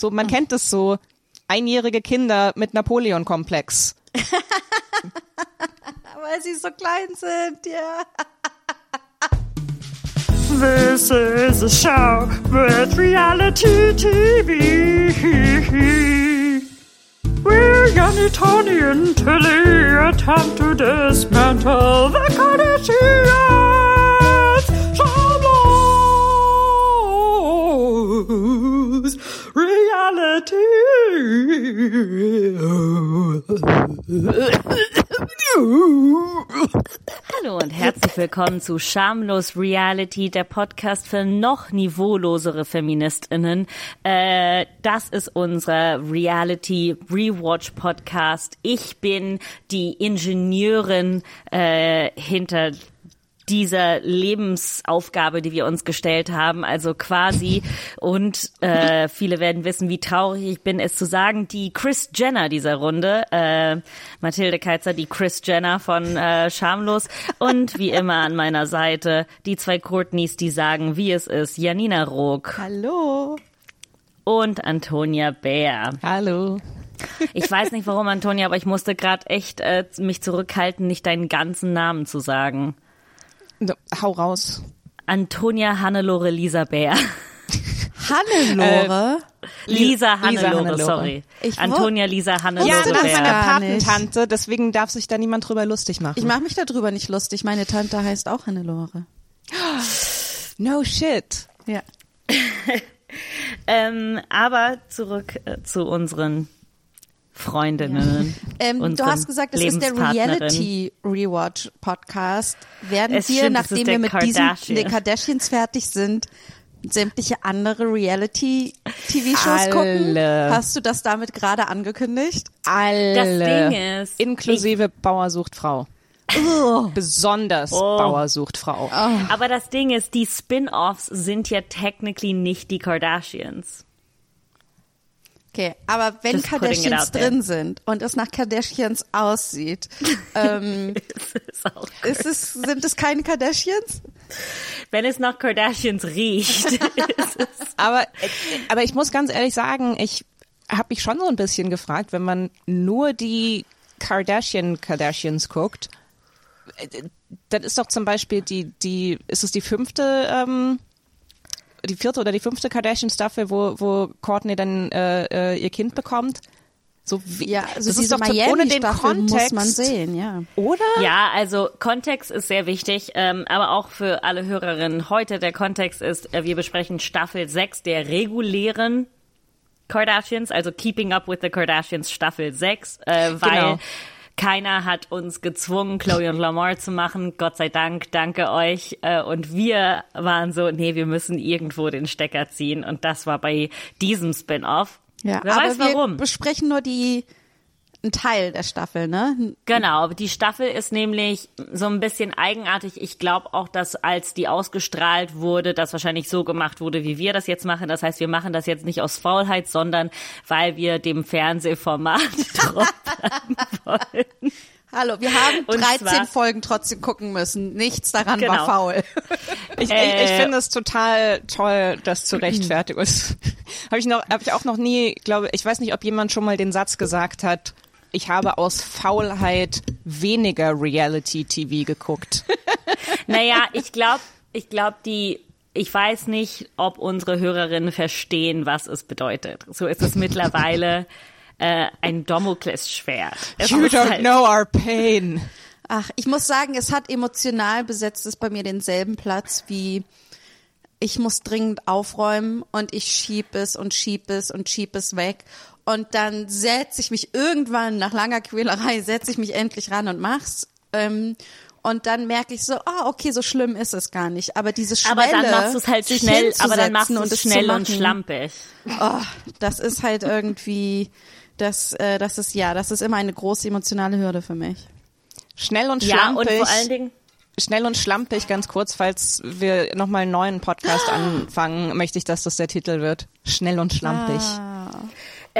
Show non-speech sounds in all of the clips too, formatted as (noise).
So, man kennt es so. Einjährige Kinder mit Napoleon-Komplex. (laughs) Weil sie so klein sind, ja. This is a show with reality TV. We're Yanni, Tony, and Tilly attempt to dismantle the Kardashians. Hallo und herzlich willkommen zu Schamlos Reality, der Podcast für noch niveaulosere Feministinnen. Äh, das ist unser Reality Rewatch Podcast. Ich bin die Ingenieurin äh, hinter dieser Lebensaufgabe, die wir uns gestellt haben. Also quasi, und äh, viele werden wissen, wie traurig ich bin, es zu sagen, die Chris Jenner dieser Runde, äh, Mathilde Keitzer, die Chris Jenner von äh, Schamlos und wie immer an meiner Seite die zwei Courtneys, die sagen, wie es ist, Janina Rook Hallo. und Antonia Bär. Hallo. Ich weiß nicht warum, Antonia, aber ich musste gerade echt äh, mich zurückhalten, nicht deinen ganzen Namen zu sagen. No, hau raus. Antonia Hannelore Lisa Bär. (laughs) Hannelore? Lisa Hannelore, Hannelore. sorry. Ich Antonia Lisa Hannelore Ja, das ist meine. Patentante, deswegen darf sich da niemand drüber lustig machen. Ich mache mich darüber nicht lustig. Meine Tante heißt auch Hannelore. (gasps) no shit. Ja. (laughs) Ähm, aber zurück äh, zu unseren Freundinnen. Ähm, du hast gesagt, es ist der. Reality Rewatch Podcast. Werden Es wir, stimmt, nachdem wir mit diesen Kardashian. den Kardashians fertig sind, sämtliche andere Reality TV-Shows gucken? Alle. Hast du das damit gerade angekündigt? Alle. Das Ding ist, Inklusive Bauer sucht Frau. Besonders Oh. Bauer sucht Frau. Aber das Ding ist, die Spin-offs sind ja technically nicht die Kardashians. Okay, aber wenn Just Kardashians drin sind und es nach Kardashians aussieht, ähm, Das (laughs) ist auch ist es, sind es keine Kardashians? Wenn es nach Kardashians riecht, (laughs) ist es Aber, aber ich muss ganz ehrlich sagen, ich habe mich schon so ein bisschen gefragt, wenn man nur die Kardashian Kardashians guckt, äh, dann ist doch zum Beispiel die, die, ist es die fünfte, ähm, die vierte oder die fünfte Kardashian-Staffel, wo, wo Courtney dann äh, äh, ihr Kind bekommt? So wie, Ja, also das ist doch to- ohne den muss Kontext, man sehen, ja. oder? Ja, also Kontext ist sehr wichtig, ähm, aber auch für alle Hörerinnen heute. Der Kontext ist, äh, wir besprechen Staffel 6 der regulären Kardashians, also Keeping Up with the Kardashians Staffel 6, äh, weil Genau. Keiner hat uns gezwungen, Chloe und Lamar zu machen. Gott sei Dank, danke euch. Äh, und wir waren so, nee, wir müssen irgendwo den Stecker ziehen. Und das war bei diesem Spin-off. Ja, Wer aber weiß wir warum. besprechen nur die, einen Teil der Staffel, ne? Genau, die Staffel ist nämlich so ein bisschen eigenartig. Ich glaube auch, dass als die ausgestrahlt wurde, das wahrscheinlich so gemacht wurde, wie wir das jetzt machen. Das heißt, wir machen das jetzt nicht aus Faulheit, sondern weil wir dem Fernsehformat (laughs) treu wollen. Hallo, wir haben Und 13 zwar- Folgen trotzdem gucken müssen. Nichts daran Genau. war faul. Ich, ich, Äh, ich finde es total toll, das zu (clears throat) rechtfertigen. (laughs) habe ich noch, habe ich auch noch nie, glaube ich, weiß nicht, ob jemand schon mal den Satz gesagt hat. Ich habe aus Faulheit weniger Reality-TV geguckt. (laughs) Naja, ich glaube, ich glaube, die, ich weiß nicht, ob unsere Hörerinnen verstehen, was es bedeutet. So ist es mittlerweile (laughs) äh, ein Damoklesschwert. Es You don't halt- know our pain. Ach, ich muss sagen, es hat emotional besetzt es bei mir denselben Platz wie ich muss dringend aufräumen und ich schieb es und schieb es und schieb es weg. Und dann setze ich mich irgendwann nach langer Quälerei, setze ich mich endlich ran und mach's. Ähm, und dann merke ich so, ah, okay, so schlimm ist es gar nicht. Aber diese Schwelle, Aber dann machst du es halt schnell, aber dann machst du und es schnell und schlampig. Oh, das ist halt irgendwie, das, äh, das ist ja, das ist immer eine große emotionale Hürde für mich. Schnell und Ja, schlampig. und vor allen Dingen, Schnell und schlampig, ganz kurz, falls wir nochmal einen neuen Podcast (gasps) anfangen, möchte ich, dass das der Titel wird. Schnell und schlampig.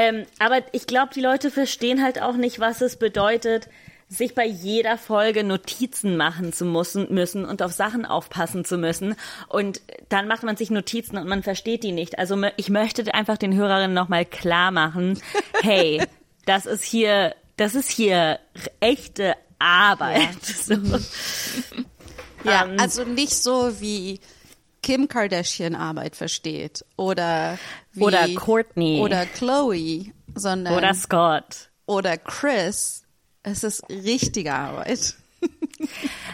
Ähm, aber ich glaube, die Leute verstehen halt auch nicht, was es bedeutet, sich bei jeder Folge Notizen machen zu müssen, müssen und auf Sachen aufpassen zu müssen. Und dann macht man sich Notizen und man versteht die nicht. Also ich möchte einfach den Hörerinnen nochmal klar machen, (laughs) hey, das ist hier, das ist hier echte Arbeit. Ja, (laughs) so. ja um, also nicht so wie Kim Kardashian Arbeit versteht oder wie, oder Courtney oder Chloe, sondern oder Scott oder Chris. Es ist richtige Arbeit. (laughs)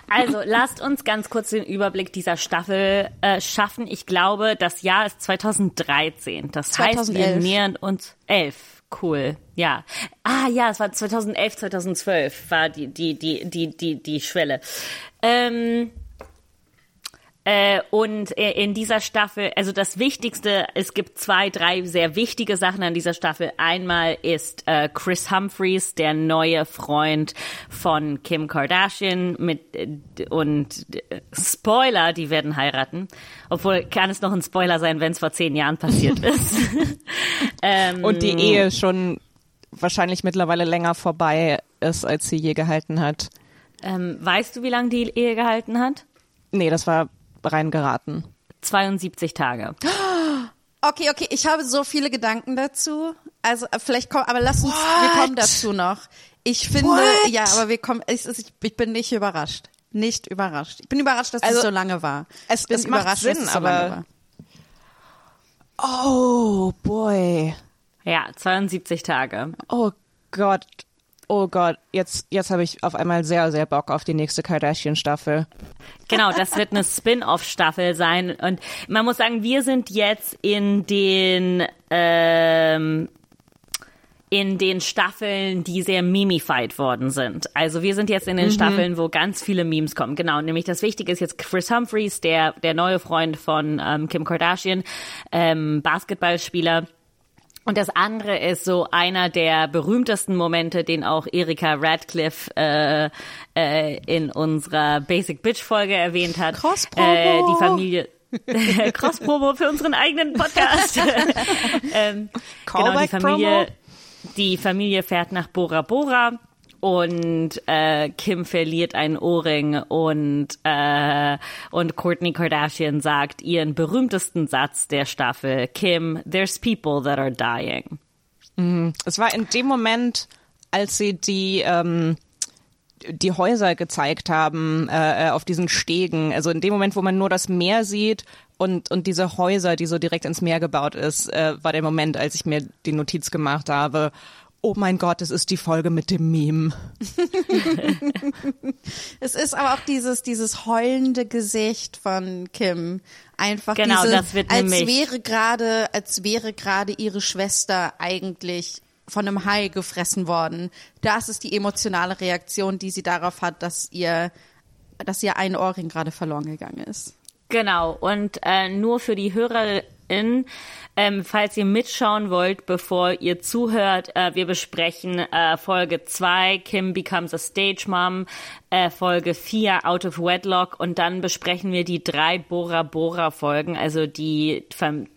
Also lasst uns ganz kurz den Überblick dieser Staffel äh, schaffen. Ich glaube, das Jahr ist 2013. Das 2011. heißt, wir nähern uns elf. Cool. Ja. Ah ja, es war 2011, 2012 war die die die die die die Schwelle. Ähm, äh, und in dieser Staffel, also das Wichtigste, es gibt zwei, drei sehr wichtige Sachen an dieser Staffel. Einmal ist äh, Chris Humphreys, der neue Freund von Kim Kardashian mit äh, und äh, Spoiler, die werden heiraten. Obwohl kann es noch ein Spoiler sein, wenn es vor zehn Jahren passiert (laughs) ist. ähm, und die Ehe schon wahrscheinlich mittlerweile länger vorbei ist, als sie je gehalten hat. Ähm, weißt du, wie lange die Ehe gehalten hat? Nee, das war reingeraten? 72 Tage. Okay, okay, ich habe so viele Gedanken dazu. Also äh, vielleicht kommen, aber lass uns, What? wir kommen dazu noch. Ich finde, What? ja, aber wir kommen, ich, ich, bin nicht überrascht. Nicht überrascht. Ich bin überrascht, dass also, es so lange war. Es, bin es überrascht, Sinn, dass es so lange war. Oh boy. Ja, 72 Tage. Oh Gott. Oh Gott, jetzt, jetzt habe ich auf einmal sehr, sehr Bock auf die nächste Kardashian-Staffel. Genau, das wird eine Spin-off-Staffel sein. Und man muss sagen, wir sind jetzt in den ähm, in den Staffeln, die sehr memified worden sind. Also wir sind jetzt in den mhm. Staffeln, wo ganz viele Memes kommen. Genau, nämlich das Wichtige ist jetzt Chris Humphreys, der der neue Freund von ähm, Kim Kardashian, ähm, Basketballspieler und das andere ist so einer der berühmtesten Momente, den auch Erika Radcliffe äh, äh, in unserer Basic Bitch Folge erwähnt hat. Cross-Promo. Äh, die Familie. (laughs) Cross-Promo für unseren eigenen Podcast. (laughs) ähm, genau, die Familie, die Familie fährt nach Bora Bora und äh, Kim verliert einen Ohrring und äh, und Courtney Kardashian sagt ihren berühmtesten Satz der Staffel: Kim, there's people that are dying. Mhm. Es war in dem Moment, als sie die ähm, die Häuser gezeigt haben äh, auf diesen Stegen. Also in dem Moment, wo man nur das Meer sieht und, und diese Häuser, die so direkt ins Meer gebaut ist, äh, war der Moment, als ich mir die Notiz gemacht habe oh mein Gott, es ist die Folge mit dem Meme. (laughs) es ist aber auch dieses, dieses heulende Gesicht von Kim. Einfach genau, diese, das wird als wäre gerade, als wäre gerade ihre Schwester eigentlich von einem Hai gefressen worden. Das ist die emotionale Reaktion, die sie darauf hat, dass ihr, dass ihr ein Ohrring gerade verloren gegangen ist. Genau. Und äh, nur für die Hörer in. Ähm, falls ihr mitschauen wollt, bevor ihr zuhört, äh, wir besprechen äh, Folge 2, Kim Becomes a Stage Mom, äh, Folge 4, Out of Wedlock und dann besprechen wir die drei Bora Bora Folgen, also die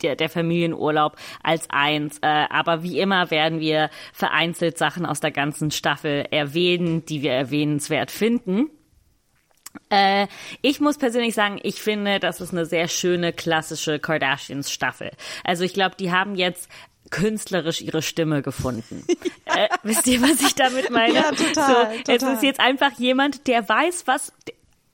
der, der Familienurlaub als eins. Äh, aber wie immer werden wir vereinzelt Sachen aus der ganzen Staffel erwähnen, die wir erwähnenswert finden. Äh, ich muss persönlich sagen, ich finde, das ist eine sehr schöne klassische Kardashians-Staffel. Also ich glaube, die haben jetzt künstlerisch ihre Stimme gefunden. (laughs) äh, wisst ihr, was ich damit meine? Ja, total, so, total. Es ist jetzt einfach jemand, der weiß, was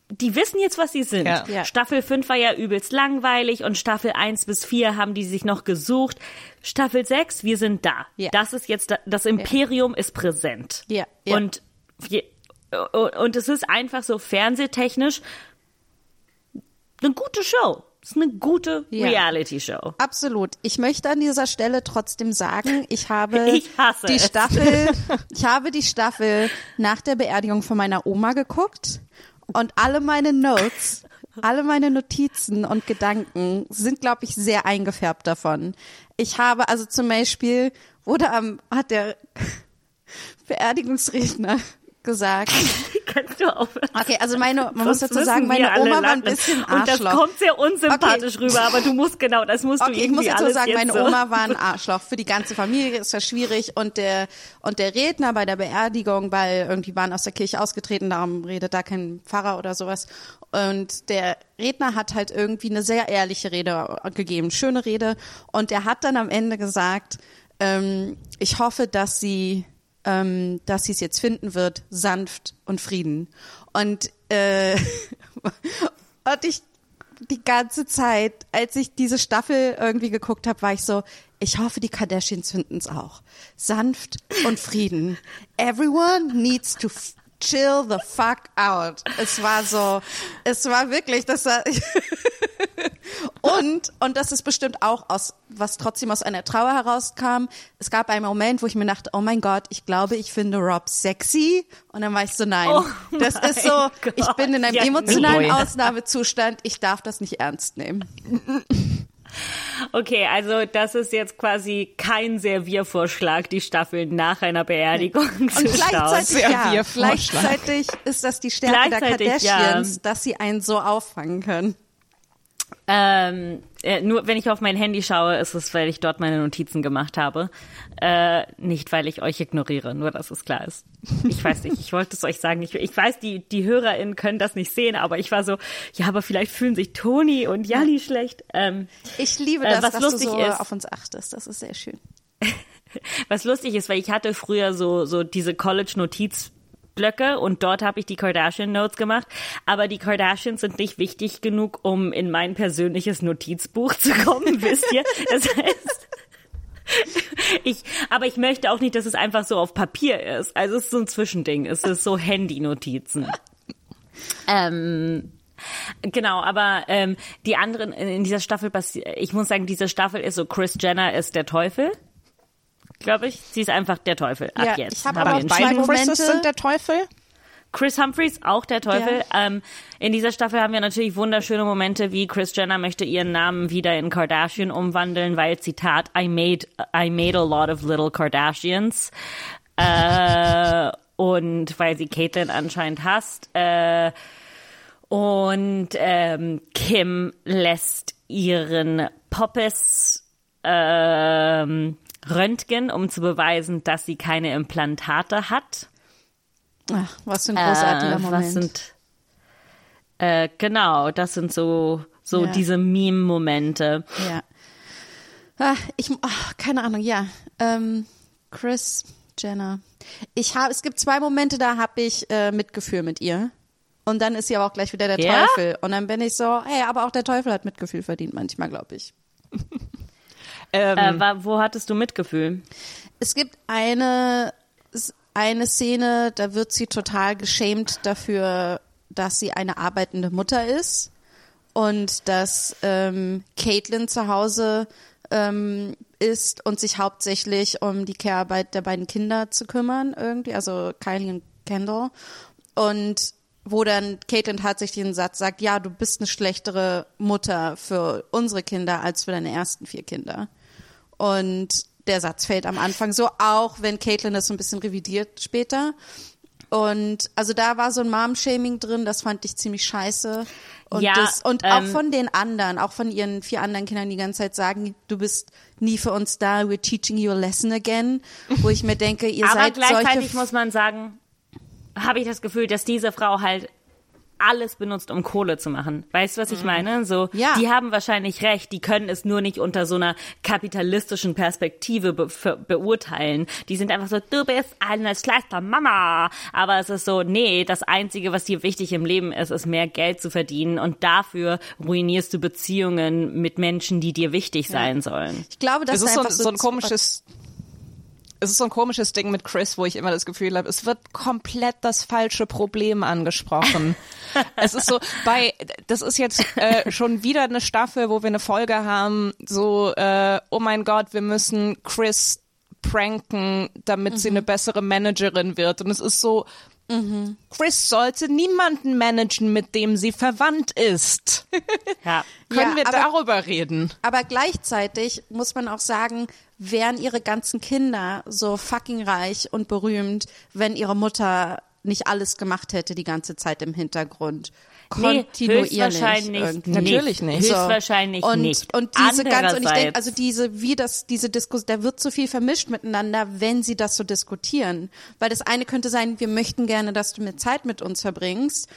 die wissen jetzt, was sie sind. Ja. Ja. Staffel 5 war ja übelst langweilig und Staffel 1 bis 4 haben die sich noch gesucht. Staffel 6, wir sind da. Ja. Das ist jetzt, das Imperium ist präsent. Ja. Und und es ist einfach so fernsehtechnisch eine gute Show. Es ist eine gute ja. Reality-Show. Absolut. Ich möchte an dieser Stelle trotzdem sagen, ich habe (laughs) ich die es. Staffel, (laughs) ich habe die Staffel nach der Beerdigung von meiner Oma geguckt und alle meine Notes, alle meine Notizen und Gedanken sind, glaube ich, sehr eingefärbt davon. Ich habe also zum Beispiel, wurde am, hat der (laughs) Beerdigungsredner gesagt. (laughs) Kannst du aufhören? Okay, also meine, man muss Sonst dazu sagen, meine Oma war ein bisschen Und das Arschloch. kommt sehr unsympathisch rüber, aber du musst genau, das musst du Okay, ich irgendwie muss dazu sagen, meine so. Oma war ein (laughs) Arschloch. Für die ganze Familie ist das schwierig und der und der Redner bei der Beerdigung, weil irgendwie waren aus der Kirche ausgetreten, darum redet da kein Pfarrer oder sowas. Und der Redner hat halt irgendwie eine sehr ehrliche Rede gegeben, schöne Rede. Und er hat dann am Ende gesagt, ähm, ich hoffe, dass sie ähm, dass sie es jetzt finden wird, sanft und Frieden. Und, äh, (laughs) und ich die ganze Zeit, als ich diese Staffel irgendwie geguckt habe, war ich so, ich hoffe, die Kardashians finden es auch. Sanft und Frieden. Everyone needs to chill the fuck out. Es war so, es war wirklich, das war, (laughs) und, und das ist bestimmt auch aus, was trotzdem aus einer Trauer herauskam. Es gab einen Moment, wo ich mir dachte, oh mein Gott, ich glaube, ich finde Rob sexy. Und dann war ich so, nein, Oh das ist so, mein ich bin in einem Gott, ja, emotionalen. Ausnahmezustand. Ich darf das nicht ernst nehmen. (laughs) Okay, also das ist jetzt quasi kein Serviervorschlag, die Staffel nach einer Beerdigung zu Und schauen. gleichzeitig, ja, gleichzeitig ist das die Stärke der Kardashians, ja. dass sie einen so auffangen können. Ähm, äh, nur wenn ich auf mein Handy schaue, ist es, weil ich dort meine Notizen gemacht habe. Äh, nicht, weil ich euch ignoriere, nur dass es klar ist. Ich weiß nicht, ich wollte es euch sagen. Ich, ich weiß, die, die HörerInnen können das nicht sehen, aber ich war so, ja, aber vielleicht fühlen sich Toni und Jali schlecht. Ähm, Ich liebe Äh, das, was dass lustig du so ist- auf uns achtest. Das ist sehr schön. (laughs) Was lustig ist, weil ich hatte früher so, so diese College-Notizblöcke und dort habe ich die Kardashian-Notes gemacht. Aber die Kardashians sind nicht wichtig genug, um in mein persönliches Notizbuch zu kommen, (laughs) wisst ihr? Das heißt, ich, aber ich möchte auch nicht, dass es einfach so auf Papier ist. Also es ist so ein Zwischending. Es ist so Handy-Notizen. Ähm, Genau, aber ähm, die anderen in dieser Staffel, passi- ich muss sagen, diese Staffel ist so, Chris Jenner ist der Teufel, glaube ich. Sie ist einfach der Teufel. Ab Ja, jetzt. ich hab aber zwei Momente- sind der Teufel. Chris Humphreys, auch der Teufel. Ähm, in dieser Staffel haben wir natürlich wunderschöne Momente, wie Chris Jenner möchte ihren Namen wieder in Kardashian umwandeln, weil Zitat, I made, I made a lot of little Kardashians. Äh, und weil sie Caitlyn anscheinend hasst. Äh, und ähm, Kim lässt ihren Poppes ähm, röntgen, um zu beweisen, dass sie keine Implantate hat. Ach, was für ein großartiger Äh, Moment. Sind, äh, genau, das sind so, so Ja. diese Meme-Momente. ja. Ah, ich, ach, keine Ahnung, ja. Ähm, Chris Jenner. Ich habe, es gibt zwei Momente, da habe ich äh, Mitgefühl mit ihr. Und dann ist sie aber auch gleich wieder der Ja? Teufel. Und dann bin ich so, hey, aber auch der Teufel hat Mitgefühl verdient manchmal, glaube ich. Ähm, Äh, wo hattest du Mitgefühl? Es gibt eine, eine Szene, da wird sie total geschämt dafür, dass sie eine arbeitende Mutter ist und dass ähm, Caitlin zu Hause ähm, ist und sich hauptsächlich um die Care-Arbeit der beiden Kinder zu kümmern, irgendwie, also Kylie und Kendall. Und wo dann Caitlin tatsächlich den Satz sagt, ja, du bist eine schlechtere Mutter für unsere Kinder als für deine ersten vier Kinder. Und der Satz fällt am Anfang so, auch wenn Caitlin das so ein bisschen revidiert später. Und also da war so ein Mom-Shaming drin, das fand ich ziemlich scheiße. Und, Ja, das, und auch ähm, von den anderen, auch von ihren vier anderen Kindern die ganze Zeit sagen, du bist nie für uns da, we're teaching you a lesson again. Wo ich mir denke, ihr Aber seid gleichzeitig solche muss man sagen, habe ich das Gefühl, dass diese Frau halt alles benutzt, um Kohle zu machen. Weißt du, was ich meine? So, Mhm. Ja. die haben wahrscheinlich recht, die können es nur nicht unter so einer kapitalistischen Perspektive be beurteilen. Die sind einfach so, du bist eine schlechte Mama. Aber es ist so, nee, das Einzige, was dir wichtig im Leben ist, ist mehr Geld zu verdienen und dafür ruinierst du Beziehungen mit Menschen, die dir wichtig sein sollen. Ich glaube, das es ist so, so ein komisches, es ist so ein komisches Ding mit Chris, wo ich immer das Gefühl habe, es wird komplett das falsche Problem angesprochen. (laughs) es ist so, bei, das ist jetzt äh, schon wieder eine Staffel, wo wir eine Folge haben, so, äh, oh mein Gott, wir müssen Chris pranken, damit sie eine bessere Managerin wird. Und es ist so, Chris sollte niemanden managen, mit dem sie verwandt ist. (laughs) Ja. Können Ja, wir aber- darüber reden? Aber gleichzeitig muss man auch sagen, wären ihre ganzen Kinder so fucking reich und berühmt, wenn ihre Mutter nicht alles gemacht hätte die ganze Zeit im Hintergrund. Nee, Kontinuierlich. höchstlich irgendwie. nicht. Natürlich nicht. Höchstwahrscheinlich und, nicht. Und diese ganz, und ich denke, also diese, wie das, diese Diskussion, da wird so viel vermischt miteinander, wenn sie das so diskutieren. Weil das eine könnte sein, wir möchten gerne, dass du mehr Zeit mit uns verbringst.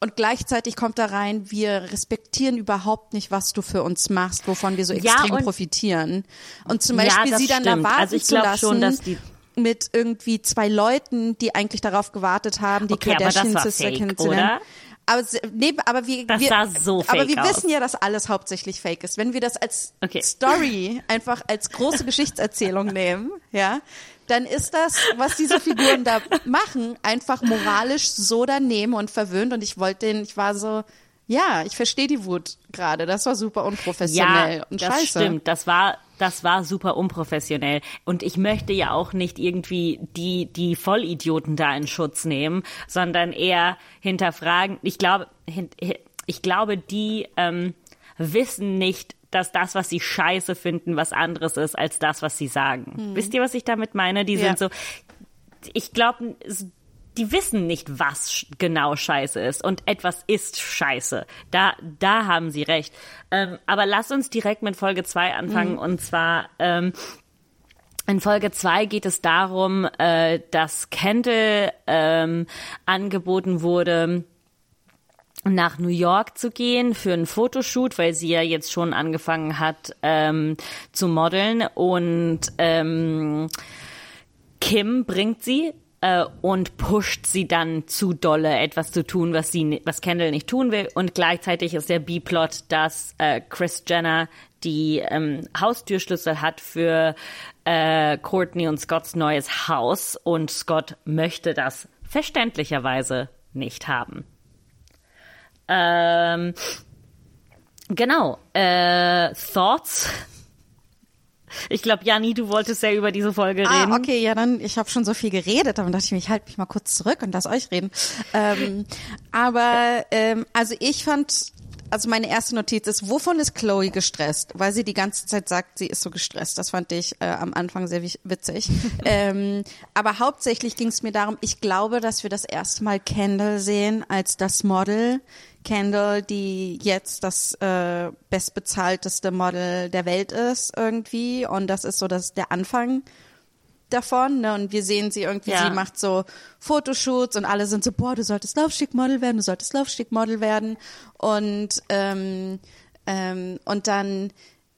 Und gleichzeitig kommt da rein, wir respektieren überhaupt nicht, was du für uns machst, wovon wir so Ja, extrem und- profitieren. Und zum Ja, Beispiel das sie dann da stimmt. warten Also ich zu lassen schon, dass die- mit irgendwie zwei Leuten, die eigentlich darauf gewartet haben, die Okay, Kardashian-Sister fake, kennenzulernen. Aber, nee, aber wir, Das wir, sah so aber fake wir aus. wissen ja, dass alles hauptsächlich fake ist. Wenn wir das als Okay. Story einfach als große Geschichtserzählung (laughs) nehmen, ja, dann ist das, was diese Figuren da machen, einfach moralisch so daneben und verwöhnt. Und ich wollte den, ich war so, ja, ich verstehe die Wut gerade. Das war super unprofessionell Ja, und das scheiße. stimmt. Das war, das war super unprofessionell. Und ich möchte ja auch nicht irgendwie die, die Vollidioten da in Schutz nehmen, sondern eher hinterfragen. Ich glaube, ich glaube, die ähm, wissen nicht, dass das, was sie scheiße finden, was anderes ist als das, was sie sagen. Wisst ihr, was ich damit meine? Die Ja. sind so, ich glaube, die wissen nicht, was genau scheiße ist. Und etwas ist scheiße. Da, da haben sie recht. Ähm, aber lass uns direkt mit Folge 2 anfangen. Und zwar, ähm, in Folge 2 geht es darum, äh, dass Kendall ähm, angeboten wurde, nach New York zu gehen für einen Fotoshoot, weil sie ja jetzt schon angefangen hat ähm, zu modeln und ähm, Kim bringt sie äh, und pusht sie dann zu dolle, etwas zu tun, was sie, was Kendall nicht tun will. Und gleichzeitig ist der B-Plot, dass äh, Chris Jenner die ähm, Haustürschlüssel hat für äh, Courtney und Scotts neues Haus und Scott möchte das verständlicherweise nicht haben. Ähm, genau. Äh, Thoughts? Ich glaube, Jani, du wolltest ja über diese Folge reden. Ah, okay, ja, dann, ich habe schon so viel geredet, dann dachte ich mir, ich halte mich mal kurz zurück und lass euch reden. Ähm, aber, ähm, also ich fand, also meine erste Notiz ist, wovon ist Chloe gestresst? Weil sie die ganze Zeit sagt, sie ist so gestresst. Das fand ich äh, am Anfang sehr witzig. (laughs) ähm, aber hauptsächlich ging es mir darum, ich glaube, dass wir das erste Mal Kendall sehen als das Model. Kendall, die jetzt das äh, bestbezahlteste Model der Welt ist irgendwie. Und das ist so das, der Anfang davon. Ne? Und wir sehen sie irgendwie, Ja. sie macht so Fotoshoots und alle sind so, boah, du solltest Laufstegmodel werden, du solltest Laufstegmodel werden. Und, ähm, ähm, und dann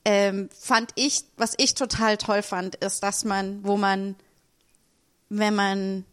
ähm, fand ich, was ich total toll fand, ist, dass man, wo man, wenn man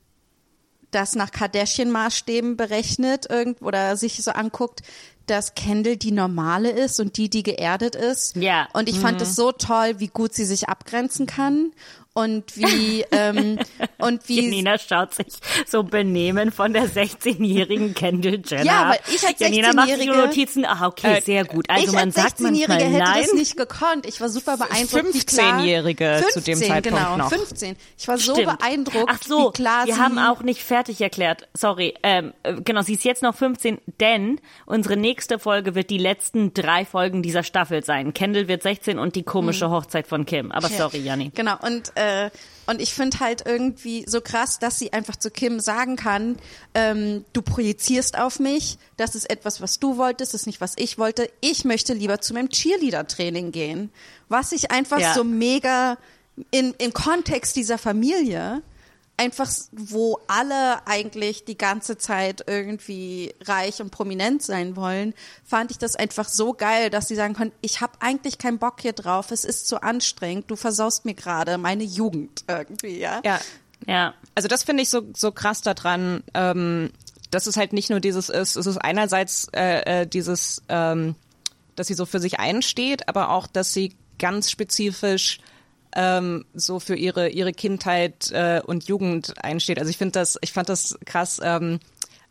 das nach Kardashian-Maßstäben berechnet irgend oder sich so anguckt, dass Kendall die normale ist und die, die geerdet ist. Ja. Und ich fand es so toll, wie gut sie sich abgrenzen kann und wie ähm, (laughs) und wie Janina schaut sich so benehmen von der 16-jährigen Kendall Jenner. Ja, weil ich als Janina macht sich 16-Jährige Notizen. Ah, okay, sehr gut. Also ich man als sagt 16-Jährige manchmal hätte nein. das nicht gekonnt. Ich war super beeindruckt, wie klar. 15-Jährige zu dem 15, Zeitpunkt genau, noch. 15. Ich war so Stimmt. beeindruckt, Ach so, wie klar wir sie haben auch nicht fertig erklärt. Sorry, ähm, äh, genau, sie ist jetzt noch 15, denn unsere nächste Folge wird die letzten drei Folgen dieser Staffel sein. Kendall wird 16 und die komische Hochzeit von Kim. Aber sorry, Janni. Genau, und, äh, und ich finde halt irgendwie so krass, dass sie einfach zu Kim sagen kann, ähm, du projizierst auf mich, das ist etwas, was du wolltest, das ist nicht, was ich wollte. Ich möchte lieber zu meinem Cheerleader-Training gehen. Was ich einfach Ja. so mega in, im Kontext dieser Familie einfach, wo alle eigentlich die ganze Zeit irgendwie reich und prominent sein wollen, fand ich das einfach so geil, dass sie sagen können, ich habe eigentlich keinen Bock hier drauf, es ist zu anstrengend, du versaust mir gerade meine Jugend irgendwie, ja. Ja, Ja. also das finde ich so, so krass daran, ähm, dass es halt nicht nur dieses ist, es ist einerseits äh, äh, dieses, ähm, dass sie so für sich einsteht, aber auch, dass sie ganz spezifisch ähm, so für ihre ihre Kindheit äh, und Jugend einsteht. Also ich finde das, ich fand das krass. Ähm,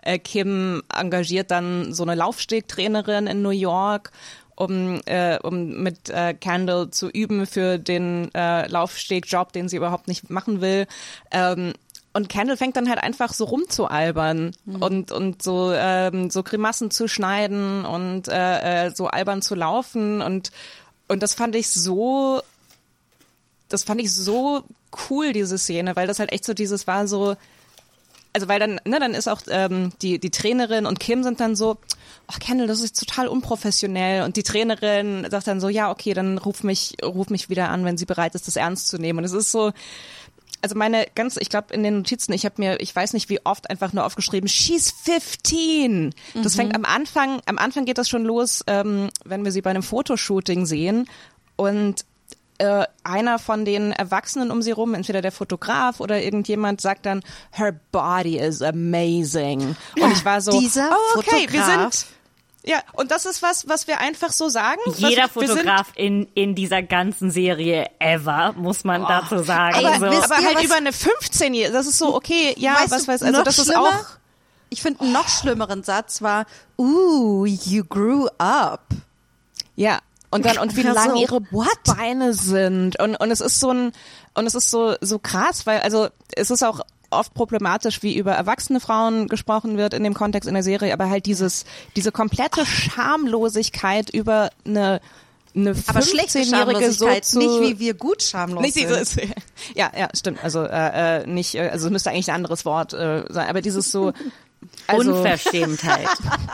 äh, Kim engagiert dann so eine Laufstegtrainerin in New York, um äh, um mit äh, Kendall zu üben für den äh, Laufstegjob, den sie überhaupt nicht machen will. Ähm, und Kendall fängt dann halt einfach so rumzualbern und und so ähm, so Grimassen zu schneiden und äh, äh, so albern zu laufen und und das fand ich so das fand ich so cool diese Szene, weil das halt echt so dieses war so also weil dann, ne, dann ist auch ähm, die, die Trainerin und Kim sind dann so, ach Kendall, das ist total unprofessionell. Und die Trainerin sagt dann so, ja, okay, dann ruf mich, ruf mich wieder an, wenn sie bereit ist, das ernst zu nehmen. Und es ist so, also meine ganz, ich glaube in den Notizen, ich habe mir, ich weiß nicht wie oft einfach nur aufgeschrieben, she's 15. Das fängt am Anfang, am Anfang geht das schon los, ähm, wenn wir sie bei einem Fotoshooting sehen und äh, einer von den Erwachsenen um sie rum, entweder der Fotograf oder irgendjemand, sagt dann, her body is amazing. Und ich war so, dieser oh, okay, wir Fotograf. sind, ja, und das ist was, was wir einfach so sagen. Jeder was, wir sind- Fotograf in, in dieser ganzen Serie ever, muss man dazu sagen. Ey, so. aber halt was- über eine 15-Jährige, das ist so, okay, ja, Weißt was du, weiß, also noch das ist schlimmer? auch, Ich finde einen noch schlimmeren Satz war, ooh, you grew up. ja. Und dann, und wie Ja, lang ihre what? Beine sind. Und, und es ist so ein, und es ist so, so krass, weil, also, es ist auch oft problematisch, wie über erwachsene Frauen gesprochen wird in dem Kontext in der Serie, aber halt dieses, diese komplette Schamlosigkeit über eine, eine Aber schlechte 15-Jährige so zu, nicht wie wir gut schamlos nicht sind. dieses, (laughs) ja, ja, stimmt. Also äh, äh, nicht, äh, also es müsste eigentlich ein anderes Wort äh, sein, aber dieses so. (laughs) Also, Unverschämtheit.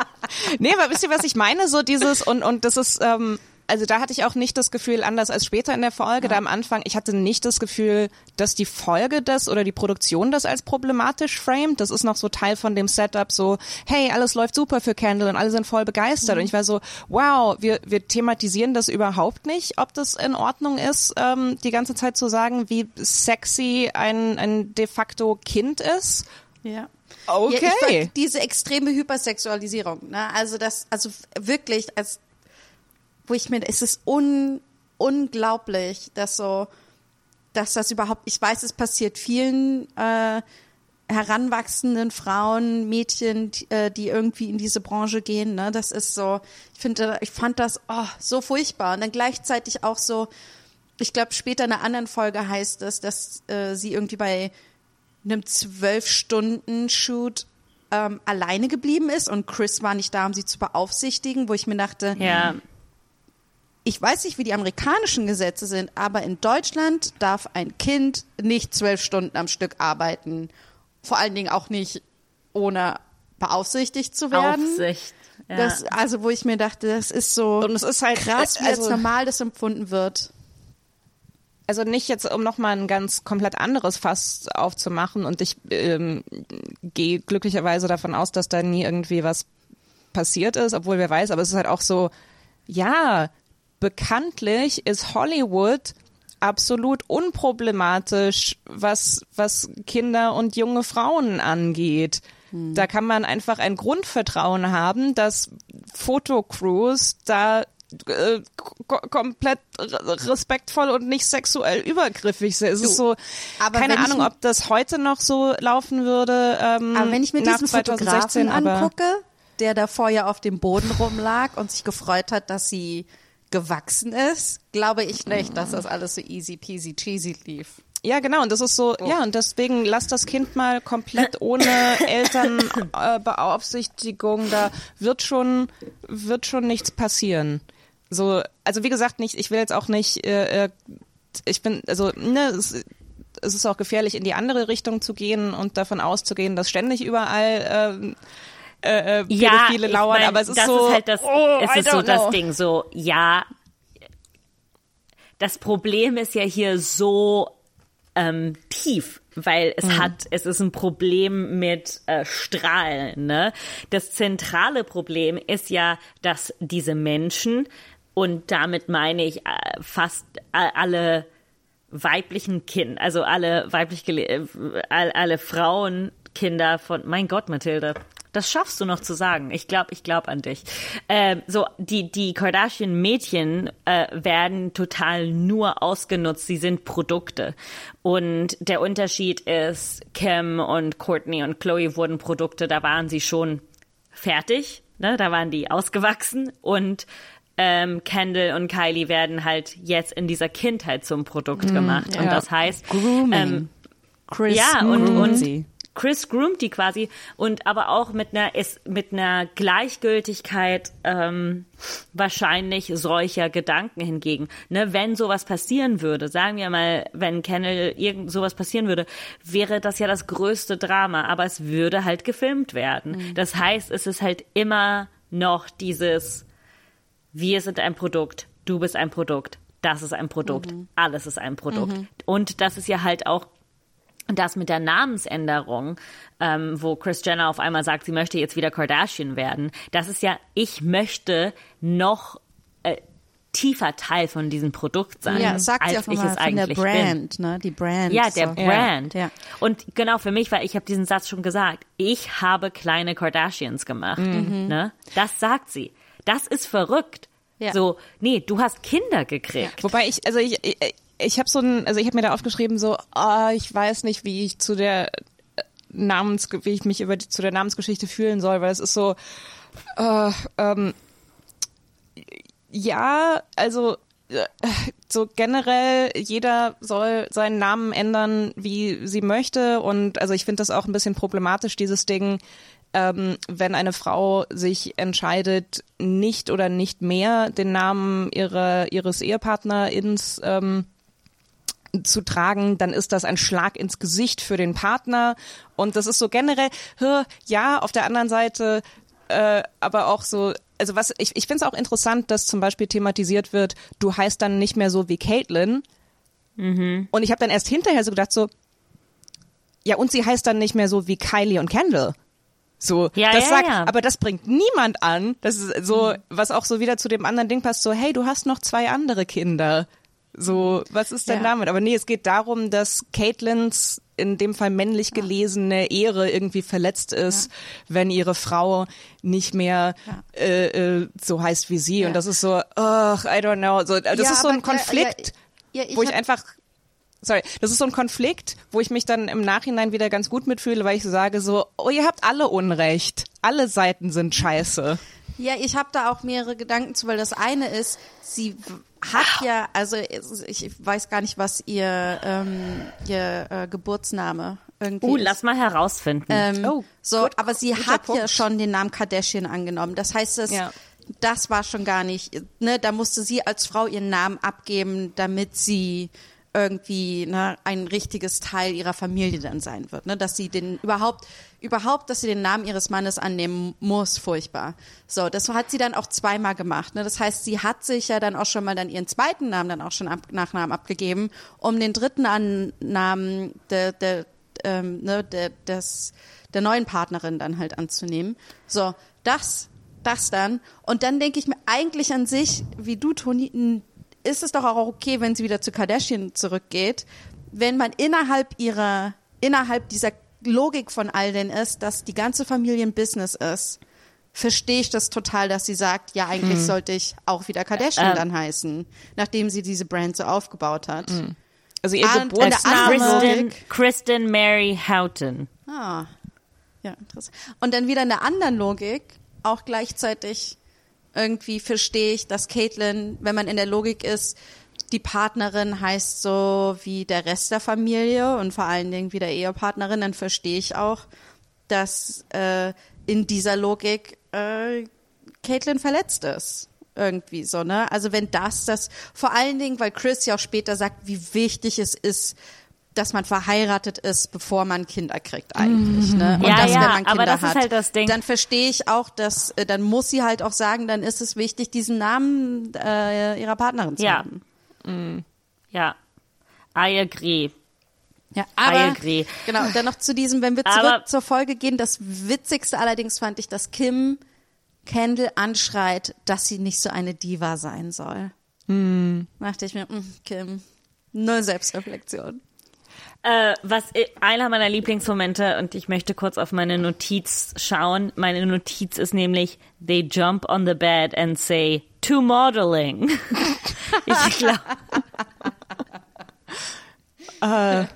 (laughs) nee, aber wisst ihr, was ich meine? So dieses und und das ist, ähm, also da hatte ich auch nicht das Gefühl, anders als später in der Folge, da am Anfang, ich hatte nicht das Gefühl, dass die Folge das oder die Produktion das als problematisch framed. Das ist noch so Teil von dem Setup, so, hey, alles läuft super für Candle und alle sind voll begeistert. Und ich war so, wow, wir, wir thematisieren das überhaupt nicht, ob das in Ordnung ist, ähm, die ganze Zeit zu sagen, wie sexy ein, ein de facto Kind ist. Ja. Okay. Ja, diese extreme Hypersexualisierung, ne? Also das, also wirklich, als wo ich mir, es ist un, unglaublich, dass so, dass das überhaupt, ich weiß, es passiert vielen äh, heranwachsenden Frauen, Mädchen, die, äh, die irgendwie in diese Branche gehen, ne? Das ist so, ich finde, ich fand das oh, so furchtbar und dann gleichzeitig auch so, ich glaube, später in einer anderen Folge heißt es, dass äh, sie irgendwie bei einem zwölf Stunden Shoot ähm, alleine geblieben ist und Chris war nicht da, um sie zu beaufsichtigen, wo ich mir dachte, ja. Ich weiß nicht, wie die amerikanischen Gesetze sind, aber in Deutschland darf ein Kind nicht zwölf Stunden am Stück arbeiten. Vor allen Dingen auch nicht ohne beaufsichtigt zu werden. Aufsicht. Ja. Das, also wo ich mir dachte, das ist so Und es ist halt krass, wie also, jetzt normal das empfunden wird. also nicht jetzt, um nochmal ein ganz komplett anderes Fass aufzumachen und ich ähm, gehe glücklicherweise davon aus, dass da nie irgendwie was passiert ist, obwohl wer weiß, aber es ist halt auch so, ja, bekanntlich ist Hollywood absolut unproblematisch, was, was Kinder und junge Frauen angeht. Da kann man einfach ein Grundvertrauen haben, dass Fotocrews da äh, ko komplett respektvoll und nicht sexuell übergriffig sind. Es ist so, aber keine ich Ahnung, m- ob das heute noch so laufen würde. Ähm, Aber wenn ich mir diesen 2016, Fotografen angucke, der davor ja auf dem Boden rumlag und sich gefreut hat, dass sie gewachsen ist, glaube ich nicht, dass das alles so easy peasy cheesy lief. Ja, genau. Und das ist so, ja, und deswegen lass das Kind mal komplett ohne (coughs) Elternbeaufsichtigung. Äh, da wird schon, wird schon nichts passieren. So, also wie gesagt, nicht, ich will jetzt auch nicht, äh, äh, ich bin, also, ne, es, es ist auch gefährlich, in die andere Richtung zu gehen und davon auszugehen, dass ständig überall ähm, äh, ja, Pädophile ich lauern, mein, aber es ist das so, ist halt das, oh, es I ist so don't das know. Ding, so, ja, das Problem ist ja hier so ähm, tief, weil es hat, es ist ein Problem mit äh, Strahlen. Ne? Das zentrale Problem ist ja, dass diese Menschen und damit meine ich äh, fast äh, alle weiblichen Kinder, also alle weiblich äh, all- Frauenkinder von, mein Gott, Mathilde, das schaffst du noch zu sagen. Ich glaube, ich glaube an dich. Ähm, so, die, die Kardashian-Mädchen äh, werden total nur ausgenutzt. Sie sind Produkte. Und der Unterschied ist, Kim und Courtney und Chloe wurden Produkte, da waren sie schon fertig, ne? da waren die ausgewachsen und ähm, Kendall und Kylie werden halt jetzt in dieser Kindheit zum Produkt gemacht. Und ja. das heißt, Grooming. ähm, Chris ja, und- und- sie. Chris groomt die quasi und aber auch mit einer mit einer Gleichgültigkeit ähm, wahrscheinlich solcher Gedanken hingegen. Ne, wenn sowas passieren würde, sagen wir mal, wenn Kendall irgend sowas passieren würde, wäre das ja das größte Drama, aber es würde halt gefilmt werden. Mhm. Das heißt, es ist halt immer noch dieses wir sind ein Produkt, du bist ein Produkt, das ist ein Produkt, mhm. alles ist ein Produkt. Mhm. Und das ist ja halt auch das mit der Namensänderung, ähm, wo Chris Jenner auf einmal sagt, sie möchte jetzt wieder Kardashian werden, das ist ja, ich möchte noch äh, tiefer Teil von diesem Produkt sein, ja, sagt als sie auch ich es eigentlich der Brand, bin. Ne? Die Brand. Ja, der so. Brand. Ja. Und genau für mich, weil ich habe diesen Satz schon gesagt, ich habe kleine Kardashians gemacht. Mhm. Ne? Das sagt sie. Das ist verrückt. Ja. So, nee, du hast Kinder gekriegt. Wobei ich, also ich, ich, habe so ein, also ich habe mir da aufgeschrieben so, oh, ich weiß nicht, wie ich zu der äh, Namens, wie ich mich über die, zu der Namensgeschichte fühlen soll, weil es ist so, äh, ähm, ja, also äh, so generell jeder soll seinen Namen ändern, wie sie möchte und also ich finde das auch ein bisschen problematisch dieses Ding, ähm, wenn eine Frau sich entscheidet, nicht oder nicht mehr den Namen ihrer, ihres Ehepartnerins ähm, zu tragen, dann ist das ein Schlag ins Gesicht für den Partner. Und das ist so generell, ja, auf der anderen Seite, äh, aber auch so, also was, ich, ich finde es auch interessant, dass zum Beispiel thematisiert wird, du heißt dann nicht mehr so wie Caitlin. Mhm. Und ich habe dann erst hinterher so gedacht, so, ja, und sie heißt dann nicht mehr so wie Kylie und Kendall. So, ja, das ja, sagt, ja. aber das bringt niemand an. Das ist so, was auch so wieder zu dem anderen Ding passt, so, hey, du hast noch zwei andere Kinder. So, was ist denn Ja. damit? Aber nee, es geht darum, dass Caitlins in dem Fall männlich gelesene Ehre irgendwie verletzt ist, wenn ihre Frau nicht mehr äh, äh, so heißt wie sie. Und das ist so, ugh, I don't know. So, das Ja, ist so ein klar, Konflikt, ja, ja, ich wo ich einfach Sorry, das ist so ein Konflikt, wo ich mich dann im Nachhinein wieder ganz gut mitfühle, weil ich so sage so, oh, ihr habt alle Unrecht. Alle Seiten sind scheiße. Ja, ich habe da auch mehrere Gedanken zu, weil das eine ist, sie hat ja, also ich weiß gar nicht, was ihr, ähm, ihr äh, Geburtsname irgendwie Uh, ist. lass mal herausfinden. Ähm, Oh, so, gut, aber sie hat ja Punkt. schon den Namen Kardashian angenommen. Das heißt, das, Ja. das war schon gar nicht, ne, da musste sie als Frau ihren Namen abgeben, damit sie irgendwie ne, ein richtiges Teil ihrer Familie dann sein wird, ne, dass sie den überhaupt überhaupt, dass sie den Namen ihres Mannes annehmen muss, furchtbar. So, das hat sie dann auch zweimal gemacht. Ne? Das heißt, sie hat sich ja dann auch schon mal dann ihren zweiten Namen dann auch schon ab, Nachnamen abgegeben, um den dritten An Namen der, der, ähm, ne, der, des, der neuen Partnerin dann halt anzunehmen. So, das, das dann. Und dann denke ich mir eigentlich an sich, wie du, Toni, ist es doch auch okay, wenn sie wieder zu Kardashian zurückgeht, wenn man innerhalb ihrer, innerhalb dieser Logik von all den ist, dass die ganze Familie ein Business ist, verstehe ich das total, dass sie sagt, ja, eigentlich sollte ich auch wieder Kardashian Ähm. dann heißen, nachdem sie diese Brand so aufgebaut hat. Also ihr Geburtsname. Kristen Mary Houghton. Ah, ja, interessant. Und dann wieder in der anderen Logik, auch gleichzeitig irgendwie verstehe ich, dass Caitlyn, wenn man in der Logik ist, die Partnerin heißt so wie der Rest der Familie und vor allen Dingen wie der Ehepartnerin, dann verstehe ich auch, dass äh, in dieser Logik äh, Caitlyn verletzt ist. Irgendwie so, ne? Also wenn das, das, vor allen Dingen, weil Chris ja auch später sagt, wie wichtig es ist, dass man verheiratet ist, bevor man Kinder kriegt eigentlich, ne? Und Ja, dass, ja, wenn man Kinder aber das ist hat, halt das Ding. dann verstehe ich auch, dass, äh, dann muss sie halt auch sagen, dann ist es wichtig, diesen Namen äh, ihrer Partnerin zu Ja. haben. Ja. I agree. Ja, I aber agree. genau, und dann noch zu diesem, wenn wir zurück Aber- zur Folge gehen, das Witzigste allerdings fand ich, dass Kim Kendall anschreit, dass sie nicht so eine Diva sein soll. Hm. Dachte ich mir, mm, Kim, null Selbstreflexion. Äh, was i- einer meiner Lieblingsmomente und ich möchte kurz auf meine Notiz schauen. Meine Notiz ist nämlich They jump on the bed and say to modeling. (laughs) ich glaube, Wer,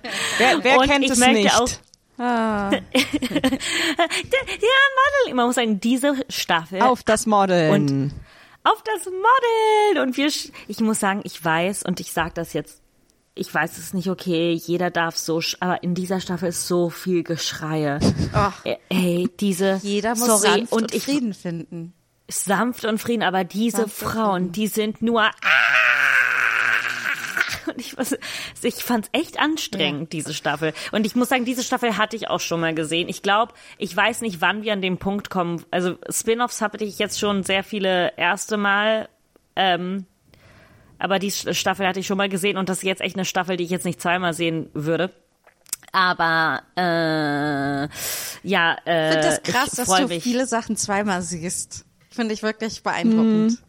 wer Und kennt es nicht? auch- (laughs) ja, Modeling. Man muss sagen, diese Staffel Auf das Modeln. Und auf das Model und wir ich muss sagen, ich weiß und ich sage das jetzt ich weiß es nicht, okay, jeder darf so, aber in dieser Staffel ist so viel Geschreie. Ey, diese, Jeder muss sorry, sanft und und ich, Frieden finden. sanft und Frieden, aber diese Sanft Frauen, die sind nur "Ah!" und ich, was- ich fand's echt anstrengend, diese Staffel. Und ich muss sagen, diese Staffel hatte ich auch schon mal gesehen. Ich glaube, ich weiß nicht, wann wir an den Punkt kommen. Also Spin-offs hatte ich jetzt schon sehr viele erste Mal, ähm, aber die Staffel hatte ich schon mal gesehen und das ist jetzt echt eine Staffel, die ich jetzt nicht zweimal sehen würde. Aber äh, ja, äh, Ich finde das krass, dass du mich. viele Sachen zweimal siehst. Finde ich wirklich beeindruckend.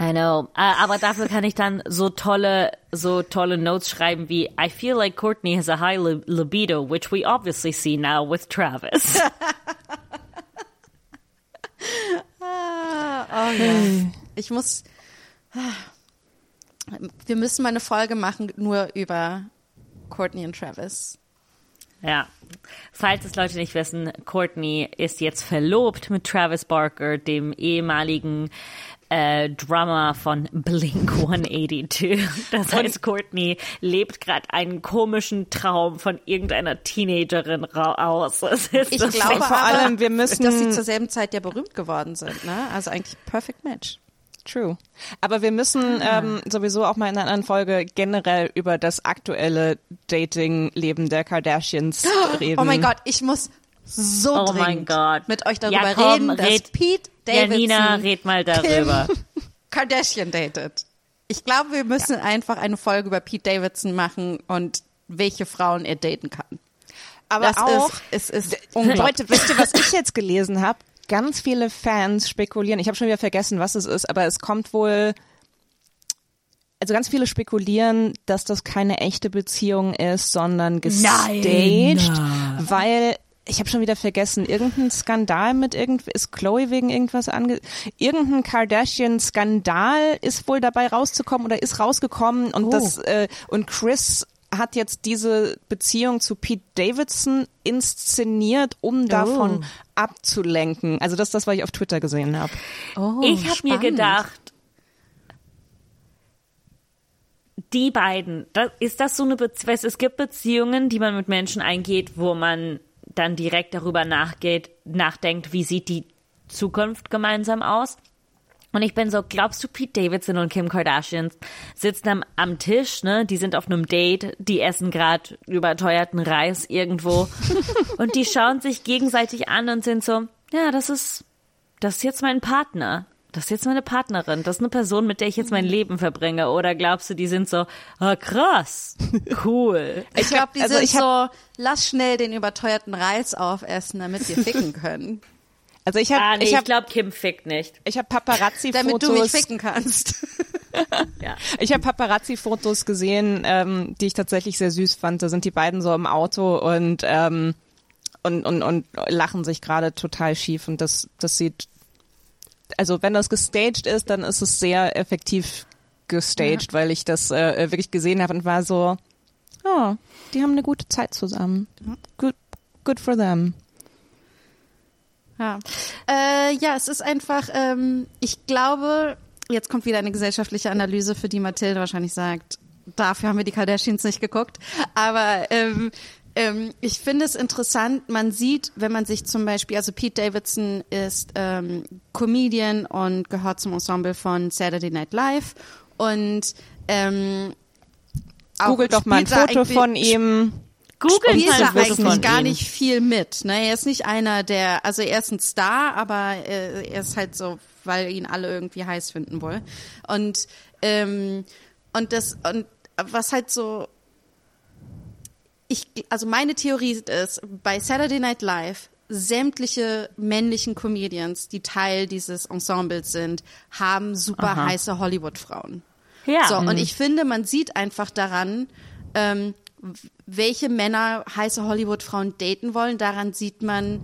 I know. Äh, aber dafür kann ich dann so tolle, so tolle Notes schreiben wie I feel like Courtney has a high li libido, which we obviously see now with Travis. (laughs) Oh ja. Ich muss. Wir müssen mal eine Folge machen nur über Courtney und Travis. ja. Falls es Leute nicht wissen, Courtney ist jetzt verlobt mit Travis Barker, dem ehemaligen äh, Drummer von Blink 182. (laughs) Das heißt, Courtney lebt gerade einen komischen Traum von irgendeiner Teenagerin aus. (laughs) Ich das glaube vor allem, wir müssen- dass sie zur selben Zeit ja berühmt geworden sind. Ne? Also eigentlich perfect match. True. Aber wir müssen ähm, sowieso auch mal in einer anderen Folge generell über das aktuelle Dating-Leben der Kardashians reden. (gasps) Oh mein Gott, ich muss so Oh mein dringend Gott. mit euch darüber Ja, komm, reden, dass red. Pete Davidson Janina, red mal darüber. Kim (laughs) Kardashian datet. Ich glaube, wir müssen einfach eine Folge über Pete Davidson machen und welche Frauen er daten kann. Aber das auch, ist, es ist (laughs) unglaublich. Leute, wisst ihr, was ich jetzt gelesen habe? Ganz viele Fans spekulieren. Ich habe schon wieder vergessen, was es ist, aber es kommt wohl. Also ganz viele spekulieren, dass das keine echte Beziehung ist, sondern gestaged, weil ich habe schon wieder vergessen, irgendein Skandal mit irgend ist Chloe wegen irgendwas ange irgendein Kardashian Skandal ist wohl dabei rauszukommen oder ist rausgekommen und das äh, und Chris hat jetzt diese Beziehung zu Pete Davidson inszeniert, um davon abzulenken. Also das ist das, was ich auf Twitter gesehen habe. Oh, ich habe mir gedacht, die beiden, das, ist das so eine Beziehung? Es gibt Beziehungen, die man mit Menschen eingeht, wo man dann direkt darüber nachgeht, nachdenkt, wie sieht die Zukunft gemeinsam aus? Und ich bin so, glaubst du, Pete Davidson und Kim Kardashian sitzen am, am Tisch, ne? Die sind auf einem Date, die essen gerade überteuerten Reis irgendwo (laughs) und die schauen sich gegenseitig an und sind so, ja, das ist, das ist jetzt mein Partner. Das ist jetzt meine Partnerin. Das ist eine Person, mit der ich jetzt mein Leben verbringe. Oder glaubst du, die sind so, ah, krass, cool. Ich glaube, die also sind ich hab- so, lass schnell den überteuerten Reis aufessen, damit wir ficken können. (laughs) Also ich habe Ah, nee, ich ich habe glaube, Kim fickt nicht. ich habe Paparazzi damit du mich ficken kannst. (laughs) Ja. Ich habe Paparazzi-Fotos gesehen, ähm, die ich tatsächlich sehr süß fand. Da sind die beiden so im Auto und ähm, und, und, und lachen sich gerade total schief und das das sieht also wenn das gestaged ist, dann ist es sehr effektiv gestaged, weil ich das äh, wirklich gesehen habe und war so, oh, die haben eine gute Zeit zusammen. Good, good for them. Ja, äh, ja es ist einfach, ähm, ich glaube, jetzt kommt wieder eine gesellschaftliche Analyse, für die Mathilde wahrscheinlich sagt, dafür haben wir die Kardashians nicht geguckt. Aber ähm, ähm, ich finde es interessant, man sieht, wenn man sich zum Beispiel, also Pete Davidson ist ähm, Comedian und gehört zum Ensemble von Saturday Night Live und ähm, Googelt doch mal ein Foto von ihm. Google spielt Foto eigentlich gar nicht viel mit. Ne? Er ist nicht einer der, also er ist ein Star, aber äh, er ist halt so, weil ihn alle irgendwie heiß finden wollen. Und ähm, und das und was halt so ich, also meine Theorie ist, bei Saturday Night Live sämtliche männlichen Comedians, die Teil dieses Ensembles sind, haben super Aha. heiße Hollywood-Frauen. Ja. So, und ich finde, man sieht einfach daran, ähm, welche Männer heiße Hollywood-Frauen daten wollen. Daran sieht man,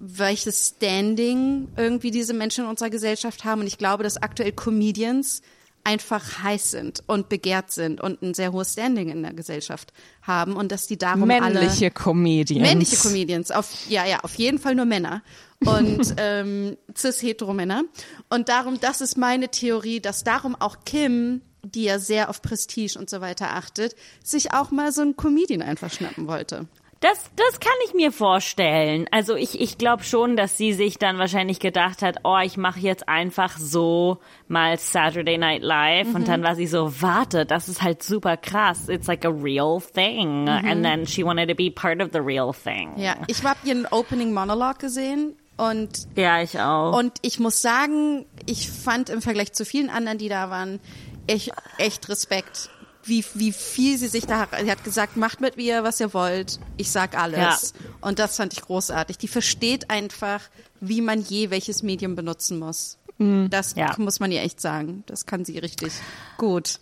welches Standing irgendwie diese Menschen in unserer Gesellschaft haben. Und ich glaube, dass aktuell Comedians einfach heiß sind und begehrt sind und ein sehr hohes Standing in der Gesellschaft haben und dass die darum alle Männliche Comedians. Männliche Comedians, auf, ja, ja, auf jeden Fall nur Männer. Und (laughs) ähm, cis-hetero-Männer. Und darum, das ist meine Theorie, dass darum auch Kim die ja sehr auf Prestige und so weiter achtet, sich auch mal so einen Comedian einfach schnappen wollte. Das, das kann ich mir vorstellen. Also ich, ich glaube schon, dass sie sich dann wahrscheinlich gedacht hat, oh, ich mache jetzt einfach so mal Saturday Night Live. Mhm. Und dann war sie so, warte, das ist halt super krass. It's like a real thing. Mhm. And then she wanted to be part of the real thing. Ja, ich habe ihren Opening Monologue gesehen. Und ja, ich auch. Und ich muss sagen, ich fand im Vergleich zu vielen anderen, die da waren, echt, echt Respekt wie, wie viel sie sich da, sie hat gesagt, macht mit mir, was ihr wollt, ich sag alles. Ja. Und das fand ich großartig. Die versteht einfach, wie man je welches Medium benutzen muss. Mhm. Das ja. muss man ihr echt sagen. Das kann sie richtig gut.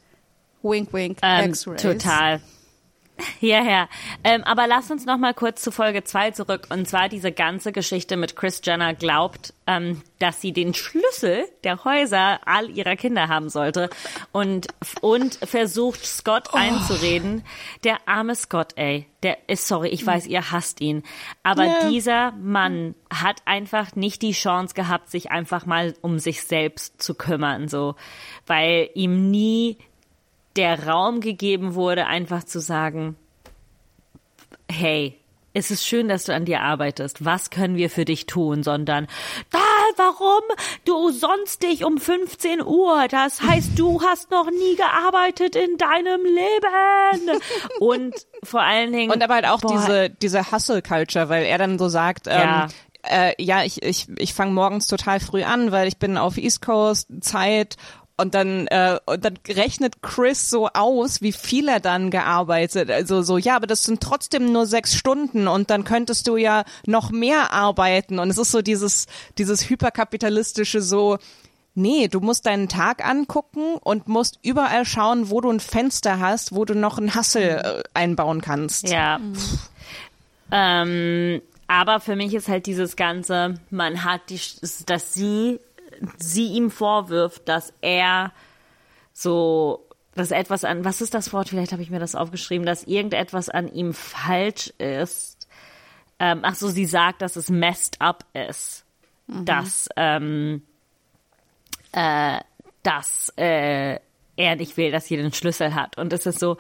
Wink, wink, ähm, X-Rays. Total. (laughs) Ja, ja. Ähm, aber lass uns noch mal kurz zu Folge 2 zurück. Und zwar diese ganze Geschichte mit Chris Jenner glaubt, ähm, dass sie den Schlüssel der Häuser all ihrer Kinder haben sollte. Und, und versucht Scott oh. einzureden. Der arme Scott, ey. Der ist, sorry, ich weiß, ihr hasst ihn. Aber yeah. dieser Mann hat einfach nicht die Chance gehabt, sich einfach mal um sich selbst zu kümmern, so. Weil ihm nie der Raum gegeben wurde, einfach zu sagen, hey, es ist schön, dass du an dir arbeitest. Was können wir für dich tun? Sondern, da, warum? Du sonst dich um 15 Uhr. Das heißt, du hast noch nie gearbeitet in deinem Leben. Und vor allen Dingen. Und aber halt auch boah, diese, diese Hustle-Culture, weil er dann so sagt, ja. ähm, äh, ja, ich, ich, ich fange morgens total früh an, weil ich bin auf East Coast Zeit und dann, äh, und dann rechnet Chris so aus, wie viel er dann gearbeitet. Also so, ja, aber das sind trotzdem nur sechs Stunden und dann könntest du ja noch mehr arbeiten. Und es ist so dieses, dieses hyperkapitalistische so, nee, du musst deinen Tag angucken und musst überall schauen, wo du ein Fenster hast, wo du noch einen Hassel äh, einbauen kannst. Ja. Ähm, aber für mich ist halt dieses Ganze, man hat die, dass sie sie ihm vorwirft, dass er so, dass etwas an, was ist das Wort? Vielleicht habe ich mir das aufgeschrieben, dass irgendetwas an ihm falsch ist. Ähm, ach so, sie sagt, dass es messed up ist. Mhm. Dass, ähm, äh, dass äh, er nicht will, dass sie den Schlüssel hat. Und es ist so,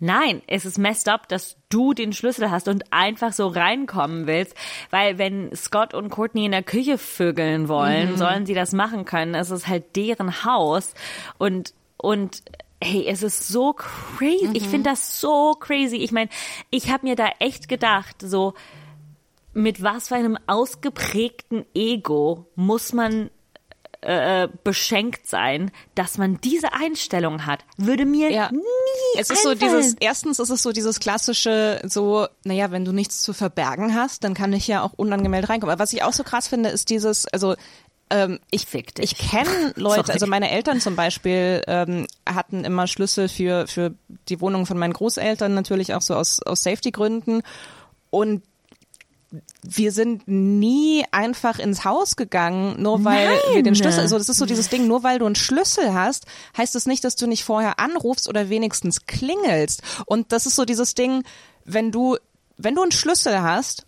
Nein, es ist messed up, dass du den Schlüssel hast und einfach so reinkommen willst, weil wenn Scott und Courtney in der Küche vögeln wollen, mhm. sollen sie das machen können. Es ist halt deren Haus und und hey, es ist so crazy. Mhm. Ich finde das so crazy. Ich meine, ich habe mir da echt gedacht, so mit was für einem ausgeprägten Ego muss man äh, beschenkt sein, dass man diese Einstellung hat. Würde mir ja. nie Es ist einfallen. so dieses, erstens ist es so dieses klassische, so, naja, wenn du nichts zu verbergen hast, dann kann ich ja auch unangemeldet reinkommen. Aber was ich auch so krass finde, ist dieses, also ähm, ich, ich kenne (laughs) Leute, Sorry. also meine Eltern zum Beispiel ähm, hatten immer Schlüssel für, für die Wohnung von meinen Großeltern, natürlich auch so aus, aus Safety-Gründen. Und wir sind nie einfach ins Haus gegangen, nur weil Nein. wir den Schlüssel, also das ist so dieses Ding, nur weil du einen Schlüssel hast, heißt das nicht, dass du nicht vorher anrufst oder wenigstens klingelst. Und das ist so dieses Ding, wenn du, wenn du einen Schlüssel hast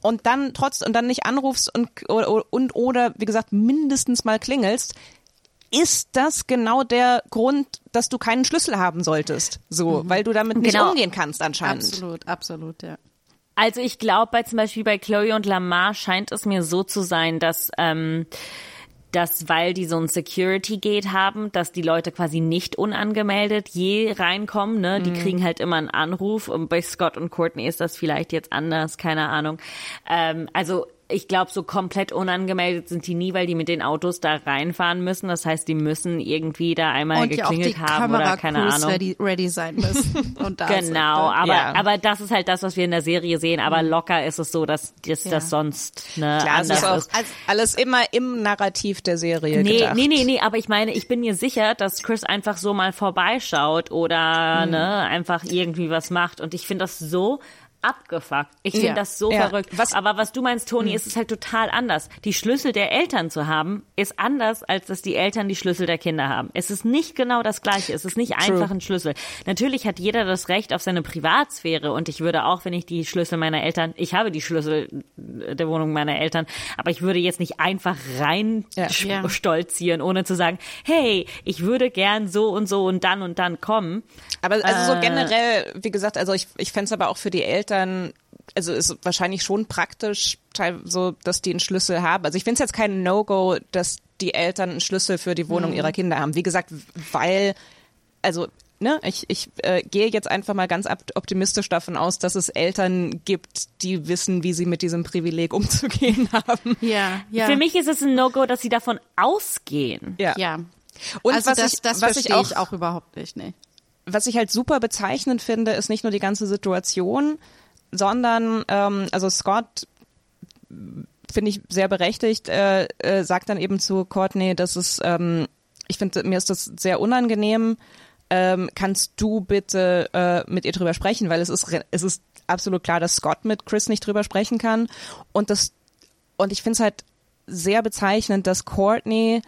und dann trotz und dann nicht anrufst und, und oder wie gesagt mindestens mal klingelst, ist das genau der Grund, dass du keinen Schlüssel haben solltest, so, mhm. weil du damit nicht genau. umgehen kannst anscheinend. Absolut, absolut, ja. Also ich glaube, bei zum Beispiel bei Chloe und Lamar scheint es mir so zu sein, dass ähm, dass weil die so ein Security Gate haben, dass die Leute quasi nicht unangemeldet je reinkommen, ne? Die mhm. kriegen halt immer einen Anruf und bei Scott und Courtney ist das vielleicht jetzt anders, keine Ahnung. Ähm, also ich glaube, so komplett unangemeldet sind die nie, weil die mit den Autos da reinfahren müssen. Das heißt, die müssen irgendwie da einmal und geklingelt ja haben oder keine Ahnung. Ready, ready sein müssen. (laughs) Und da genau, aber, ja. aber das ist halt das, was wir in der Serie sehen. Aber mhm. locker ist es so, dass das, ja. das sonst ne, Klar, anders ist. Auch ist. alles immer im Narrativ der Serie nee, gedacht. Nee, nee, nee, aber ich meine, ich bin mir sicher, dass Chris einfach so mal vorbeischaut oder mhm. ne, einfach irgendwie was macht. Und ich finde das so abgefuckt. Ich finde ja. das so ja. verrückt. Was, Aber was du meinst, Toni, hm. ist es halt total anders. Die Schlüssel der Eltern zu haben, ist anders, als dass die Eltern die Schlüssel der Kinder haben. Es ist nicht genau das Gleiche. Es ist nicht True. einfach ein Schlüssel. Natürlich hat jeder das Recht auf seine Privatsphäre und ich würde auch, wenn ich die Schlüssel meiner Eltern, ich habe die Schlüssel der Wohnung meiner Eltern. Aber ich würde jetzt nicht einfach rein Ja. Stolzieren, ohne zu sagen, hey, ich würde gern so und so und dann und dann kommen. Aber also Äh. so generell, wie gesagt, also ich, ich fände es aber auch für die Eltern, also ist wahrscheinlich schon praktisch, so, dass die einen Schlüssel haben. Also ich finde es jetzt kein No-Go, dass die Eltern einen Schlüssel für die Wohnung ihrer Kinder haben. Wie gesagt, weil, also Ne, ich, ich äh, gehe jetzt einfach mal ganz op- optimistisch davon aus, dass es Eltern gibt, die wissen, wie sie mit diesem Privileg umzugehen (laughs) haben. Ja, ja. Für mich ist es ein No-Go, dass sie davon ausgehen. Ja. ja. Und also was das, ich, das was verstehe ich auch, ich auch überhaupt nicht. Nee. was ich halt super bezeichnend finde, ist nicht nur die ganze Situation, sondern ähm, also Scott finde ich sehr berechtigt, äh, äh, sagt dann eben zu Courtney, dass es, ähm, ich finde, mir ist das sehr unangenehm. Ähm, kannst du bitte äh, mit ihr drüber sprechen, weil es ist, es ist absolut klar, dass Scott mit Chris nicht drüber sprechen kann. Und das, und ich finde es halt sehr bezeichnend, dass Courtney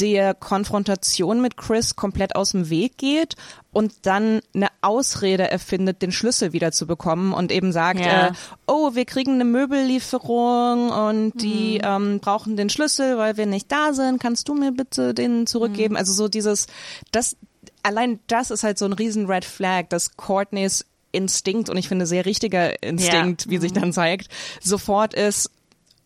der Konfrontation mit Chris komplett aus dem Weg geht und dann eine Ausrede erfindet, den Schlüssel wieder zu bekommen und eben sagt, Ja. äh, oh, wir kriegen eine Möbellieferung und die ähm, brauchen den Schlüssel, weil wir nicht da sind. Kannst du mir bitte den zurückgeben? Also so dieses, das, allein das ist halt so ein riesen Red Flag, dass Courtneys Instinkt und ich finde sehr richtiger Instinkt, wie sich dann zeigt, sofort ist,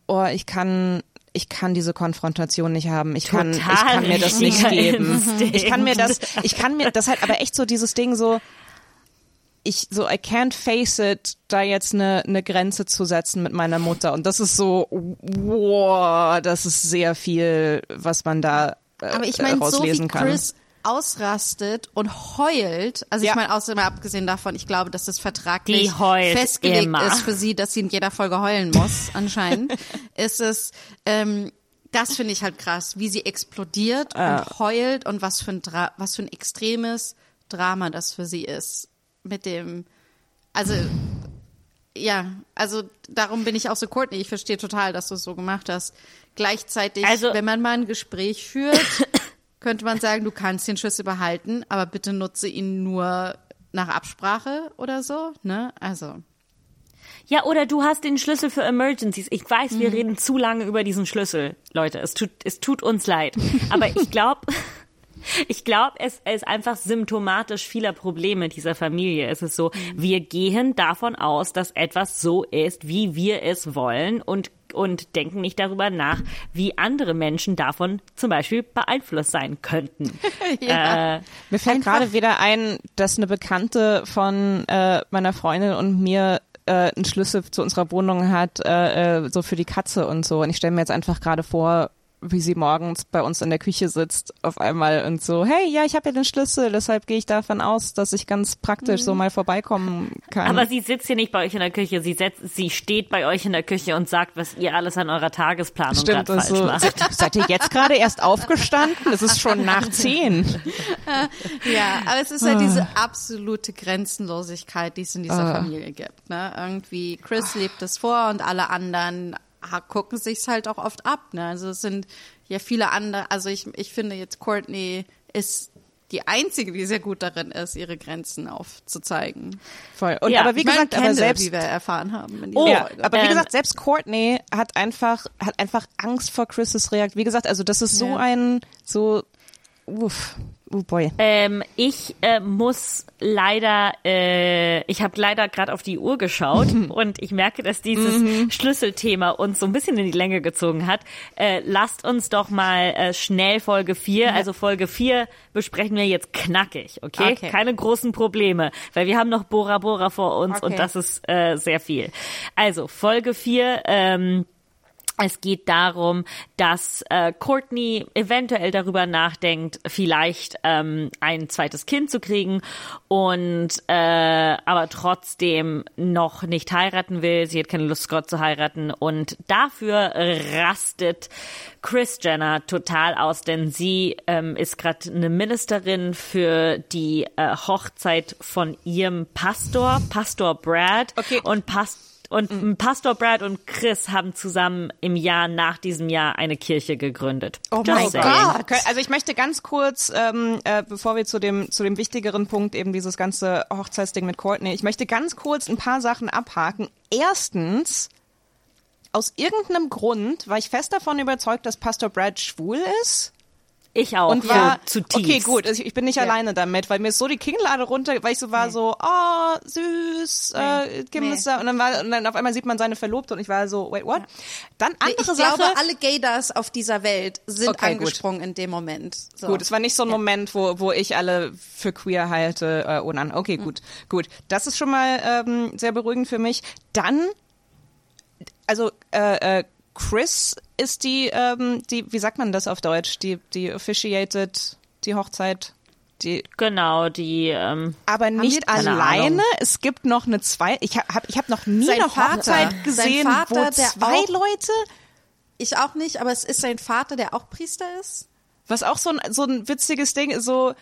oh, ich kann, ich kann diese Konfrontation nicht haben. Ich kann, ich kann mir das nicht geben. Instinkt. Ich kann mir das, ich kann mir das halt, aber echt so dieses Ding so, ich so I can't face it, da jetzt eine eine Grenze zu setzen mit meiner Mutter und das ist so, wow, das ist sehr viel, was man da äh, Aber ich meine, so wie. Chris ausrastet und heult, also Ja. ich meine, außerdem abgesehen davon, ich glaube, dass das vertraglich festgelegt immer. ist für sie, dass sie in jeder Folge heulen muss, anscheinend, (laughs) ist es, ähm, das finde ich halt krass, wie sie explodiert und heult und was für ein Dra was für ein extremes Drama das für sie ist. Mit dem, also ja, also darum bin ich auch so Courtney. Ich verstehe total, dass du es so gemacht hast. Gleichzeitig, Also- wenn man mal ein Gespräch führt, (laughs) könnte man sagen, du kannst den Schlüssel behalten, aber bitte nutze ihn nur nach Absprache oder so, ne? Also. Ja, oder du hast den Schlüssel für Emergencies. Ich weiß, wir reden zu lange über diesen Schlüssel, Leute. Es tut, es tut uns leid. Aber ich glaube, (laughs) ich glaube, es ist einfach symptomatisch vieler Probleme dieser Familie. Es ist so, wir gehen davon aus, dass etwas so ist, wie wir es wollen und und denken nicht darüber nach, wie andere Menschen davon zum Beispiel beeinflusst sein könnten. (laughs) Äh, Mir fällt gerade wieder ein, dass eine Bekannte von äh, meiner Freundin und mir äh, einen Schlüssel zu unserer Wohnung hat, äh, äh, so für die Katze und so. Und ich stelle mir jetzt einfach gerade vor, wie sie morgens bei uns in der Küche sitzt auf einmal und so, hey, ja, ich habe ja den Schlüssel, deshalb gehe ich davon aus, dass ich ganz praktisch so mal vorbeikommen kann. Aber sie sitzt hier nicht bei euch in der Küche, sie, setzt, sie steht bei euch in der Küche und sagt, was ihr alles an eurer Tagesplanung Stimmt, gerade falsch so, macht. seid, ihr jetzt gerade erst aufgestanden? Es ist schon nach zehn. (laughs) Ja, aber es ist halt diese absolute Grenzenlosigkeit, die es in dieser Familie gibt. Ne? Irgendwie, Chris lebt es vor und alle anderen gucken sich's halt auch oft ab. Ne? Also es sind ja viele andere, also ich, ich finde jetzt Courtney ist die einzige, die sehr gut darin ist, ihre Grenzen aufzuzeigen. Voll. Und Ja, aber wie Ich meine, gesagt, aber Kendall, selbst wie wir erfahren haben Oh, ja, Folge. aber wie Ähm, gesagt, selbst Courtney hat einfach hat einfach Angst vor Chris' Reakt. Wie gesagt, also das ist so Ja. ein so uff, oh boy. Ähm, ich äh, muss leider, äh, ich habe leider gerade auf die Uhr geschaut (laughs) und ich merke, dass dieses Schlüsselthema uns so ein bisschen in die Länge gezogen hat. Äh, lasst uns doch mal äh, schnell Folge 4, also Folge 4 besprechen wir jetzt knackig, okay? Okay. Keine großen Probleme, weil wir haben noch Bora Bora vor uns Okay. und das ist äh, sehr viel. Also Folge 4, ähm, es geht darum, dass äh, Courtney eventuell darüber nachdenkt, vielleicht ähm, ein zweites Kind zu kriegen und äh, aber trotzdem noch nicht heiraten will. Sie hat keine Lust, Scott zu heiraten und dafür rastet Chris Jenner total aus, denn sie ähm, ist gerade eine Ministerin für die äh, Hochzeit von ihrem Pastor, Pastor Brad Okay. und Pastor Und Mhm. Pastor Brad und Chris haben zusammen im Jahr nach diesem Jahr eine Kirche gegründet. Oh Just mein. Gott. Also ich möchte ganz kurz, ähm, äh, bevor wir zu dem zu dem wichtigeren Punkt eben dieses ganze Hochzeitsding mit Courtney, ich möchte ganz kurz ein paar Sachen abhaken. Erstens, aus irgendeinem Grund war ich fest davon überzeugt, dass Pastor Brad schwul ist. Ich auch. und war ja, zutiefst. okay gut also ich, ich bin nicht alleine damit weil mir ist so die Kinnlade runter weil ich so war so oh süß äh, Kim Nee. ist da und dann war und dann auf einmal sieht man seine Verlobte und ich war so wait what dann Nee, andere ich Sache glaube, alle Gaydars auf dieser Welt sind Okay, gut. angesprungen in dem Moment. So. Gut, es war nicht so ein Moment, wo, wo ich alle für queer halte. Äh, oh nein, okay, gut, gut. Das ist schon mal ähm, sehr beruhigend für mich. Dann, also äh, äh, Chris ist die, ähm, die, wie sagt man das auf Deutsch? Die, die officiated die Hochzeit. Die, Genau, die, ähm, aber nicht alleine. Ahnung. Es gibt noch eine zwei. Ich habe hab, ich hab noch nie Sein eine Vater. Hochzeit Sein gesehen, Vater, wo der zwei auch- Leute Ich auch nicht, aber es ist sein Vater, der auch Priester ist. Was auch so ein, so ein witziges Ding ist, so,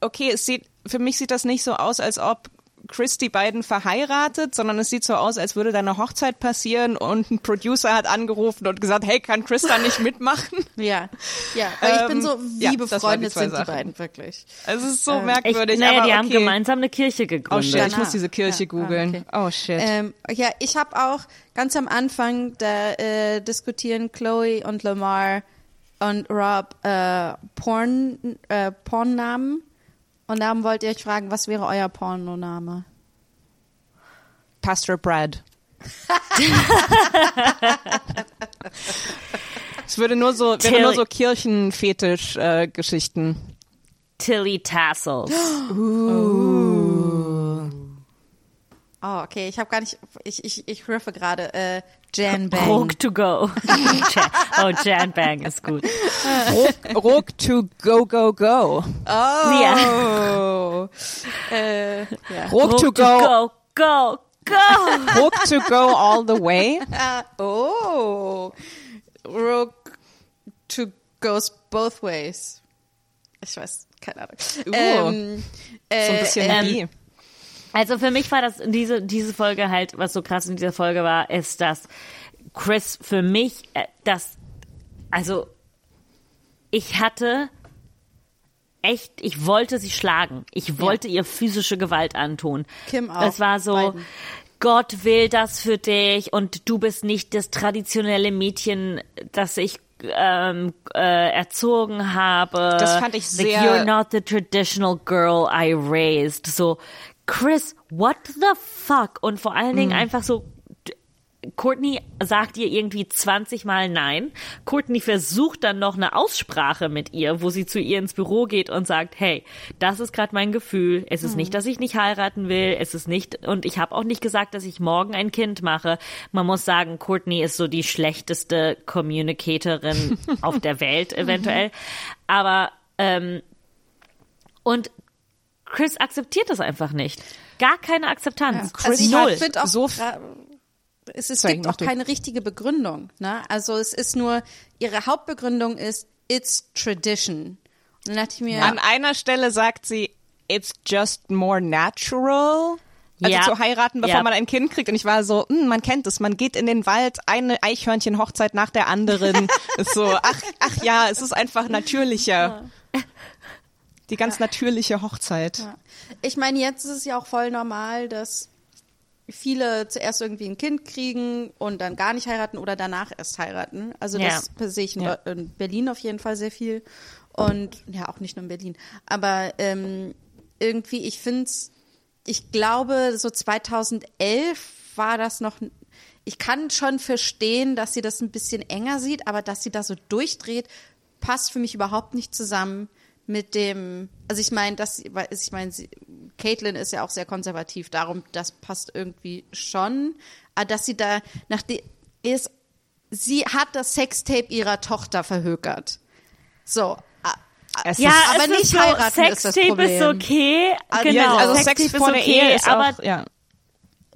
okay, es sieht, für mich sieht das nicht so aus, als ob Chris die beiden verheiratet, sondern es sieht so aus, als würde da eine Hochzeit passieren und ein Producer hat angerufen und gesagt, hey, kann Chris da nicht mitmachen? (laughs) Ja, ja. Weil ich bin Ähm, so, wie ja, die befreundet zwei sind die Sachen. beiden wirklich. Es ist so Ähm, ich, merkwürdig, naja, aber die okay. haben gemeinsam eine Kirche Oh gegründet. shit, ich muss diese Kirche Ja, googeln. ah, Oh shit. Ähm, ja, ich habe auch ganz am Anfang, da äh, diskutieren Chloe und Lamar und Rob äh, Porn, äh, Pornnamen. Und darum wollt ihr euch fragen, was wäre euer Pornoname? Pastor Brad. (laughs) es würde nur so, wäre nur so Kirchenfetisch-Geschichten. Tilly Tassels. (gasps) Oh, okay, ich habe gar nicht, ich, ich, ich riffe gerade, äh, Jan Bang. Rogue to go. (laughs) Oh, Jan Bang ist gut. Ruck to go, go, go. Ja. Oh. äh, ja. Ruck to Rogue go, go, go, go. Ruck to go all the way. (laughs) Oh. Rogue to goes both ways. Ich weiß, keine Ahnung. Uh. Ähm, äh, So ein bisschen ähm, wie. Also für mich war das diese diese Folge halt, was so krass in dieser Folge war, ist, dass Chris für mich äh, das also ich hatte echt, ich wollte sie schlagen. Ich wollte ihr physische Gewalt antun. Kim auch, Es war so beiden. Gott will das für dich und du bist nicht das traditionelle Mädchen, das ich ähm, äh, erzogen habe. Das fand ich Like, sehr- You're not the traditional girl I raised. So, Chris, what the fuck? Und vor allen Mhm. Dingen einfach so, Courtney sagt ihr irgendwie 20 Mal Nein. Courtney versucht dann noch eine Aussprache mit ihr, wo sie zu ihr ins Büro geht und sagt, hey, das ist gerade mein Gefühl. Es ist nicht, dass ich nicht heiraten will. Es ist nicht, und ich habe auch nicht gesagt, dass ich morgen ein Kind mache. Man muss sagen, Courtney ist so die schlechteste Communicatorin (laughs) auf der Welt eventuell. Aber, ähm, und Chris akzeptiert das einfach nicht. Gar keine Akzeptanz. Also ich Null. finde auch, So- es, es gibt auch keine richtige Begründung. Ne? Also es ist nur, ihre Hauptbegründung ist, it's tradition. Und dann dachte ich mir, An einer Stelle sagt sie, it's just more natural. Also Ja. zu heiraten, bevor Ja. man ein Kind kriegt. Und ich war so, hm, man kennt es, man geht in den Wald, eine Eichhörnchen-Hochzeit nach der anderen. (laughs) ist so, ach, ach ja, es ist einfach natürlicher. Die ganz natürliche Hochzeit. Ich meine, jetzt ist es ja auch voll normal, dass viele zuerst irgendwie ein Kind kriegen und dann gar nicht heiraten oder danach erst heiraten. Also Ja. das sehe ich in, Ja. in Berlin auf jeden Fall sehr viel. Und ja, auch nicht nur in Berlin. Aber ähm, irgendwie, ich finde es, ich glaube, so 2011 war das noch. Ich kann schon verstehen, dass sie das ein bisschen enger sieht, aber dass sie da so durchdreht, passt für mich überhaupt nicht zusammen mit dem. Also ich meine, weil ich meine, sie- Caitlin ist ja auch sehr konservativ, darum das passt irgendwie schon. Aber dass sie da nach die ist, sie hat das Sextape ihrer Tochter verhökert. So, Es Ja, ist, aber es nicht ist so, heiraten ist das Sextape Problem. ist okay. Also- genau, ja, also Sextape Sex vor der Ehe ist aber auch, ja.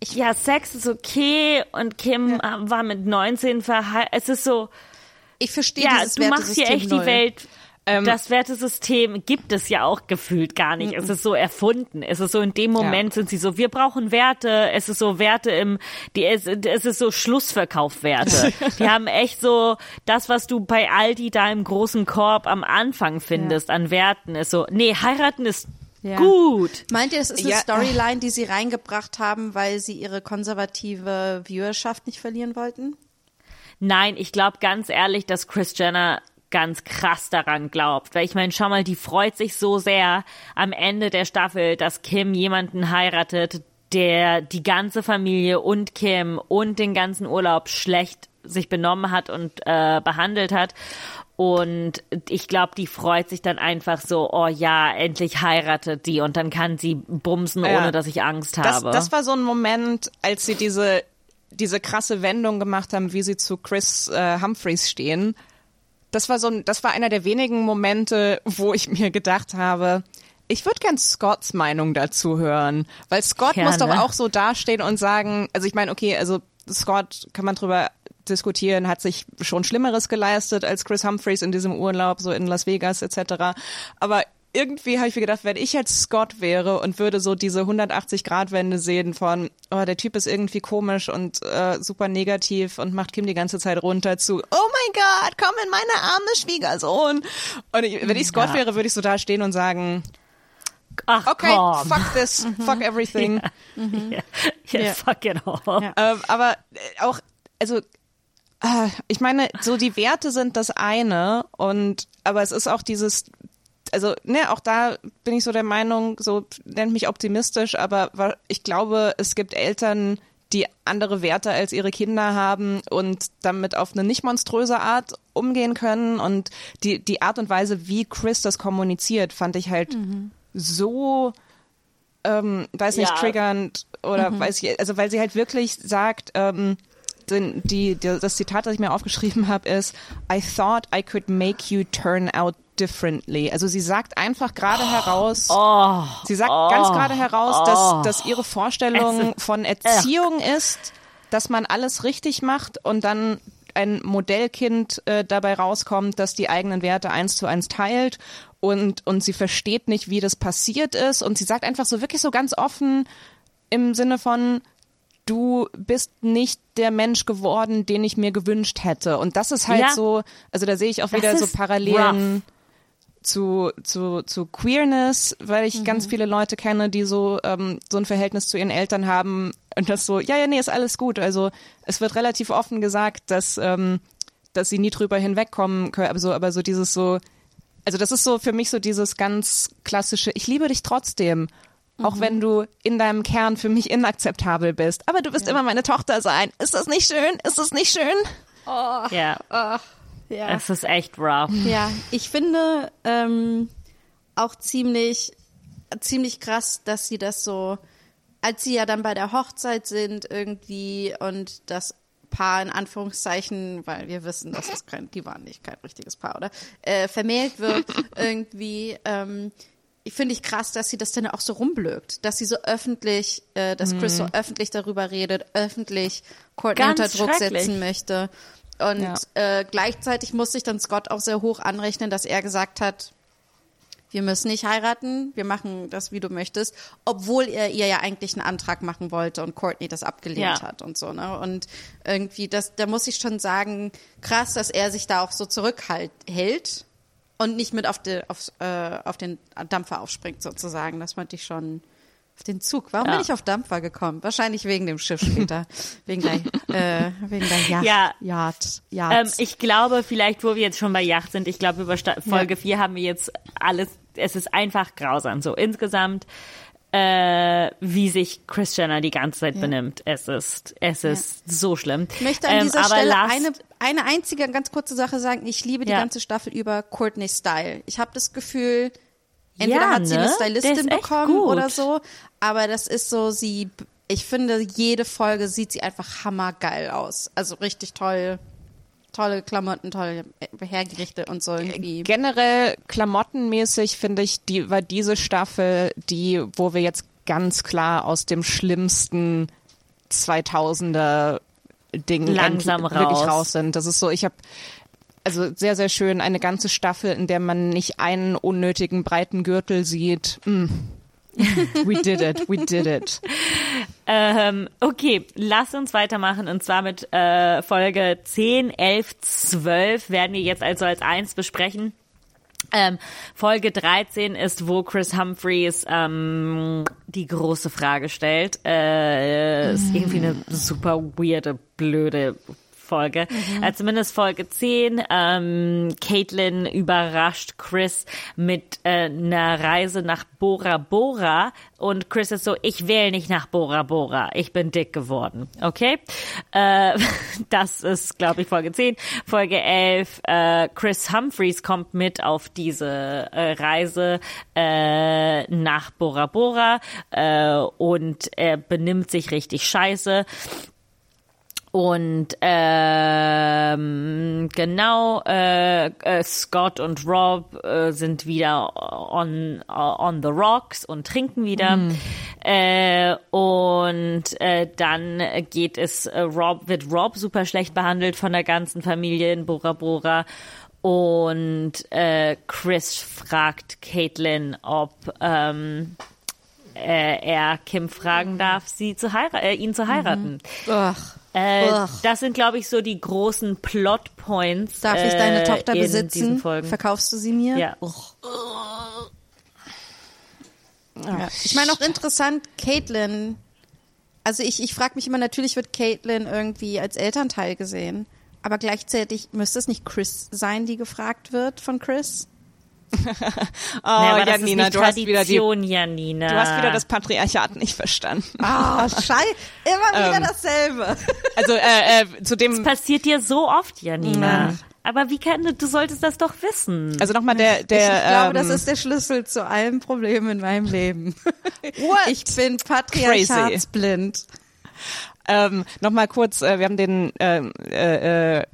ja, Sex ist okay und Kim äh, war mit 19 verheiratet. Es ist so, ich verstehe ja, dieses du machst hier echt null. die Welt Ähm, das Wertesystem gibt es ja auch gefühlt gar nicht. Es ist so erfunden. Es ist so in dem Moment sind sie so, wir brauchen Werte. Es ist so Werte im, die, es, es ist so Schlussverkaufwerte. (laughs) die haben echt so das, was du bei Aldi da im großen Korb am Anfang findest an Werten, ist so, nee, heiraten ist Ja. gut. Meint ihr, das ist eine Ja. Storyline, die sie reingebracht haben, weil sie ihre konservative Viewerschaft nicht verlieren wollten? Nein, ich glaube ganz ehrlich, dass Chris Jenner ganz krass daran glaubt. Weil ich meine, schau mal, die freut sich so sehr am Ende der Staffel, dass Kim jemanden heiratet, der die ganze Familie und Kim und den ganzen Urlaub schlecht sich benommen hat und äh, behandelt hat. Und ich glaube, die freut sich dann einfach so, oh ja, endlich heiratet die und dann kann sie bumsen, Ja. ohne dass ich Angst das, habe. das war so ein Moment, als sie diese, diese krasse Wendung gemacht haben, wie sie zu Chris äh, Humphreys stehen. Das war so ein, das war einer der wenigen Momente, wo ich mir gedacht habe, ich würde gern Scotts Meinung dazu hören, weil Scott muss doch Gerne. auch so dastehen und sagen, also ich meine, okay, also Scott kann man drüber diskutieren, hat sich schon Schlimmeres geleistet als Chris Humphreys in diesem Urlaub, so in Las Vegas etc. Aber irgendwie habe ich mir gedacht, wenn ich jetzt Scott wäre und würde so diese 180-Grad-Wende sehen von, oh, der Typ ist irgendwie komisch und äh, super negativ und macht Kim die ganze Zeit runter zu, oh mein Gott, komm in meine Arme, Schwiegersohn. Und ich, wenn ich Scott Ja. wäre, würde ich so da stehen und sagen, Ach okay, komm. fuck this, fuck everything. ja, ja, fuck it all. Ähm, aber äh, auch, also äh, ich meine, so die Werte sind das eine und aber es ist auch dieses, also ne, auch da bin ich so der Meinung, so nennt mich optimistisch, aber ich glaube, es gibt Eltern, die andere Werte als ihre Kinder haben und damit auf eine nicht monströse Art umgehen können. Und die die Art und Weise, wie Chris das kommuniziert, fand ich halt so ähm, weiß nicht, Ja. triggernd oder weiß ich, also weil sie halt wirklich sagt, ähm, den, die, die, das Zitat, das ich mir aufgeschrieben (laughs) habe, ist, I thought I could make you turn out differently. Also sie sagt einfach gerade heraus, sie sagt ganz gerade heraus, dass, dass ihre Vorstellung von Erziehung ist, dass man alles richtig macht und dann ein Modellkind äh, dabei rauskommt, das die eigenen Werte eins zu eins teilt und, und sie versteht nicht, wie das passiert ist. Und sie sagt einfach so wirklich so ganz offen im Sinne von, du bist nicht der Mensch geworden, den ich mir gewünscht hätte. Und das ist halt Ja. so, also da sehe ich auch Das wieder so Parallelen zu, zu, zu Queerness, weil ich ganz viele Leute kenne, die so, ähm, so ein Verhältnis zu ihren Eltern haben und das so, ja, ja, nee, ist alles gut. Also es wird relativ offen gesagt, dass, ähm, dass sie nie drüber hinwegkommen können, aber so, aber so dieses so, also das ist so für mich so dieses ganz klassische, ich liebe dich trotzdem. Auch wenn du in deinem Kern für mich inakzeptabel bist. Aber du wirst immer meine Tochter sein. Ist das nicht schön? Ist das nicht schön? Ja, Ja. es ist echt rough. Ja, ich finde ähm, auch ziemlich, ziemlich krass, dass sie das so, als sie ja dann bei der Hochzeit sind irgendwie und das Paar in Anführungszeichen, weil wir wissen, dass es kein, die waren nicht kein richtiges Paar, oder? Äh, vermählt wird (laughs) irgendwie. Ähm, ich finde ich krass, dass sie das dann auch so rumblökt, dass sie so öffentlich, äh, dass Chris so öffentlich darüber redet, öffentlich Courtney unter Druck setzen möchte. Und Ja. äh, gleichzeitig musste ich dann Scott auch sehr hoch anrechnen, dass er gesagt hat, wir müssen nicht heiraten, wir machen das, wie du möchtest, obwohl er ihr ja eigentlich einen Antrag machen wollte und Courtney das abgelehnt Ja. hat und so, ne? Und irgendwie, das, da muss ich schon sagen, krass, dass er sich da auch so zurückhält und nicht mit auf, die, auf, äh, auf den Dampfer aufspringt, sozusagen. Das fand ich schon auf den Zug. Warum Ja. bin ich auf Dampfer gekommen? Wahrscheinlich wegen dem Schiff später. (laughs) wegen der, äh, wegen der Yacht. Ja. Yacht. Ähm, Yachts. ich glaube, vielleicht, wo wir jetzt schon bei Yacht sind, ich glaube, über Sta Folge 4 haben wir jetzt alles, es ist einfach grausam. So insgesamt, äh, wie sich Chris Jenner die ganze Zeit benimmt. Es ist, es ist so schlimm. Ich möchte an Ähm, dieser aber Stelle eine, eine einzige ganz kurze Sache sagen. Ich liebe die Ja. ganze Staffel über Courtney Style. Ich habe das Gefühl, entweder Ja, hat sie eine ne? Der Stylistin bekommen oder so, aber das ist so, sie, ich finde, jede Folge sieht sie einfach hammergeil aus. Also richtig toll, tolle Klamotten, tolle Hergerichte und so irgendwie. Generell klamottenmäßig finde ich, die war diese Staffel die, wo wir jetzt ganz klar aus dem schlimmsten 2000er Ding Langsam end- wirklich raus. raus sind. Das ist so, ich habe also sehr, sehr schön. Eine ganze Staffel, in der man nicht einen unnötigen breiten Gürtel sieht. Mm. We did it, we did it. (laughs) Ähm, okay, lass uns weitermachen und zwar mit äh, Folge 10, 11, 12 werden wir jetzt also als eins besprechen. Ähm, Folge 13 ist, wo Chris Humphreys ähm, die große Frage stellt. Äh, ist irgendwie eine super weirde, blöde Folge. Mhm. Äh, zumindest Folge 10. Ähm, Caitlin überrascht Chris mit äh, einer Reise nach Bora Bora und Chris ist so, ich will nicht nach Bora Bora, ich bin dick geworden. Okay? Äh, (laughs) das ist, glaube ich, Folge 10. Folge 11, äh, Chris Humphreys kommt mit auf diese äh, Reise äh, nach Bora Bora äh, und er benimmt sich richtig scheiße. Und ähm, genau, äh, äh, Scott und Rob äh, sind wieder on, on the rocks und trinken wieder. Mhm. Äh, und äh, dann geht es, äh, Rob, wird Rob super schlecht behandelt von der ganzen Familie in Bora Bora. Und äh, Chris fragt Caitlin, ob ähm, äh, er Kim fragen darf, sie zu heiraten, äh, ihn zu heiraten. Mhm. Ach. Äh, das sind, glaube ich, so die großen Plotpoints. Darf ich deine äh, Tochter besitzen? Verkaufst du sie mir? Ja. ja. Ich meine auch interessant, Caitlin. Also ich, ich frage mich immer, natürlich wird Caitlin irgendwie als Elternteil gesehen. Aber gleichzeitig müsste es nicht Chris sein, die gefragt wird von Chris? Oh, naja, Janina, du hast wieder die, Janina. Du hast wieder das Patriarchat nicht verstanden. Ah, oh, (laughs) schei, immer wieder ähm, dasselbe. Also äh, äh, zu dem. Das passiert dir so oft, Janina. Mhm. Aber wie kann du, du solltest das doch wissen. Also nochmal der, der. Ich, ich glaube, ähm, das ist der Schlüssel zu allen Problemen in meinem Leben. What? Ich bin patriarchatsblind. Ähm, Nochmal kurz, äh, wir haben den, äh, äh,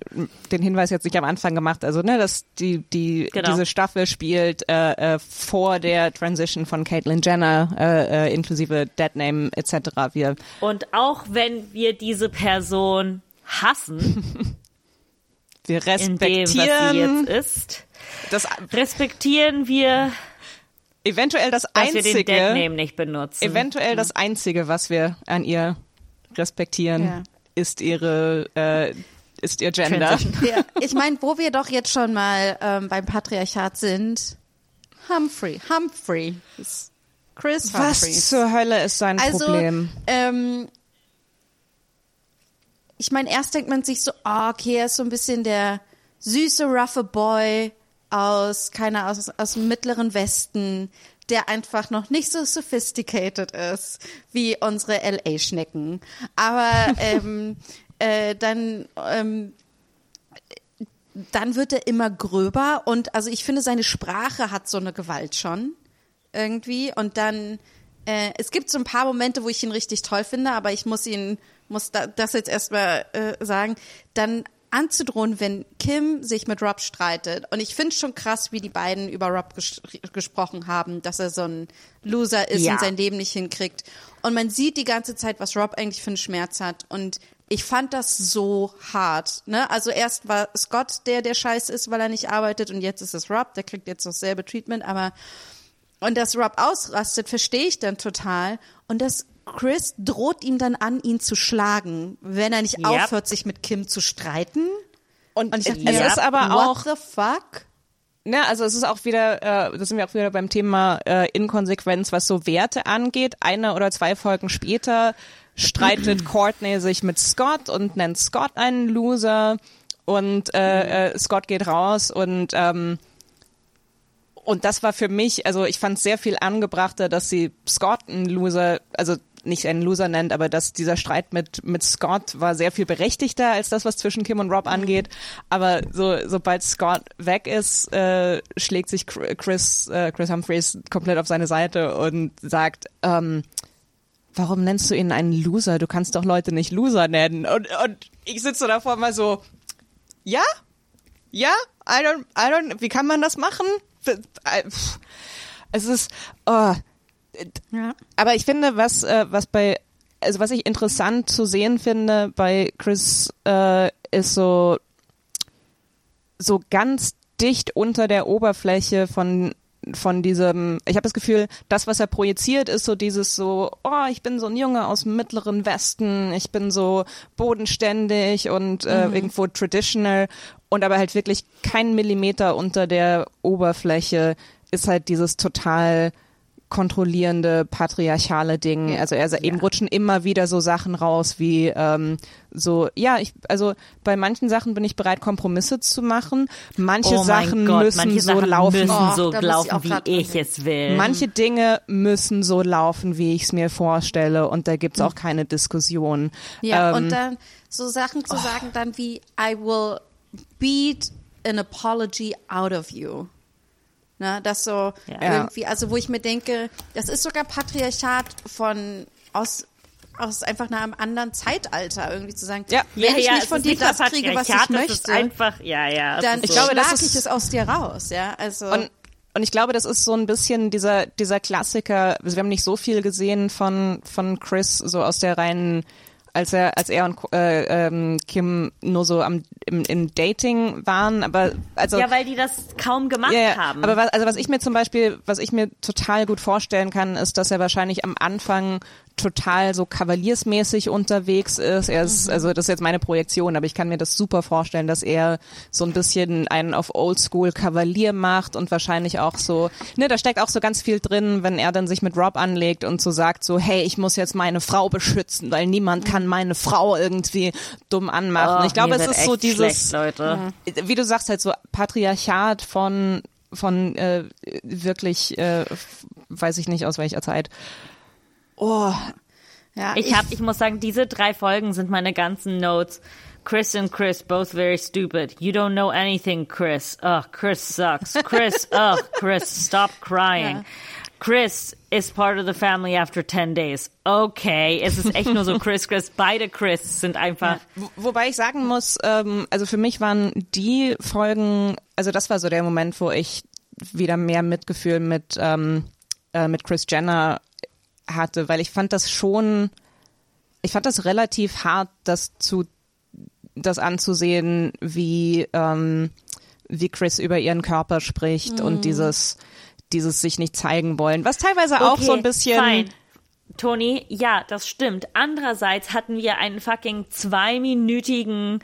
den Hinweis jetzt nicht am Anfang gemacht, also ne, dass die, die genau. diese Staffel spielt äh, äh, vor der Transition von Caitlyn Jenner, äh, äh, inklusive Deadname etc. Wir Und auch wenn wir diese Person hassen, (laughs) wir respektieren, dem, was sie jetzt ist, das respektieren wir eventuell das einzige, wir den Deadname nicht benutzen. Eventuell das einzige, was wir an ihr respektieren, ja. ist ihre äh, ist ihr Gender. Ja. Ich meine, wo wir doch jetzt schon mal ähm, beim Patriarchat sind, Humphrey, Humphrey, Chris Humphrey. Was zur Hölle ist sein also, Problem? Ähm, ich meine, erst denkt man sich so, oh, okay, er ist so ein bisschen der süße, roughe Boy aus, keine aus, aus dem mittleren Westen, der einfach noch nicht so sophisticated ist wie unsere LA-Schnecken. Aber (laughs) ähm, äh, dann ähm, dann wird er immer gröber und also ich finde seine Sprache hat so eine Gewalt schon irgendwie und dann äh, es gibt so ein paar Momente, wo ich ihn richtig toll finde, aber ich muss ihn muss da, das jetzt erstmal äh, sagen. Dann anzudrohen, wenn Kim sich mit Rob streitet. Und ich finde schon krass, wie die beiden über Rob ges gesprochen haben, dass er so ein Loser ist ja. und sein Leben nicht hinkriegt. Und man sieht die ganze Zeit, was Rob eigentlich für einen Schmerz hat. Und ich fand das so hart. Ne? Also erst war Scott der, der scheiß ist, weil er nicht arbeitet. Und jetzt ist es Rob, der kriegt jetzt dasselbe Treatment. Aber und dass Rob ausrastet, verstehe ich dann total. Und das Chris droht ihm dann an, ihn zu schlagen, wenn er nicht yep. aufhört, sich mit Kim zu streiten. Und, und ich dachte, es yep. ist aber auch. What the fuck? Ne, also es ist auch wieder, äh, da sind wir auch wieder beim Thema äh, Inkonsequenz, was so Werte angeht. Eine oder zwei Folgen später streitet (clears throat) Courtney sich mit Scott und nennt Scott einen Loser und äh, äh, Scott geht raus und ähm, und das war für mich, also ich fand es sehr viel angebrachter, dass sie Scott einen Loser, also nicht einen Loser nennt, aber dass dieser Streit mit, mit Scott war sehr viel berechtigter als das, was zwischen Kim und Rob angeht. Aber so, sobald Scott weg ist, äh, schlägt sich Chris, äh, Chris Humphreys komplett auf seine Seite und sagt, ähm, warum nennst du ihn einen Loser? Du kannst doch Leute nicht Loser nennen. Und, und ich sitze davor mal so, ja? Ja? I don't, I don't, wie kann man das machen? Es ist, oh, ja. Aber ich finde, was, äh, was bei, also was ich interessant zu sehen finde bei Chris, äh, ist so so ganz dicht unter der Oberfläche von von diesem, ich habe das Gefühl, das, was er projiziert, ist so dieses so, oh, ich bin so ein Junge aus dem mittleren Westen, ich bin so bodenständig und äh, Mhm. irgendwo traditional und aber halt wirklich kein Millimeter unter der Oberfläche ist halt dieses total kontrollierende patriarchale Ding. Also er eben rutschen immer wieder so Sachen raus wie ähm, so ja ich also bei manchen Sachen bin ich bereit Kompromisse zu machen. Manche oh Sachen Gott, müssen manche so Sachen laufen. müssen Oh, so ich laufen, auch wie ich es will. Manche Dinge müssen so laufen, wie ich es mir vorstelle und da gibt's auch keine Diskussion. Ja, ähm, und dann so Sachen zu sagen dann wie I will beat an apology out of you. Ne, das so Ja. irgendwie, also wo ich mir denke, das ist sogar Patriarchat von aus aus einfach einem anderen Zeitalter irgendwie zu sagen, Ja. wenn ich ja, nicht von dir nicht das kriege, was ich möchte, einfach, ja, ja. dann ist Ich so. glaube, das ist- ich es aus dir raus, ja, also Und, und ich glaube, das ist so ein bisschen dieser, dieser Klassiker. Also wir haben nicht so viel gesehen von, von Chris, so aus der reinen, als er, als er und äh, ähm, Kim nur so am, im, im Dating waren, aber also ja, weil die das kaum gemacht ja. haben. Aber was, also was ich mir zum Beispiel, was ich mir total gut vorstellen kann, ist, dass er wahrscheinlich am Anfang total so kavaliersmäßig unterwegs ist. Er ist, also das ist jetzt meine Projektion, aber ich kann mir das super vorstellen, dass er so ein bisschen einen auf Oldschool Kavalier macht und wahrscheinlich auch so, ne, da steckt auch so ganz viel drin, wenn er dann sich mit Rob anlegt und so sagt so, hey, ich muss jetzt meine Frau beschützen, weil niemand kann meine Frau irgendwie dumm anmachen. Oh, ich glaube, es ist so dieses, schlecht, wie du sagst, halt so Patriarchat von von äh, wirklich, äh, weiß ich nicht aus welcher Zeit. Oh, ja, Ich hab, ich muss sagen, diese drei Folgen sind meine ganzen Notes. Chris and Chris, both very stupid. You don't know anything, Chris. Ugh, Chris sucks. Chris, (laughs) ugh, Chris, stop crying. Ja. Chris is part of the family after 10 days. Okay, es ist echt nur so (laughs) Chris, Chris. Beide Chris sind einfach, Wo- Wobei ich sagen muss, ähm, also für mich waren die Folgen, also das war so der Moment, wo ich wieder mehr Mitgefühl mit, ähm, äh, mit Chris Jenner hatte, weil ich fand das schon, ich fand das relativ hart, das zu, das anzusehen, wie, ähm, wie Chris über ihren Körper spricht und dieses, dieses sich nicht zeigen wollen, was teilweise auch Okay, so ein bisschen, Fein. Toni, ja, das stimmt. Andererseits hatten wir einen fucking zweiminütigen,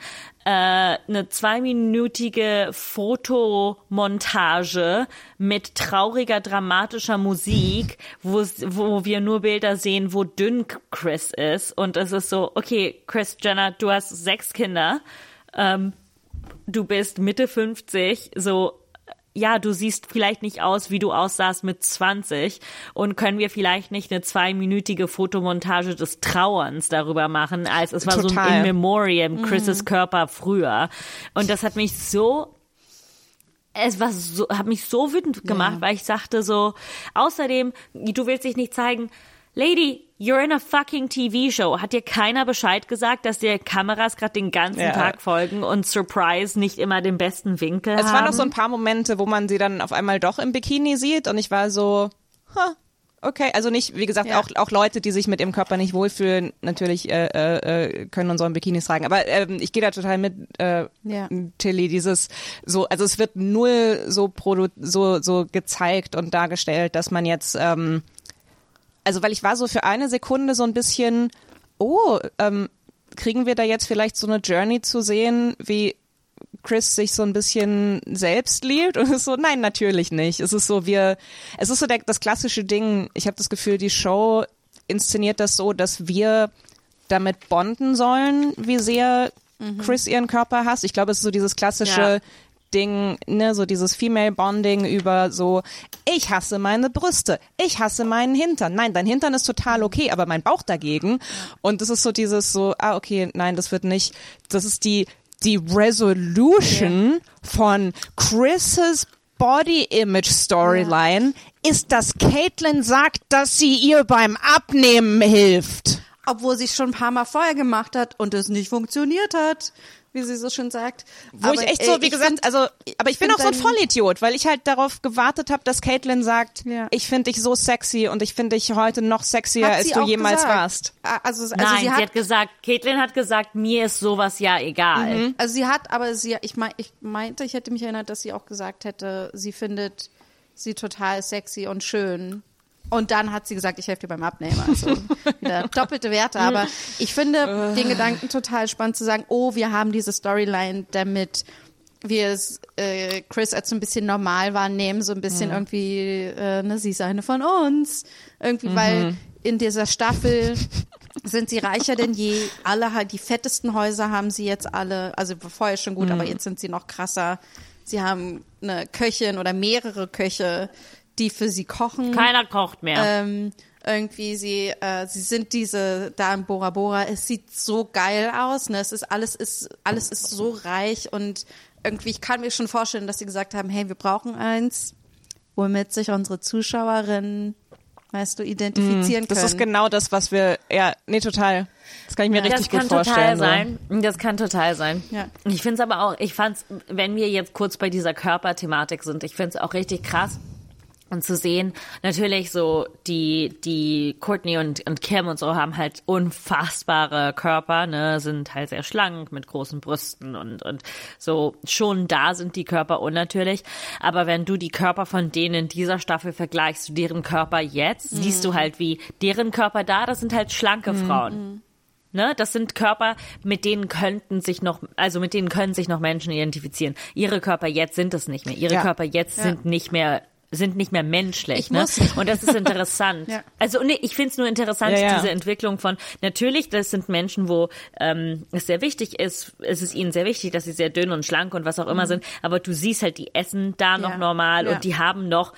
äh, eine zweiminütige Fotomontage mit trauriger, dramatischer Musik, wo, wo wir nur Bilder sehen, wo dünn Chris ist. Und es ist so, okay, Chris Jenner, du hast sechs Kinder, ähm, du bist Mitte 50, so ja, du siehst vielleicht nicht aus, wie du aussahst mit 20 und können wir vielleicht nicht eine zweiminütige Fotomontage des Trauerns darüber machen, als es war so Total. ein In Memoriam, Chris' Körper früher. Und das hat mich so es war so, hat mich so wütend gemacht, weil ich sagte so, außerdem, du willst dich nicht zeigen, Lady, you're in a fucking TV-Show. Hat dir keiner Bescheid gesagt, dass dir Kameras gerade den ganzen Ja. Tag folgen und Surprise nicht immer den besten Winkel Es haben? waren noch so ein paar Momente, wo man sie dann auf einmal doch im Bikini sieht und ich war so, ha, okay. Also nicht, wie gesagt, Ja. auch, auch Leute, die sich mit ihrem Körper nicht wohlfühlen, natürlich äh, äh, äh, können unsere Bikinis tragen. Aber ähm, ich gehe da total mit, äh, Ja. Tilly, dieses so, also es wird null so produ so, so gezeigt und dargestellt, dass man jetzt, ähm, also weil ich war so für eine Sekunde so ein bisschen, oh, ähm, kriegen wir da jetzt vielleicht so eine Journey zu sehen, wie Chris sich so ein bisschen selbst liebt und ist so, nein, natürlich nicht. Es ist so, wir, es ist so der, das klassische Ding. Ich habe das Gefühl, die Show inszeniert das so, dass wir damit bonden sollen, wie sehr Chris ihren Körper hasst. Ich glaube, es ist so dieses klassische Ja. Ding, ne, so dieses Female Bonding über so, ich hasse meine Brüste, ich hasse meinen Hintern. Nein, dein Hintern ist total okay, aber mein Bauch dagegen. Und das ist so dieses so, ah, okay, nein, das wird nicht, das ist die, die Resolution von Chris's Body Image Storyline ist, dass Caitlyn sagt, dass sie ihr beim Abnehmen hilft. obwohl sie es schon ein paar Mal vorher gemacht hat und es nicht funktioniert hat. Wie sie so schön sagt. Wo ich echt so, äh, wie gesagt, find- also, aber ich bin find auch so ein Vollidiot, weil ich halt darauf gewartet habe, dass Caitlin sagt, Ja. ich finde dich so sexy und ich finde dich heute noch sexier, Hat als sie du jemals gesagt. warst. Also, also Nein, sie hat, gesagt, Caitlin hat gesagt, mir ist sowas ja egal. also sie hat, aber sie, ich, mein, ich meinte, ich hätte mich erinnert, dass sie auch gesagt hätte, sie findet sie total sexy und schön. Und dann hat sie gesagt, ich helfe dir beim Abnehmen. Also (laughs) wieder doppelte Werte. Aber ich finde den Gedanken total spannend zu sagen, oh, wir haben diese Storyline, damit wir es äh, Chris als so ein bisschen normal wahrnehmen, so ein bisschen irgendwie, äh, ne, sie ist eine von uns. Irgendwie, weil in dieser Staffel sind sie reicher denn je. Alle halt, die fettesten Häuser haben sie jetzt alle, also vorher schon gut, aber jetzt sind sie noch krasser. Sie haben eine Köchin oder mehrere Köche, die für sie kochen. Keiner kocht mehr. Ähm, irgendwie sie, äh, sie sind diese da in Bora Bora. Es sieht so geil aus. Ne? Es ist alles ist alles ist so reich und irgendwie ich kann mir schon vorstellen, dass sie gesagt haben, hey, wir brauchen eins, womit sich unsere Zuschauerinnen, weißt du, identifizieren Das können. ist genau das, was wir, ja, nee, total. Das kann ich mir richtig das kann gut vorstellen. total so. sein. Das kann total sein. Ja. Ich finde es aber auch, ich fand's, wenn wir jetzt kurz bei dieser Körperthematik sind, ich finde es auch richtig krass. Und zu sehen, natürlich so, die, die Courtney und, und Kim und so haben halt unfassbare Körper, ne, sind halt sehr schlank mit großen Brüsten und, und so, schon da sind die Körper unnatürlich. Aber wenn du die Körper von denen in dieser Staffel vergleichst zu deren Körper jetzt, siehst du halt wie deren Körper da, das sind halt schlanke Frauen. Ne, das sind Körper, mit denen könnten sich noch, also mit denen können sich noch Menschen identifizieren. Ihre Körper jetzt sind es nicht mehr. Ihre Ja. Körper jetzt sind nicht mehr sind nicht mehr menschlich. Ich ne? muss- Und das ist (laughs) interessant. Ja. Also nee, ich finde es nur interessant, Ja, ja. diese Entwicklung von natürlich, das sind Menschen, wo ähm, es sehr wichtig ist, es ist ihnen sehr wichtig, dass sie sehr dünn und schlank und was auch immer sind, aber du siehst halt, die essen da noch Mhm. Ja. normal Ja. und die haben noch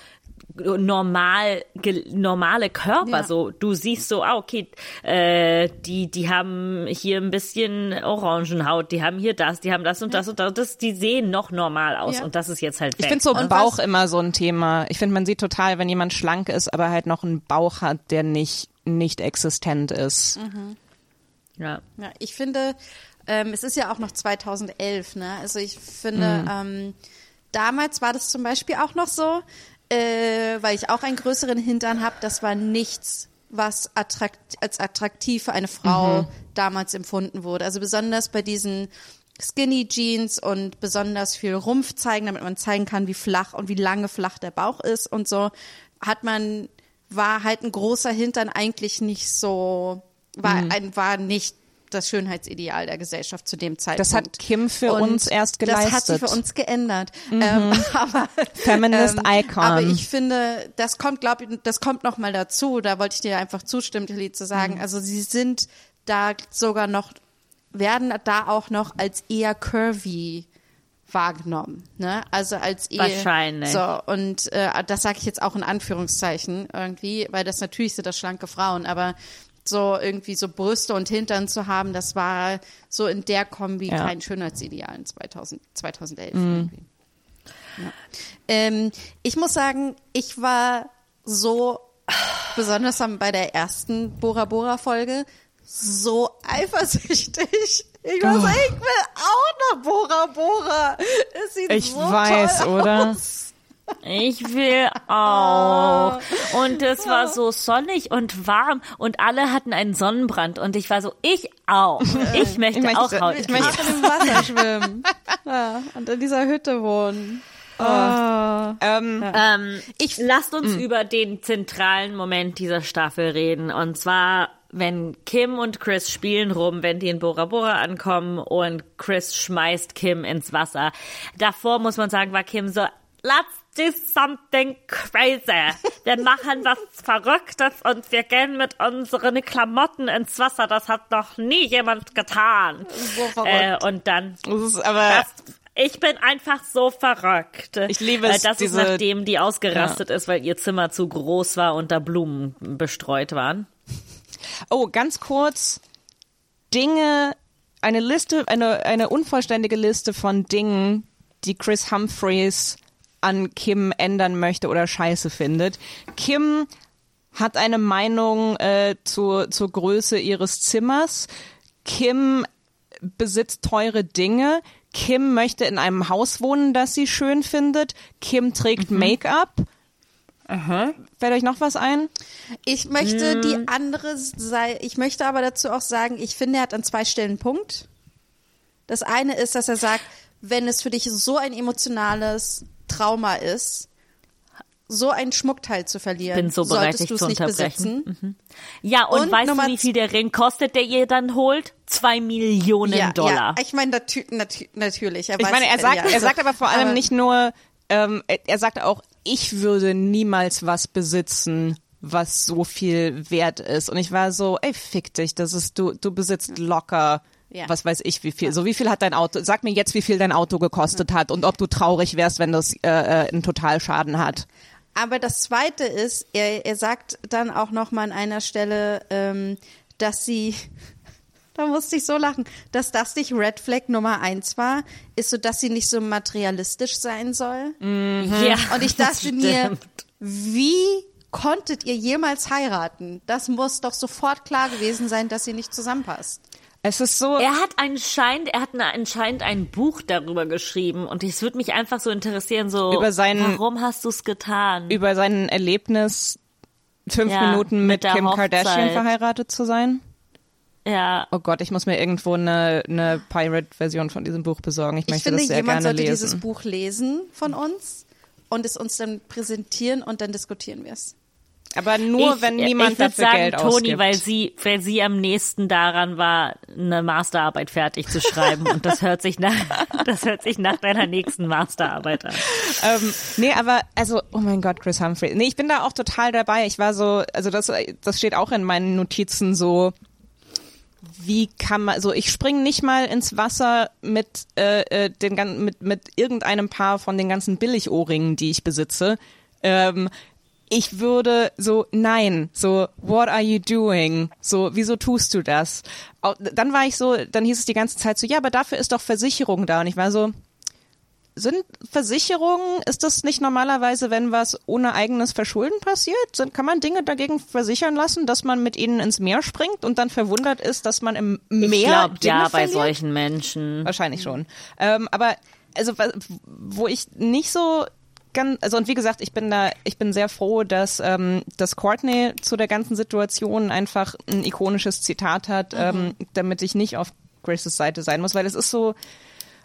normal ge, normale Körper Ja. so du siehst so ah okay äh, die die haben hier ein bisschen Orangenhaut die haben hier das die haben das und das und das, das die sehen noch normal aus Ja. und das ist jetzt halt weg. Ich finde so Und Bauch was- immer so ein Thema. Ich finde, man sieht total, wenn jemand schlank ist, aber halt noch einen Bauch hat, der nicht, nicht existent ist. ja. Ja, ich finde, ähm, es ist ja auch noch 2011, ne? Also ich finde, Mhm. ähm, damals war das zum Beispiel auch noch so, äh, weil ich auch einen größeren Hintern habe, das war nichts, was attrakt als attraktiv für eine Frau Mhm. damals empfunden wurde. Also besonders bei diesen Skinny Jeans und besonders viel Rumpf zeigen, damit man zeigen kann, wie flach und wie lange flach der Bauch ist und so, hat man, war halt ein großer Hintern eigentlich nicht so, war, ein, war nicht das Schönheitsideal der Gesellschaft zu dem Zeitpunkt. Das hat Kim für Und uns erst Das hat sie geleistet. für uns geändert. (laughs) Ähm, aber, Feminist Icon. aber ich finde, das kommt, glaube ich, das kommt noch mal dazu. Da wollte ich dir einfach zustimmen, Tilly, zu sagen. Also sie sind da sogar noch, werden da auch noch als eher curvy wahrgenommen, ne? Also als eher Wahrscheinlich. so und äh, das sage ich jetzt auch in Anführungszeichen irgendwie, weil das natürlich sind das schlanke Frauen, aber so irgendwie so Brüste und Hintern zu haben, das war so in der Kombi Ja. kein Schönheitsideal in 2000, 2011 irgendwie. Ja. Ähm, ich muss sagen, ich war so besonders am- bei der ersten Bora Bora Folge so eifersüchtig. Ich war so, ich will auch noch Bora Bora. Es sieht Ich so weiß, toll oder? Aus. Ich will auch. Und es war so sonnig und warm und alle hatten einen Sonnenbrand und ich war so, ich auch. Ich möchte Ich möchte- auch Haut. ich möchte im Wasser (laughs) schwimmen. Ja, und in dieser Hütte wohnen. Ähm, Ähm, Ich- lasst uns über den zentralen Moment dieser Staffel reden. Und zwar, wenn Kim und Chris spielen rum, wenn die in Bora Bora ankommen und Chris schmeißt Kim ins Wasser. Davor muss man sagen, war Kim so, let's do something crazy. Wir machen was Verrücktes und wir gehen mit unseren Klamotten ins Wasser. Das hat noch nie jemand getan. So verrückt. Äh, und dann das ist aber, das, ich bin einfach so verrückt. Ich liebe Äh, es, Das diese- ist nachdem die ausgerastet ist, weil ihr Zimmer zu groß war und da Blumen bestreut waren. oh, ganz kurz, Dinge, eine Liste, eine, eine unvollständige Liste von Dingen, die Chris Humphreys an Kim ändern möchte oder scheiße findet. Kim hat eine Meinung äh, zur, zur Größe ihres Zimmers. Kim besitzt teure Dinge. Kim möchte in einem Haus wohnen, das sie schön findet. Kim trägt Make-up. Fällt euch noch was ein? Ich möchte die andere Seite, ich möchte aber dazu auch sagen, ich finde, er hat an zwei Stellen einen Punkt. Das eine ist, dass er sagt, wenn es für dich so ein emotionales Trauma ist, so ein Schmuckteil zu verlieren, Bin so du es zu nicht unterbrechen. besitzen. Ja, und, Und weißt Nummer du, wie viel der Ring kostet, der ihr dann holt? Zwei Millionen Ja, Dollar. ja, ich meine, natü natü natürlich. Er Ich weiß- meine, er sagt, ja, er also- sagt aber vor allem aber- nicht nur, ähm, er- er sagt auch, ich würde niemals was besitzen, was so viel wert ist. Und ich war so, ey, fick dich, das ist, du, du besitzt locker, Ja. was weiß ich, wie viel. So, wie viel hat dein Auto, sag mir jetzt, wie viel dein Auto gekostet hat und ob du traurig wärst, wenn das äh, äh, einen Totalschaden hat. Aber das Zweite ist, er, er sagt dann auch noch mal an einer Stelle, ähm, dass sie, (laughs) da musste ich so lachen, dass das nicht Red Flag Nummer eins war, ist so, dass sie nicht so materialistisch sein soll. ja. Und ich dachte (laughs) mir, wie konntet ihr jemals heiraten? Das muss doch sofort klar gewesen sein, dass sie nicht zusammenpasst. Es ist so, Er hat anscheinend, er hat eine, anscheinend ein Buch darüber geschrieben und es würde mich einfach so interessieren, so Über seinen- warum hast du es getan? über sein Erlebnis, fünf Ja, Minuten mit mit, Kim Kardashian Hochzeit. verheiratet zu sein. ja, Oh Gott, ich muss mir irgendwo eine, eine Pirate-Version von diesem Buch besorgen. Ich Ich möchte finde, das sehr jemand gerne sollte lesen. dieses Buch lesen von uns und es uns dann präsentieren und dann diskutieren wir es. Aber nur, ich, wenn niemand ich dafür sagen, Geld Toni, ausgibt. weil sie, weil sie am nächsten daran war, eine Masterarbeit fertig zu schreiben und das hört sich nach, (laughs) das hört sich nach deiner nächsten Masterarbeit an. ähm, nee, aber also, oh mein Gott, Chris Humphrey. Nee, ich bin da auch total dabei. Ich war so, also das, das steht auch in meinen Notizen so. Wie kann man, so ich springe nicht mal ins Wasser mit äh, äh, den mit mit irgendeinem Paar von den ganzen Billigohrringen, die ich besitze. Ähm, ich würde so, nein, so, what are you doing? So, wieso tust du das? Dann war ich so, dann hieß es die ganze Zeit so, ja, aber dafür ist doch Versicherung da. Und ich war so, sind Versicherungen, ist das nicht normalerweise, wenn was ohne eigenes Verschulden passiert? Sind, kann man Dinge dagegen versichern lassen, dass man mit ihnen ins Meer springt und dann verwundert ist, dass man im Meer Ich glaube, ja, bei verliert? solchen Menschen. Wahrscheinlich schon. Ähm, aber also wo ich nicht so ganz, also und wie gesagt, ich bin da, ich bin sehr froh, dass ähm, dass Courtney zu der ganzen Situation einfach ein ikonisches Zitat hat, ähm, damit ich nicht auf Graces Seite sein muss, weil es ist so,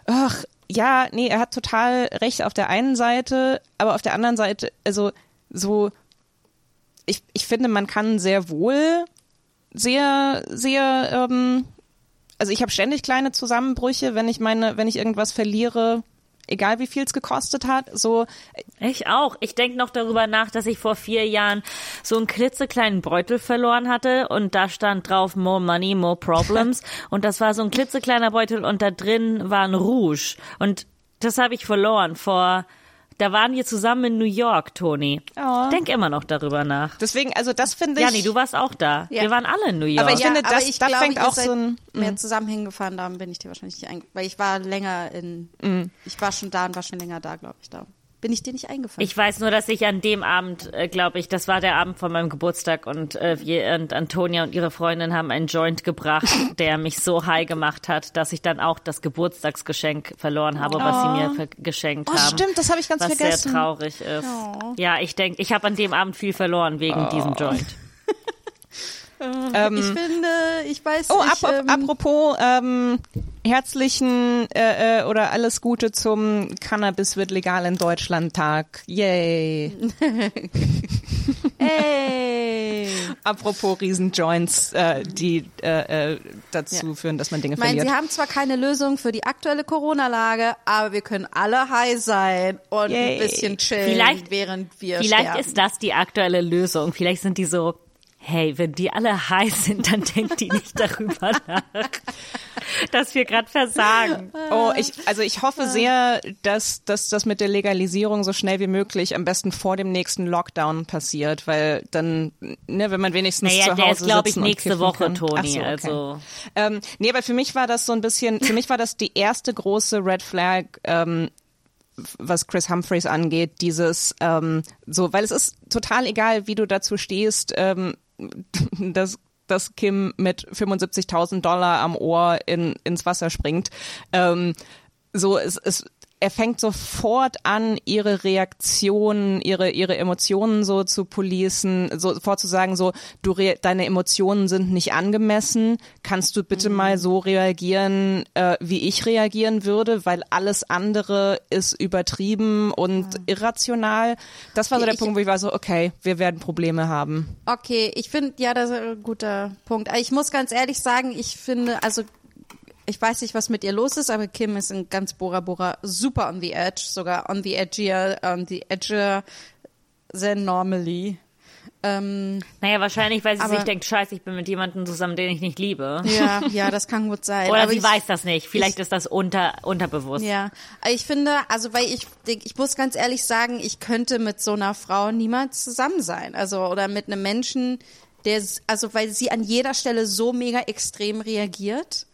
ach ja, nee, er hat total recht auf der einen Seite, aber auf der anderen Seite, also so, ich ich finde, man kann sehr wohl sehr sehr ähm, also ich habe ständig kleine Zusammenbrüche, wenn ich meine, wenn ich irgendwas verliere, egal wie viel es gekostet hat. So, Ich auch. Ich denke noch darüber nach, dass ich vor vier Jahren so einen klitzekleinen Beutel verloren hatte und da stand drauf More Money, More Problems (laughs) und das war so ein klitzekleiner Beutel und da drin war ein Rouge und das habe ich verloren vor, da waren wir zusammen in New York, Toni. Oh. Denk immer noch darüber nach. deswegen, also das finde ich. Jani, du warst auch da. Ja. Wir waren alle in New York. Aber ich finde, aber das- ich da glaube, fängt auch so ein- mehr zusammen hingefahren, darum bin ich dir wahrscheinlich nicht eingefallen. Weil ich war länger in, ich war schon da und war schon länger da, glaube ich, da. Bin ich dir nicht eingefallen? Ich weiß nur, dass ich an dem Abend, äh, glaube ich, das war der Abend von meinem Geburtstag und, äh, wir, und Antonia und ihre Freundin haben einen Joint gebracht, (laughs) der mich so high gemacht hat, dass ich dann auch das Geburtstagsgeschenk verloren habe, was sie mir ver- geschenkt Oh, haben. stimmt, das habe ich ganz was vergessen. sehr traurig ist. Ja, ich denke, ich habe an dem Abend viel verloren wegen diesem Joint. Ich finde, ich weiß Oh, nicht. ap ähm, apropos ähm, herzlichen äh, äh, oder alles Gute zum Cannabis wird legal in Deutschland Tag. Yay. (laughs) Ey. apropos Riesenjoints, äh, die äh, äh, dazu Ja. führen, dass man Dinge Ich meine, verliert. sie haben zwar keine Lösung für die aktuelle Corona-Lage, aber wir können alle high sein und Yay. ein bisschen chillen, Vielleicht- während wir Vielleicht sterben. ist das die aktuelle Lösung. Vielleicht sind die so, hey, wenn die alle high sind, dann denkt die nicht darüber (laughs) nach, dass wir gerade versagen. Oh, ich, also ich hoffe sehr, dass, dass das mit der Legalisierung so schnell wie möglich, am besten vor dem nächsten Lockdown passiert, weil dann, ne, wenn man wenigstens Naja, zu Hause der ist, glaube ich, nächste Woche, kann. Toni. So, okay. Also Ähm, nee, aber für mich war das so ein bisschen, für mich war das die erste große Red Flag, ähm, was Chris Humphreys angeht, dieses ähm, so, weil es ist total egal, wie du dazu stehst, ähm, (laughs) dass dass Kim mit 75.000 Dollar am Ohr in, ins Wasser springt. Ähm, so, es, es, er fängt sofort an, ihre Reaktionen, ihre, ihre Emotionen so zu policen, sofort zu sagen, so, du, deine Emotionen sind nicht angemessen, kannst du bitte mhm. mal so reagieren, äh, wie ich reagieren würde, weil alles andere ist übertrieben und ja. irrational. Das war so der ich, Punkt, wo ich war so, okay, wir werden Probleme haben. Okay, ich finde, ja, das ist ein guter Punkt. Ich muss ganz ehrlich sagen, ich finde, also ich weiß nicht, was mit ihr los ist, aber Kim ist in ganz Bora Bora super on the edge, sogar on the edgier, on the edgier than normally. Ähm, naja, wahrscheinlich, weil sie aber, sich denkt, scheiße, ich bin mit jemandem zusammen, den ich nicht liebe. Ja, ja, das kann gut sein. Oder aber sie ich, weiß das nicht. Vielleicht ich, ist das unter, unterbewusst. Ja, ich finde, also weil ich, ich muss ganz ehrlich sagen, ich könnte mit so einer Frau niemals zusammen sein. Also, oder mit einem Menschen, der, also weil sie an jeder Stelle so mega extrem reagiert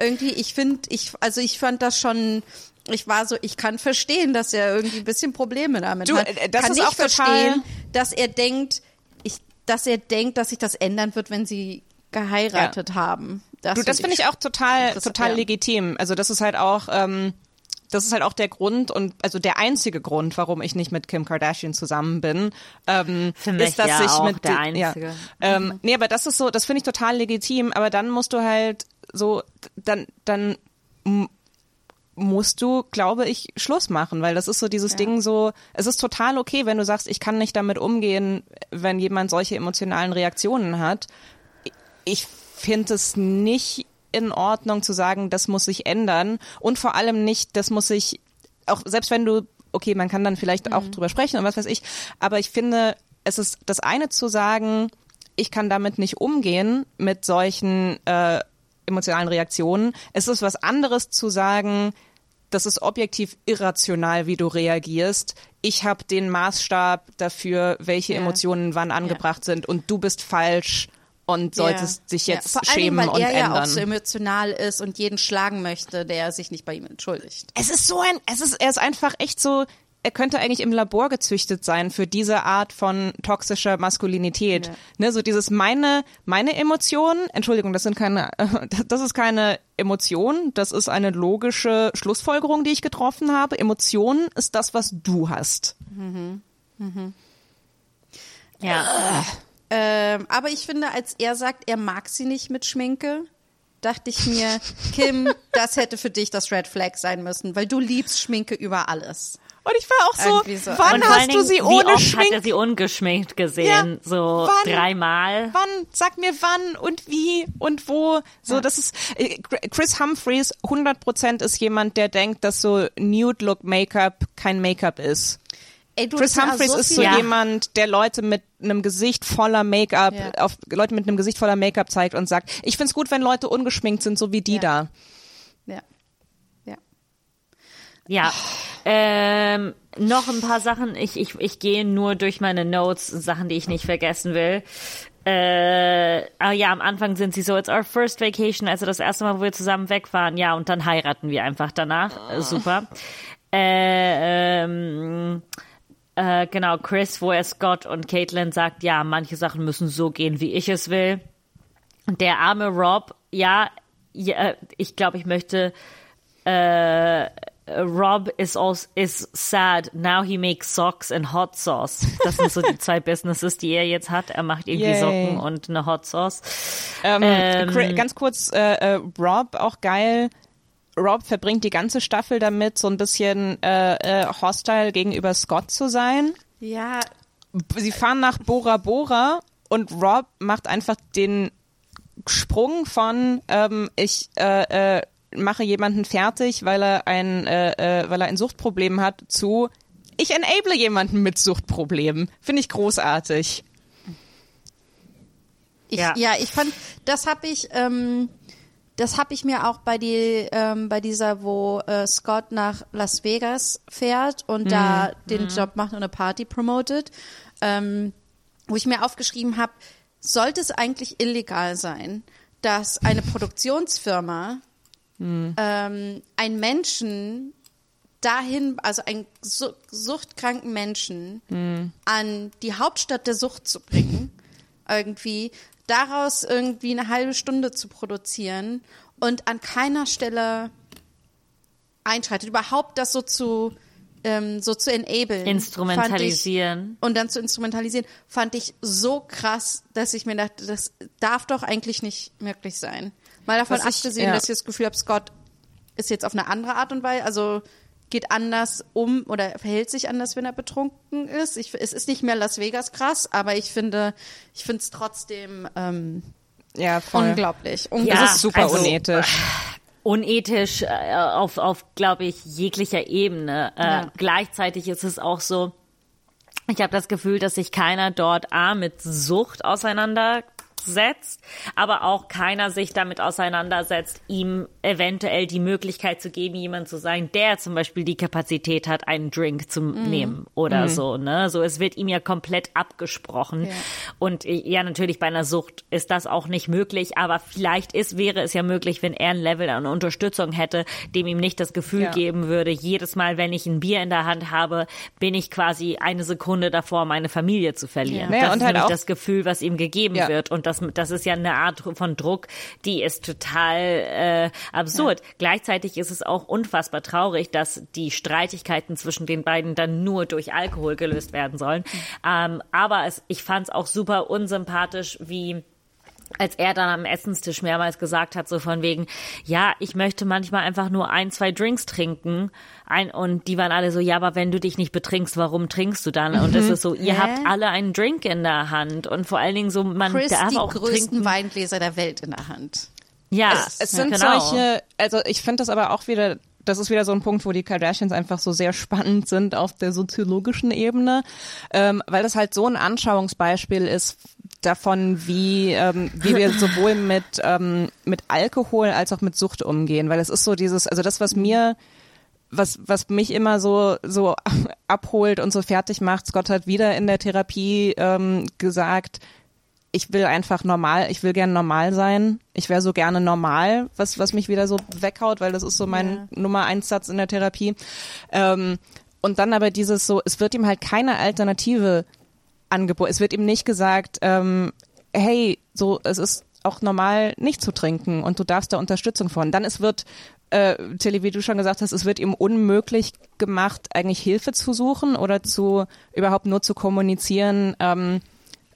irgendwie, ich finde, ich, also ich fand das schon, ich war so, ich kann verstehen, dass er irgendwie ein bisschen Probleme damit du, hat. Äh, das kann ist auch verstehen, dass er denkt, ich, dass er denkt, dass sich das ändern wird, wenn sie geheiratet ja. haben. Das du, das finde ich auch total, total ja. legitim. Also das ist halt auch, ähm, das ist halt auch der Grund und also der einzige Grund, warum ich nicht mit Kim Kardashian zusammen bin, ähm, Für mich ist, dass ja ich auch mit der einzige. Ja, ähm, mhm. Nee, aber das ist so, das finde ich total legitim. Aber dann musst du halt so, dann, dann musst du, glaube ich, Schluss machen, weil das ist so dieses ja. Ding so, es ist total okay, wenn du sagst, ich kann nicht damit umgehen, wenn jemand solche emotionalen Reaktionen hat. Ich finde es nicht in Ordnung zu sagen, das muss sich ändern und vor allem nicht, das muss sich, auch selbst wenn du, okay, man kann dann vielleicht mhm. auch drüber sprechen und was weiß ich, aber ich finde, es ist das eine zu sagen, ich kann damit nicht umgehen mit solchen äh, emotionalen Reaktionen. Es ist was anderes zu sagen, das ist objektiv irrational, wie du reagierst. Ich habe den Maßstab dafür, welche ja. Emotionen wann angebracht ja. sind und du bist falsch und solltest ja. dich jetzt ja. schämen allem, weil und er ändern. ja auch so emotional ist und jeden schlagen möchte, der sich nicht bei ihm entschuldigt. Es ist so ein, es ist, er ist einfach echt so, er könnte eigentlich im Labor gezüchtet sein für diese Art von toxischer Maskulinität. Ja. Ne, so dieses meine, meine Emotionen, Entschuldigung, das sind keine, (laughs) das ist keine Emotion, das ist eine logische Schlussfolgerung, die ich getroffen habe. Emotion ist das, was du hast. Mhm. Mhm. Ja. Ähm, aber ich finde, als er sagt, er mag sie nicht mit Schminke, dachte ich mir, (laughs) Kim, das hätte für dich das Red Flag sein müssen, weil du liebst Schminke über alles. Und ich war auch so, so. wann hast du sie ohne wie Schminke? hat er sie ungeschminkt gesehen? Ja, so wann, dreimal? Wann? Sag mir wann und wie und wo. So, ja. das ist, äh, Chris Humphreys 100% ist jemand, der denkt, dass so Nude Look Make-up kein Make-up ist. Ey, Chris Humphreys so ist so ja. jemand, der Leute mit einem Gesicht voller Make-up, auf Leute mit einem Gesicht voller Make-up zeigt und sagt, ich find's gut, wenn Leute ungeschminkt sind, so wie die da. Ja. Ähm, noch ein paar Sachen. Ich, ich, ich gehe nur durch meine Notes, Sachen, die ich nicht vergessen will. Äh, ah ja, am Anfang sind sie so, it's our first vacation, also das erste Mal, wo wir zusammen weg waren, ja, und dann heiraten wir einfach danach. Äh, super. Äh, ähm, äh, genau, Chris, wo er Scott und Caitlin sagt, ja, manche Sachen müssen so gehen, wie ich es will. Und der arme Rob, ja, ja ich glaube, ich möchte äh, Rob is also is sad. Now he makes socks and hot sauce. Das sind so die (laughs) zwei Businesses, die er jetzt hat. Er macht irgendwie Yay. Socken und eine Hot Sauce. Ähm, ähm, ganz kurz, äh, äh, Rob auch geil. Rob verbringt die ganze Staffel damit, so ein bisschen äh, äh, hostile gegenüber Scott zu sein. Ja. Sie fahren nach Bora Bora und Rob macht einfach den Sprung von ähm, ich äh, äh, mache jemanden fertig, weil er ein, äh, äh, weil er ein Suchtproblem hat, zu ich enable jemanden mit Suchtproblemen. Finde ich großartig. Ich, ja. ja, ich fand, das habe ich, ähm, das habe ich mir auch bei die, ähm, bei dieser, wo äh, Scott nach Las Vegas fährt und mhm. da den mhm. Job macht und eine Party promotet, ähm, wo ich mir aufgeschrieben habe, sollte es eigentlich illegal sein, dass eine Produktionsfirma mhm. ähm, einen Menschen dahin, also einen suchtkranken Menschen mhm. an die Hauptstadt der Sucht zu bringen, (laughs) irgendwie, daraus irgendwie eine halbe Stunde zu produzieren und an keiner Stelle einschreitet, überhaupt das so zu ähm, so zu enablen, Instrumentalisieren. ich, und dann zu instrumentalisieren, fand ich so krass, dass ich mir dachte, das darf doch eigentlich nicht möglich sein. Mal davon Was ich- abgesehen, ja. dass ich das Gefühl habe, Scott ist jetzt auf eine andere Art und Weise, also geht anders um oder verhält sich anders, wenn er betrunken ist. Ich, es ist nicht mehr Las Vegas krass, aber ich finde, ich finde es trotzdem ähm, Ja, voll. unglaublich. Das Ja, ist super also- unethisch. unethisch äh, auf, auf glaube ich, jeglicher Ebene. Äh, Ja. Gleichzeitig ist es auch so, ich habe das Gefühl, dass sich keiner dort A mit Sucht auseinandersetzt, aber auch keiner sich damit auseinandersetzt, ihm eventuell die Möglichkeit zu geben, jemand zu sein, der zum Beispiel die Kapazität hat, einen Drink zu nehmen oder so. Ne? So, es wird ihm ja komplett abgesprochen. Ja. Und äh, ja, natürlich bei einer Sucht ist das auch nicht möglich, aber vielleicht ist, wäre es ja möglich, wenn er ein Level an Unterstützung hätte, dem ihm nicht das Gefühl Ja. geben würde, jedes Mal, wenn ich ein Bier in der Hand habe, bin ich quasi eine Sekunde davor, meine Familie zu verlieren. Ja. Naja, das und ist halt auch- das Gefühl, was ihm gegeben wird. Und das, das ist ja eine Art von Druck, die ist total äh, absurd. Gleichzeitig ist es auch unfassbar traurig, dass die Streitigkeiten zwischen den beiden dann nur durch Alkohol gelöst werden sollen. Ähm, aber es, ich fand es auch super unsympathisch, wie als er dann am Essenstisch mehrmals gesagt hat, so von wegen, ja, ich möchte manchmal einfach nur ein, zwei Drinks trinken. Ein, und die waren alle so, ja, aber wenn du dich nicht betrinkst, warum trinkst du dann? Und es ist so, ihr Hä? habt alle einen Drink in der Hand. Und vor allen Dingen so, man Chris darf die auch größten trinken. Weingläser der Welt in der Hand. Ja, Es sind genau. solche, also ich finde das aber auch wieder, das ist wieder so ein Punkt, wo die Kardashians einfach so sehr spannend sind auf der soziologischen Ebene, ähm, weil das halt so ein Anschauungsbeispiel ist davon, wie, ähm, wie wir sowohl (laughs) mit, ähm, mit Alkohol als auch mit Sucht umgehen, weil es ist so dieses, also das, was mir was, was mich immer so, so (laughs) abholt und so fertig macht, Scott hat wieder in der Therapie ähm, gesagt, ich will einfach normal, ich will gern normal sein. Ich wäre so gerne normal, was, was mich wieder so weghaut, weil das ist so mein Nummer eins Satz in der Therapie. Ähm, und dann aber dieses so, es wird ihm halt keine Alternative angeboten. Es wird ihm nicht gesagt, ähm, hey, so, es ist auch normal, nicht zu trinken und du darfst da Unterstützung von. Dann es wird, äh, Tilly, wie du schon gesagt hast, es wird ihm unmöglich gemacht, eigentlich Hilfe zu suchen oder zu überhaupt nur zu kommunizieren, ähm,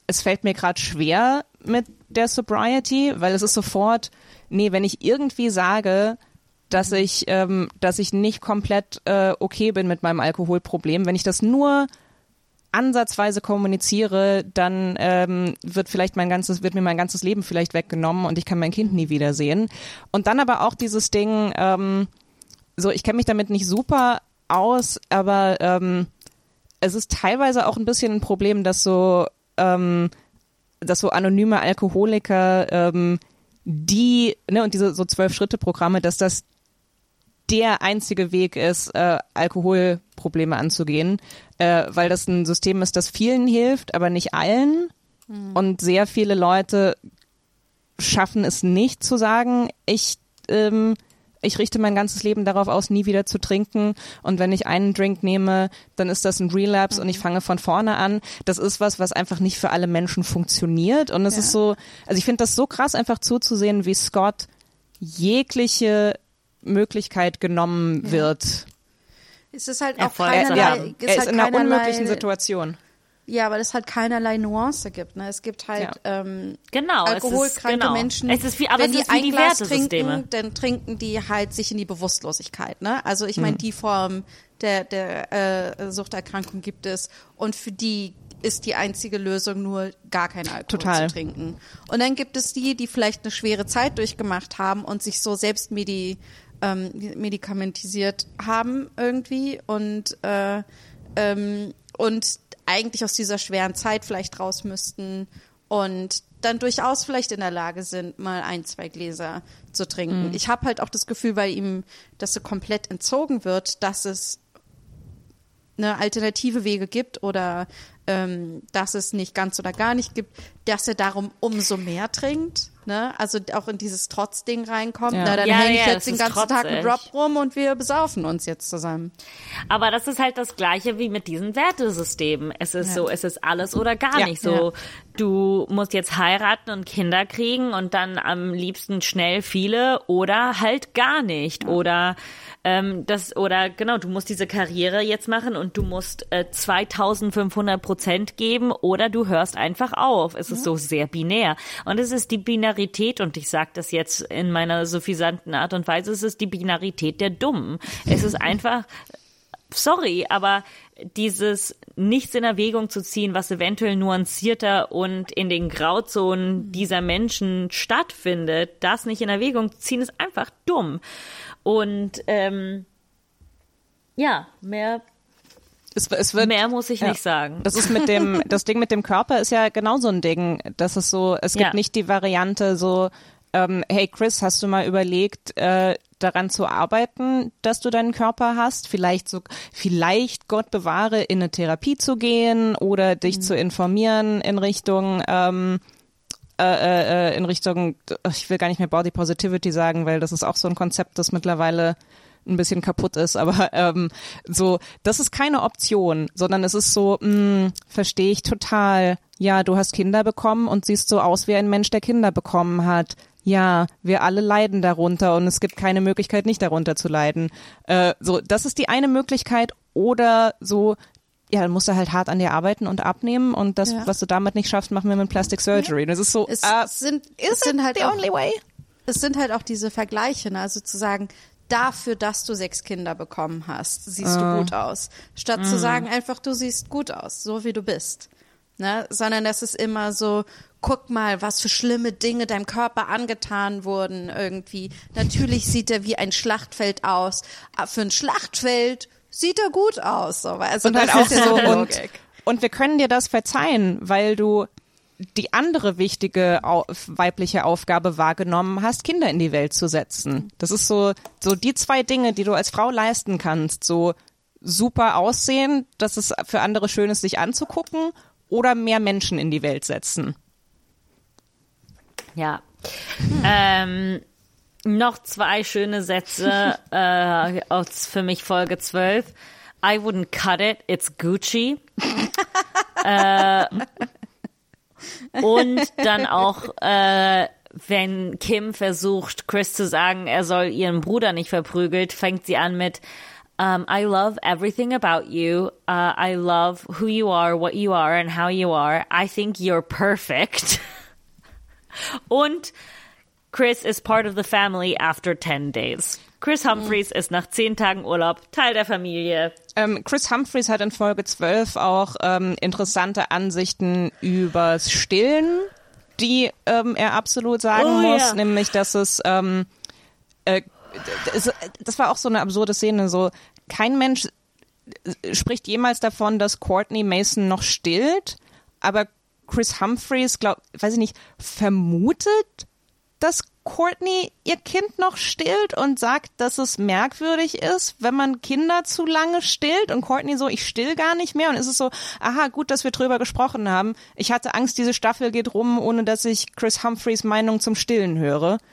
es fällt mir gerade schwer mit der Sobriety, weil es ist sofort, nee, wenn ich irgendwie sage, dass ich, ähm, dass ich nicht komplett äh, okay bin mit meinem Alkoholproblem, wenn ich das nur ansatzweise kommuniziere, dann ähm, wird vielleicht mein ganzes, wird mir mein ganzes Leben vielleicht weggenommen und ich kann mein Kind nie wiedersehen. Und dann aber auch dieses Ding, ähm, so ich kenne mich damit nicht super aus, aber ähm, es ist teilweise auch ein bisschen ein Problem, dass so, ähm, dass so anonyme Alkoholiker, ähm, die, ne, und diese so zwölf-Schritte-Programme, dass das der einzige Weg ist, äh, Alkoholprobleme anzugehen, äh, weil das ein System ist, das vielen hilft, aber nicht allen. Und sehr viele Leute schaffen es nicht zu sagen, ich, ähm, ich richte mein ganzes Leben darauf aus, nie wieder zu trinken. Und wenn ich einen Drink nehme, dann ist das ein Relapse und ich fange von vorne an. Das ist was, was einfach nicht für alle Menschen funktioniert. Und es Ja. ist so, also ich finde das so krass, einfach zuzusehen, wie Scott jegliche Möglichkeit genommen wird. Es ist halt auch Erfolg Er, keinerlei, es er ist halt in einer unmöglichen Situation. Ja, aber das halt keinerlei Nuance gibt. Ne? Es gibt halt ähm, Genau, es ist- alkoholkranke genau. Menschen. Es ist wie- aber wenn es die ist wie ein die Glas trinken, dann trinken die halt sich in die Bewusstlosigkeit. Ne? Also ich meine, die Form der, der äh, Suchterkrankung gibt es und für die ist die einzige Lösung nur gar kein Alkohol Total. zu trinken. Und dann gibt es die, die vielleicht eine schwere Zeit durchgemacht haben und sich so selbst medi ähm, medikamentisiert haben irgendwie und äh, ähm, und eigentlich aus dieser schweren Zeit vielleicht raus müssten und dann durchaus vielleicht in der Lage sind, mal ein, zwei Gläser zu trinken. Ich habe halt auch das Gefühl, weil ihm das so komplett entzogen wird, dass es eine alternative Wege gibt oder ähm, dass es nicht ganz oder gar nicht gibt, dass er darum umso mehr trinkt. Ne? Also auch in dieses Trotzding reinkommt. Ja. Na, dann Ja, hänge ich ja, jetzt den ganzen Tag mit trotzig. Rob rum und wir besaufen uns jetzt zusammen. Aber das ist halt das Gleiche wie mit diesen Wertesystemen. Es ist so, es ist alles oder gar Ja, nicht so. Du musst jetzt heiraten und Kinder kriegen und dann am liebsten schnell viele oder halt gar nicht. Oder ähm, das oder genau, du musst diese Karriere jetzt machen und du musst äh, 2500 Prozent geben oder du hörst einfach auf. Es ist so sehr binär. Und es ist die Binarität und ich sage das jetzt in meiner suffisanten Art und Weise, es ist die Binarität der Dummen. Es ist (laughs) einfach sorry, aber dieses nichts in Erwägung zu ziehen, was eventuell nuancierter und in den Grauzonen dieser Menschen stattfindet, das nicht in Erwägung zu ziehen, ist einfach dumm. Und ähm, ja, mehr, Es, es wird, mehr muss ich ja. nicht sagen. Das ist mit dem, (laughs) das Ding mit dem Körper ist ja genau so ein Ding. Das ist so, es gibt Ja. nicht die Variante so, ähm, hey Chris, hast du mal überlegt, äh, daran zu arbeiten, dass du deinen Körper hast? Vielleicht so, vielleicht Gott bewahre, in eine Therapie zu gehen oder dich Mhm. zu informieren in Richtung, ähm, äh, äh, in Richtung, ich will gar nicht mehr Body Positivity sagen, weil das ist auch so ein Konzept, das mittlerweile ein bisschen kaputt ist, aber (laughs) ähm, so, das ist keine Option, sondern es ist so, mh, verstehe ich total. Ja, du hast Kinder bekommen und siehst so aus wie ein Mensch, der Kinder bekommen hat. Ja, wir alle leiden darunter und es gibt keine Möglichkeit, nicht darunter zu leiden. Äh, so, das ist die eine Möglichkeit oder so, ja, dann musst du halt hart an dir arbeiten und abnehmen und das, Ja. was du damit nicht schaffst, machen wir mit Plastic Surgery. Das ist so, Es, es sind, es sind halt the auch, only way? es sind halt auch diese Vergleiche, ne? also zu sagen, dafür, dass du sechs Kinder bekommen hast, siehst Ah. du gut aus. Statt Mhm. zu sagen, einfach du siehst gut aus, so wie du bist. Ne? Sondern das ist immer so, guck mal, was für schlimme Dinge deinem Körper angetan wurden irgendwie. Natürlich sieht er wie ein Schlachtfeld aus. Aber für ein Schlachtfeld sieht er gut aus. So. Also und das halt auch ist so und, und wir können dir das verzeihen, weil du die andere wichtige weibliche Aufgabe wahrgenommen hast, Kinder in die Welt zu setzen. Das ist so so die zwei Dinge, die du als Frau leisten kannst, so super aussehen, dass es für andere schön ist, sich anzugucken oder mehr Menschen in die Welt setzen. Ja. Ähm, noch zwei schöne Sätze (laughs) äh, aus für mich Folge 12. I wouldn't cut it, it's Gucci. (laughs) äh, und dann auch, äh, wenn Kim versucht, Chris zu sagen, er soll ihren Bruder nicht verprügelt, fängt sie an mit um, I love everything about you. Uh, I love who you are, what you are, and how you are. I think you're perfect. (laughs) Und Chris is part of the family after 10 days. Chris Humphreys ist nach 10 Tagen Urlaub Teil der Familie. Ähm, Chris Humphreys hat in Folge 12 auch ähm, interessante Ansichten übers Stillen, die ähm, er absolut sagen Oh, muss, ja. nämlich dass es ähm, äh, das, das war auch so eine absurde Szene, so kein Mensch äh, spricht jemals davon, dass Courtney Mason noch stillt, aber Chris Humphreys, glaub, weiß ich nicht, vermutet, dass Courtney ihr Kind noch stillt und sagt, dass es merkwürdig ist, wenn man Kinder zu lange stillt und Courtney so, ich still gar nicht mehr und ist es so, aha, gut, dass wir drüber gesprochen haben. Ich hatte Angst, diese Staffel geht rum, ohne dass ich Chris Humphreys Meinung zum Stillen höre. (laughs)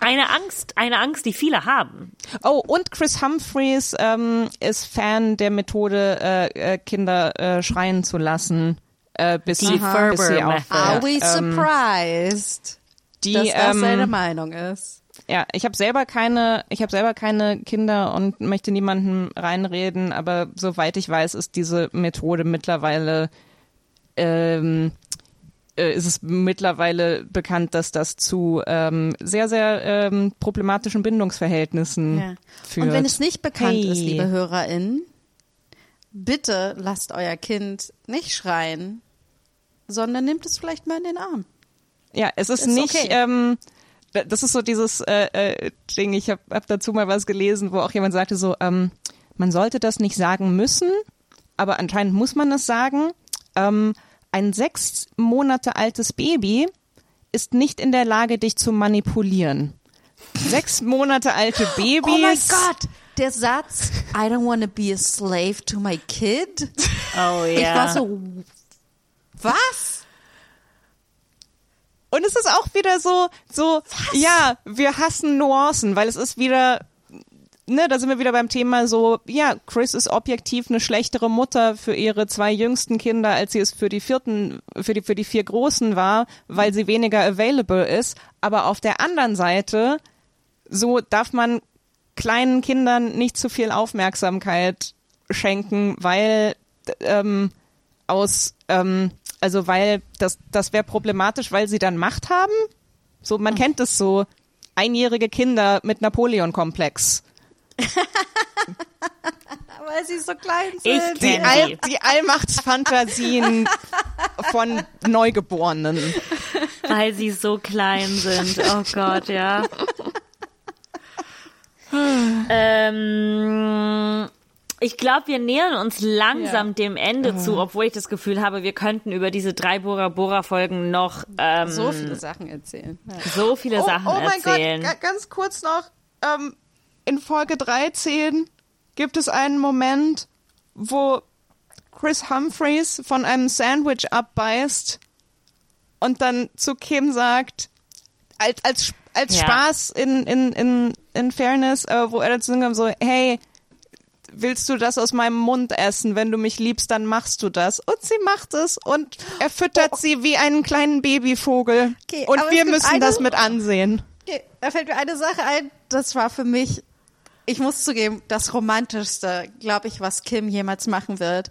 Eine Angst, eine Angst, die viele haben. Oh, und Chris Humphreys ähm, ist Fan der Methode, äh, äh, Kinder äh, schreien zu lassen, äh, bis, Die sie, bis sie aufhört. Are we Ähm, surprised, die, dass das ähm, seine Meinung ist? Ja, ich habe selber keine, ich habe selber keine Kinder und möchte niemandem reinreden, aber soweit ich weiß, ist diese Methode mittlerweile ähm, äh, ist es mittlerweile bekannt, dass das zu ähm, sehr, sehr ähm, problematischen Bindungsverhältnissen Ja. führt. Und wenn es nicht bekannt Hey. ist, liebe HörerInnen, bitte lasst euer Kind nicht schreien, sondern nehmt es vielleicht mal in den Arm. Ja, es ist, Ist nicht, okay. ähm, da- das ist so dieses äh, äh, Ding, ich habe hab dazu mal was gelesen, wo auch jemand sagte so, ähm, man sollte das nicht sagen müssen, aber anscheinend muss man es sagen. Ähm, ein sechs Monate altes Baby ist nicht in der Lage, dich zu manipulieren. Sechs Monate alte Babys. (gasps) Oh mein Gott, der Satz, I don't want to be a slave to my kid. Oh Ich ja. war so, was? Und es ist auch wieder so, so, ja, wir hassen Nuancen, weil es ist wieder, ne, da sind wir wieder beim Thema so, ja, Chris ist objektiv eine schlechtere Mutter für ihre zwei jüngsten Kinder, als sie es für die vierten, für die, für die vier Großen war, weil sie weniger available ist. Aber auf der anderen Seite, so darf man kleinen Kindern nicht zu viel Aufmerksamkeit schenken, weil ähm, aus, ähm, also weil das, das wäre problematisch, weil sie dann Macht haben. So, man kennt es so, einjährige Kinder mit Napoleon-Komplex. (laughs) Weil sie so klein sind. Ich Die, All, die Allmachtsfantasien (laughs) von Neugeborenen. Weil sie so klein sind. Oh Gott, ja. (laughs) ähm, ich glaube, wir nähern uns langsam Ja. dem Ende zu, obwohl ich das Gefühl habe, wir könnten über diese drei Bora Bora Folgen noch ähm, so viele Sachen erzählen. so viele Sachen oh mein erzählen. Gott, ga- ganz kurz noch. Ähm, in Folge 13 gibt es einen Moment, wo Chris Humphreys von einem Sandwich abbeißt und dann zu Kim sagt, als, als, als Ja. Spaß in, in, in, in Fairness, äh, wo er dazu sagt, so, hey, willst du das aus meinem Mund essen? Wenn du mich liebst, dann machst du das. Und sie macht es und er füttert sie wie einen kleinen Babyvogel. Okay, und wir müssen eine- das mit ansehen. Okay, da fällt mir eine Sache ein, das war für mich, ich muss zugeben, das romantischste, glaube ich, was Kim jemals machen wird.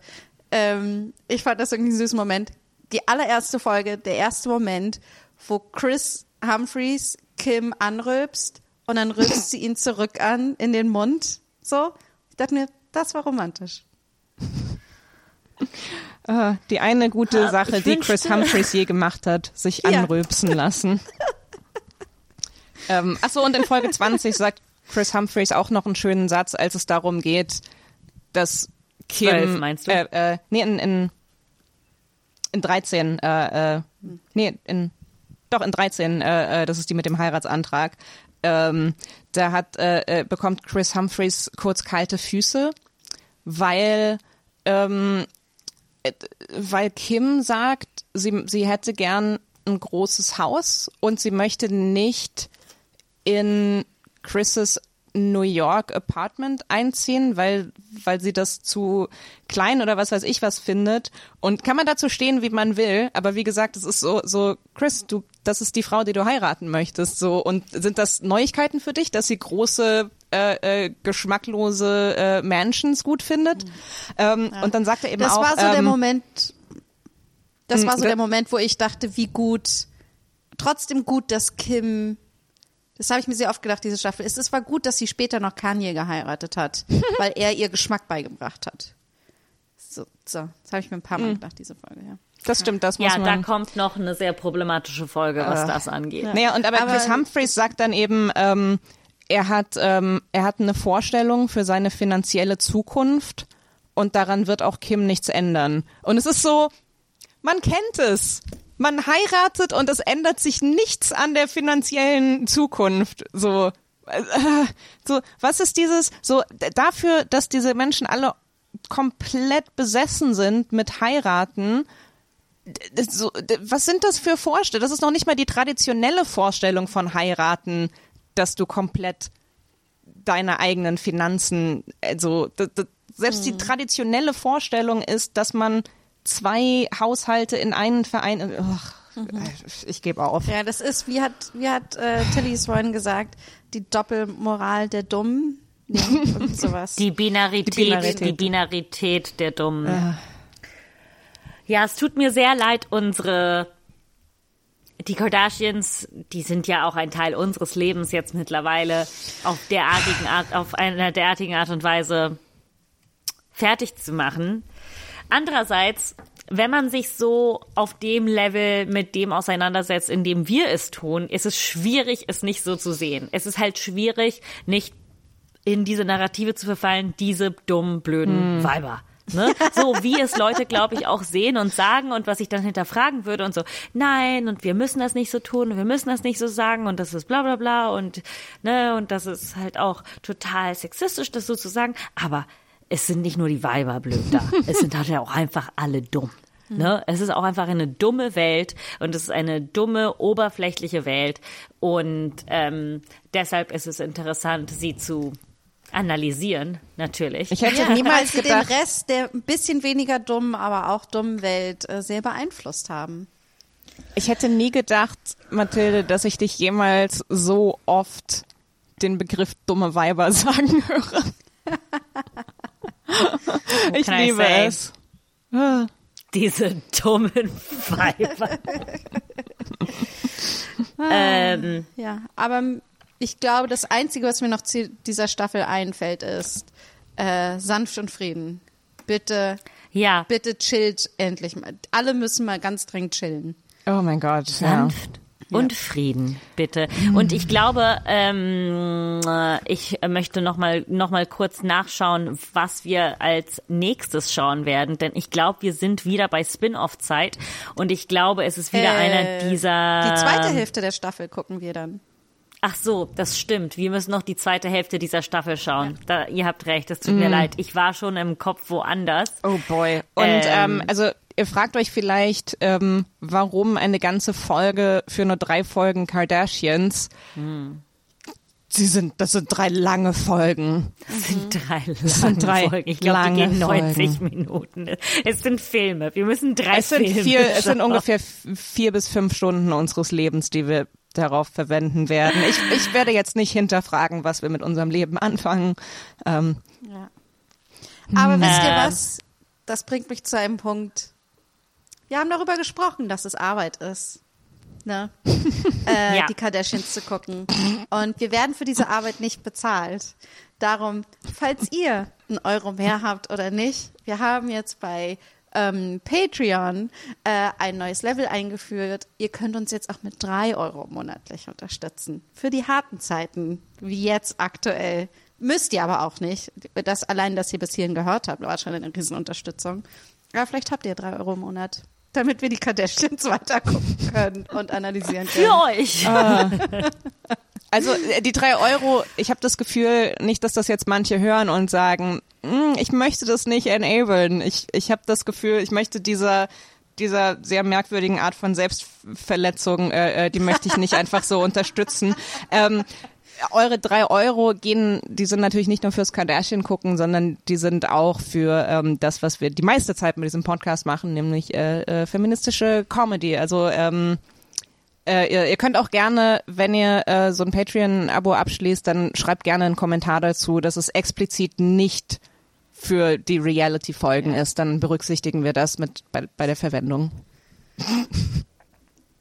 Ähm, ich fand das irgendwie einen süßen Moment. Die allererste Folge, der erste Moment, wo Chris Humphreys Kim anrülpst und dann rülpst sie ihn zurück an in den Mund. So. Ich dachte mir, das war romantisch. (laughs) Äh, die eine gute Sache, die Chris Humphreys je gemacht hat, sich (laughs) Ja. anrülpsen lassen. (laughs) ähm, achso, und in Folge 20 sagt Chris Humphreys auch noch einen schönen Satz, als es darum geht, dass Kim, Zwölf, meinst du? Äh, äh, nee, in, in, in 13, äh, äh, nee, in, doch in 13, äh, äh, das ist die mit dem Heiratsantrag, ähm, da hat, äh, äh, bekommt Chris Humphreys kurz kalte Füße, weil, ähm, äh, weil Kim sagt, sie, sie hätte gern ein großes Haus und sie möchte nicht in Chris' New York Apartment einziehen, weil, weil sie das zu klein oder was weiß ich was findet. Und kann man dazu stehen, wie man will. Aber wie gesagt, es ist so, so, Chris, du, das ist die Frau, die du heiraten möchtest. So, und sind das Neuigkeiten für dich, dass sie große, äh, äh, geschmacklose äh, Mansions gut findet? Ähm, Und dann sagt er eben Das auch. war so der ähm, Moment, das war so der Moment, wo ich dachte, wie gut, trotzdem gut, dass Kim, das habe ich mir sehr oft gedacht, diese Staffel, es, es war gut, dass sie später noch Kanye geheiratet hat, (laughs) weil er ihr Geschmack beigebracht hat. So, so das habe ich mir ein paar Mal gedacht, diese Folge, ja. Das stimmt, das muss Ja, da man. kommt noch eine sehr problematische Folge, was das angeht. Naja, und aber, Aber- Chris Humphreys sagt dann eben, ähm, er hat, ähm, er hat eine Vorstellung für seine finanzielle Zukunft und daran wird auch Kim nichts ändern. Und es ist so, man kennt es. Man heiratet und es ändert sich nichts an der finanziellen Zukunft. So, äh, so, was ist dieses, so, dafür, dass diese Menschen alle komplett besessen sind mit heiraten, so, was sind das für Vorstellungen? Das ist noch nicht mal die traditionelle Vorstellung von heiraten, dass du komplett deine eigenen Finanzen, also selbst die traditionelle Vorstellung ist, dass man zwei Haushalte in einen Verein. Ugh, Ich gebe auf. Ja, das ist, wie hat, wie hat äh, Tilly es vorhin gesagt, die Doppelmoral der Dummen. Ja, und (laughs) sowas. Die Binarität, die Binarität. Binarität, der Dummen. Ja, es tut mir sehr leid, unsere die Kardashians, die sind ja auch ein Teil unseres Lebens jetzt mittlerweile auf derartigen Art, auf einer derartigen Art und Weise fertig zu machen. Andererseits, wenn man sich so auf dem Level mit dem auseinandersetzt, in dem wir es tun, ist es schwierig, es nicht so zu sehen. Es ist halt schwierig, nicht in diese Narrative zu verfallen, diese dummen, blöden Weiber. Ne? So wie es Leute, glaube ich, auch sehen und sagen und was ich dann hinterfragen würde und so, nein, und wir müssen das nicht so tun, und wir müssen das nicht so sagen und das ist bla bla bla und ne, und das ist halt auch total sexistisch, das so zu sagen. Aber es sind nicht nur die Weiber blöd da, (laughs) es sind halt auch einfach alle dumm. Ne? Es ist auch einfach eine dumme Welt und es ist eine dumme, oberflächliche Welt. Und ähm, deshalb ist es interessant, sie zu analysieren, natürlich. Ich hätte Ja, niemals sie gedacht, den Rest der ein bisschen weniger dummen, aber auch dummen Welt äh, sehr beeinflusst haben. ich hätte nie gedacht, Mathilde, dass ich dich jemals so oft den Begriff dumme Weiber (laughs) sagen höre. (laughs) ich liebe say? es. Diese dummen Weiber. ähm, Ja, aber ich glaube, das Einzige, was mir noch zu dieser Staffel einfällt, ist äh, sanft und Frieden. Bitte, ja, bitte chillt endlich mal. Alle müssen mal ganz dringend chillen. Oh mein Gott. Ja. Sanft und Frieden, bitte. Und ich glaube, ähm, äh, ich möchte noch mal, noch mal kurz nachschauen, was wir als nächstes schauen werden, denn ich glaube, wir sind wieder bei Spin-off-Zeit und ich glaube, es ist wieder Äh, einer dieser. Die zweite Hälfte der Staffel gucken wir dann. Ach so, das stimmt. Wir müssen noch die zweite Hälfte dieser Staffel schauen. Da, ihr habt recht, es tut mir leid. Ich war schon im Kopf woanders. Oh boy. Und Ähm. ähm, also ihr fragt euch vielleicht, ähm, warum eine ganze Folge für nur drei Folgen Kardashians. Sie sind, das sind drei lange Folgen. Das sind drei lange Mhm. sind drei Folgen. Ich glaube, die lange gehen 90 Folgen. Minuten. Es sind Filme. Wir müssen drei Es sind Filme vier, es sind ungefähr vier bis fünf Stunden unseres Lebens, die wir darauf verwenden werden. Ich, ich werde jetzt nicht hinterfragen, was wir mit unserem Leben anfangen. Ähm, Aber wisst ihr Ähm. was? Das bringt mich zu einem Punkt. Wir haben darüber gesprochen, dass es Arbeit ist. Ne? (laughs) äh, Ja. Die Kardashians zu gucken. Und wir werden für diese Arbeit nicht bezahlt. Darum, falls ihr einen Euro mehr habt oder nicht, wir haben jetzt bei ähm, Patreon äh, ein neues Level eingeführt. Ihr könnt uns jetzt auch mit drei Euro monatlich unterstützen. Für die harten Zeiten, wie jetzt aktuell. Müsst ihr aber auch nicht. Das allein, dass ihr bis hierhin gehört habt, war schon eine Riesenunterstützung. Aber vielleicht habt ihr drei Euro im Monat, damit wir die Kardashians weiter gucken können und analysieren können. Für euch. (laughs) Also äh, die drei Euro, ich habe das Gefühl, nicht, dass das jetzt manche hören und sagen, "Hm, ich möchte das nicht enablen. Ich, ich habe das Gefühl, ich möchte dieser dieser sehr merkwürdigen Art von Selbstverletzung, äh, äh, die möchte ich nicht (laughs) einfach so unterstützen. Ähm, eure drei Euro gehen, die sind natürlich nicht nur fürs Kardashian gucken, sondern die sind auch für ähm, das, was wir die meiste Zeit mit diesem Podcast machen, nämlich äh, äh, feministische Comedy. Also ähm, äh, ihr, ihr könnt auch gerne, wenn ihr äh, so ein Patreon-Abo abschließt, dann schreibt gerne einen Kommentar dazu, dass es explizit nicht für die Reality-Folgen ist. Dann berücksichtigen wir das mit bei, bei der Verwendung. (laughs)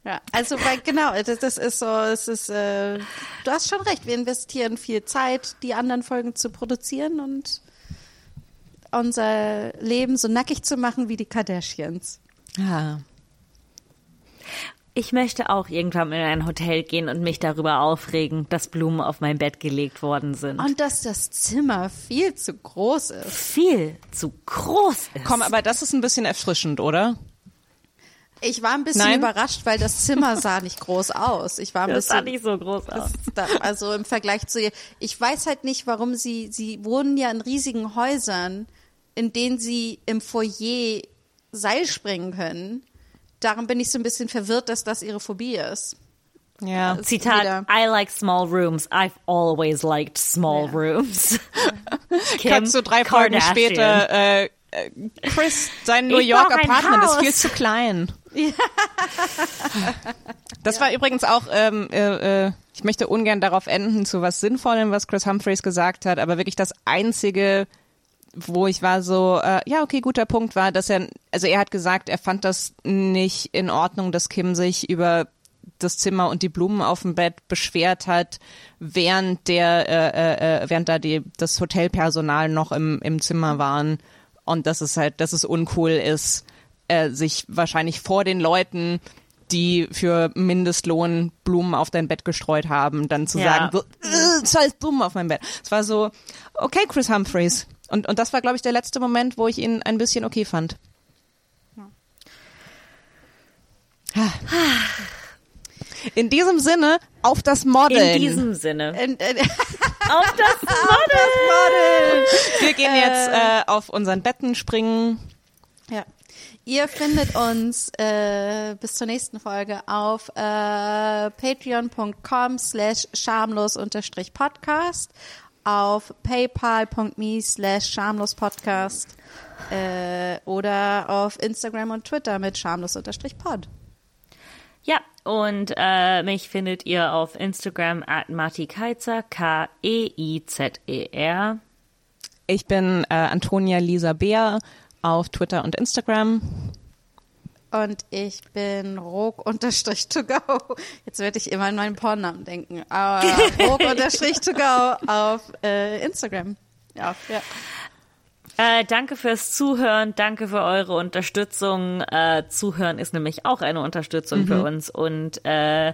Ja, also weil genau, das, das ist so, es ist, äh, du hast schon recht, wir investieren viel Zeit, die anderen Folgen zu produzieren und unser Leben so nackig zu machen wie die Kardashians. Ja. Ich möchte auch irgendwann in ein Hotel gehen und mich darüber aufregen, dass Blumen auf mein Bett gelegt worden sind. Und dass das Zimmer viel zu groß ist. viel zu groß ist. Komm, aber das ist ein bisschen erfrischend, oder? Ich war ein bisschen Nein? überrascht, weil das Zimmer sah (laughs) nicht groß aus. Ich war ein das sah bisschen nicht so groß aus. Da, also im Vergleich zu ihr. Ich weiß halt nicht, warum sie, sie wohnen ja in riesigen Häusern, in denen sie im Foyer Seil springen können. Darum bin ich so ein bisschen verwirrt, dass das ihre Phobie ist. Ja. Das ist Zitat, wieder- I like small rooms. I've always liked small Ja. rooms. (laughs) Kim Cut so drei Folgen später, äh, äh, Chris, sein New York Apartment ist viel zu klein. Das war übrigens auch, ähm, äh, äh, ich möchte ungern darauf enden, zu was Sinnvollem, was Chris Humphreys gesagt hat, aber wirklich das einzige, wo ich war so, äh, ja, okay, guter Punkt war, dass er, also er hat gesagt, er fand das nicht in Ordnung, dass Kim sich über das Zimmer und die Blumen auf dem Bett beschwert hat, während der, äh, äh, während da die, das Hotelpersonal noch im, im Zimmer waren und dass es halt, dass es uncool ist, äh, sich wahrscheinlich vor den Leuten, die für Mindestlohn Blumen auf dein Bett gestreut haben, dann zu Ja. sagen, so, äh, scheiß Blumen auf mein Bett. Es war so, okay, Chris Humphreys, Und, und das war, glaube ich, der letzte Moment, wo ich ihn ein bisschen okay fand. In diesem Sinne, auf das Modeln. In diesem Sinne. Und, (laughs) äh, Auf das Model! Wir gehen jetzt äh, auf unseren Betten springen. Ja. Ihr findet uns äh, bis zur nächsten Folge auf äh, patreon.com slash schamlos unterstrich podcast, auf paypal.me slash schamlos podcast äh, oder auf Instagram und Twitter mit schamlos unterstrich pod. Ja, und äh, mich findet ihr auf Instagram at Marti Keizer, E K-E-I-Z-E-R. Ich bin äh, Antonia Lisa Beer auf Twitter und Instagram. Und ich bin rog unterstrich to go. Jetzt werde ich immer an meinen Pornnamen denken. Aber (laughs) rog unterstrich to go auf äh, Instagram. Ja, ja. Äh, danke fürs Zuhören, danke für eure Unterstützung. Äh, Zuhören ist nämlich auch eine Unterstützung für uns und äh,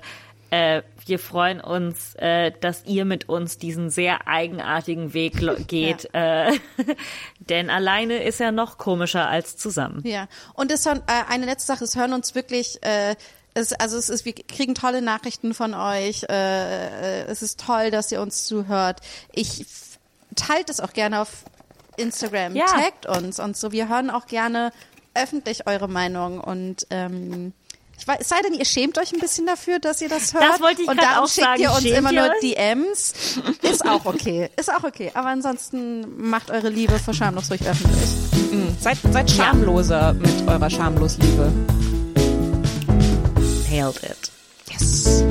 äh, wir freuen uns, äh, dass ihr mit uns diesen sehr eigenartigen Weg (laughs) geht, äh, (laughs) denn alleine ist er noch komischer als zusammen. Ja, und es hören, äh, eine letzte Sache, es hören uns wirklich, äh, es, also es ist, wir kriegen tolle Nachrichten von euch. Äh, äh, es ist toll, dass ihr uns zuhört. Ich teilt es auch gerne auf Instagram, Ja. taggt uns und so. Wir hören auch gerne öffentlich eure Meinung und ähm, weiß, es sei denn, ihr schämt euch ein bisschen dafür, dass ihr das hört. Das wollte ich Und darum auch schickt sagen. ihr uns Schämt immer ihr nur? DMs. Ist auch okay. Ist auch okay. Aber ansonsten macht eure Liebe vor schamlos ruhig öffentlich. Seid, seid schamloser mit eurer Schamlosliebe. Nailed it. Yes.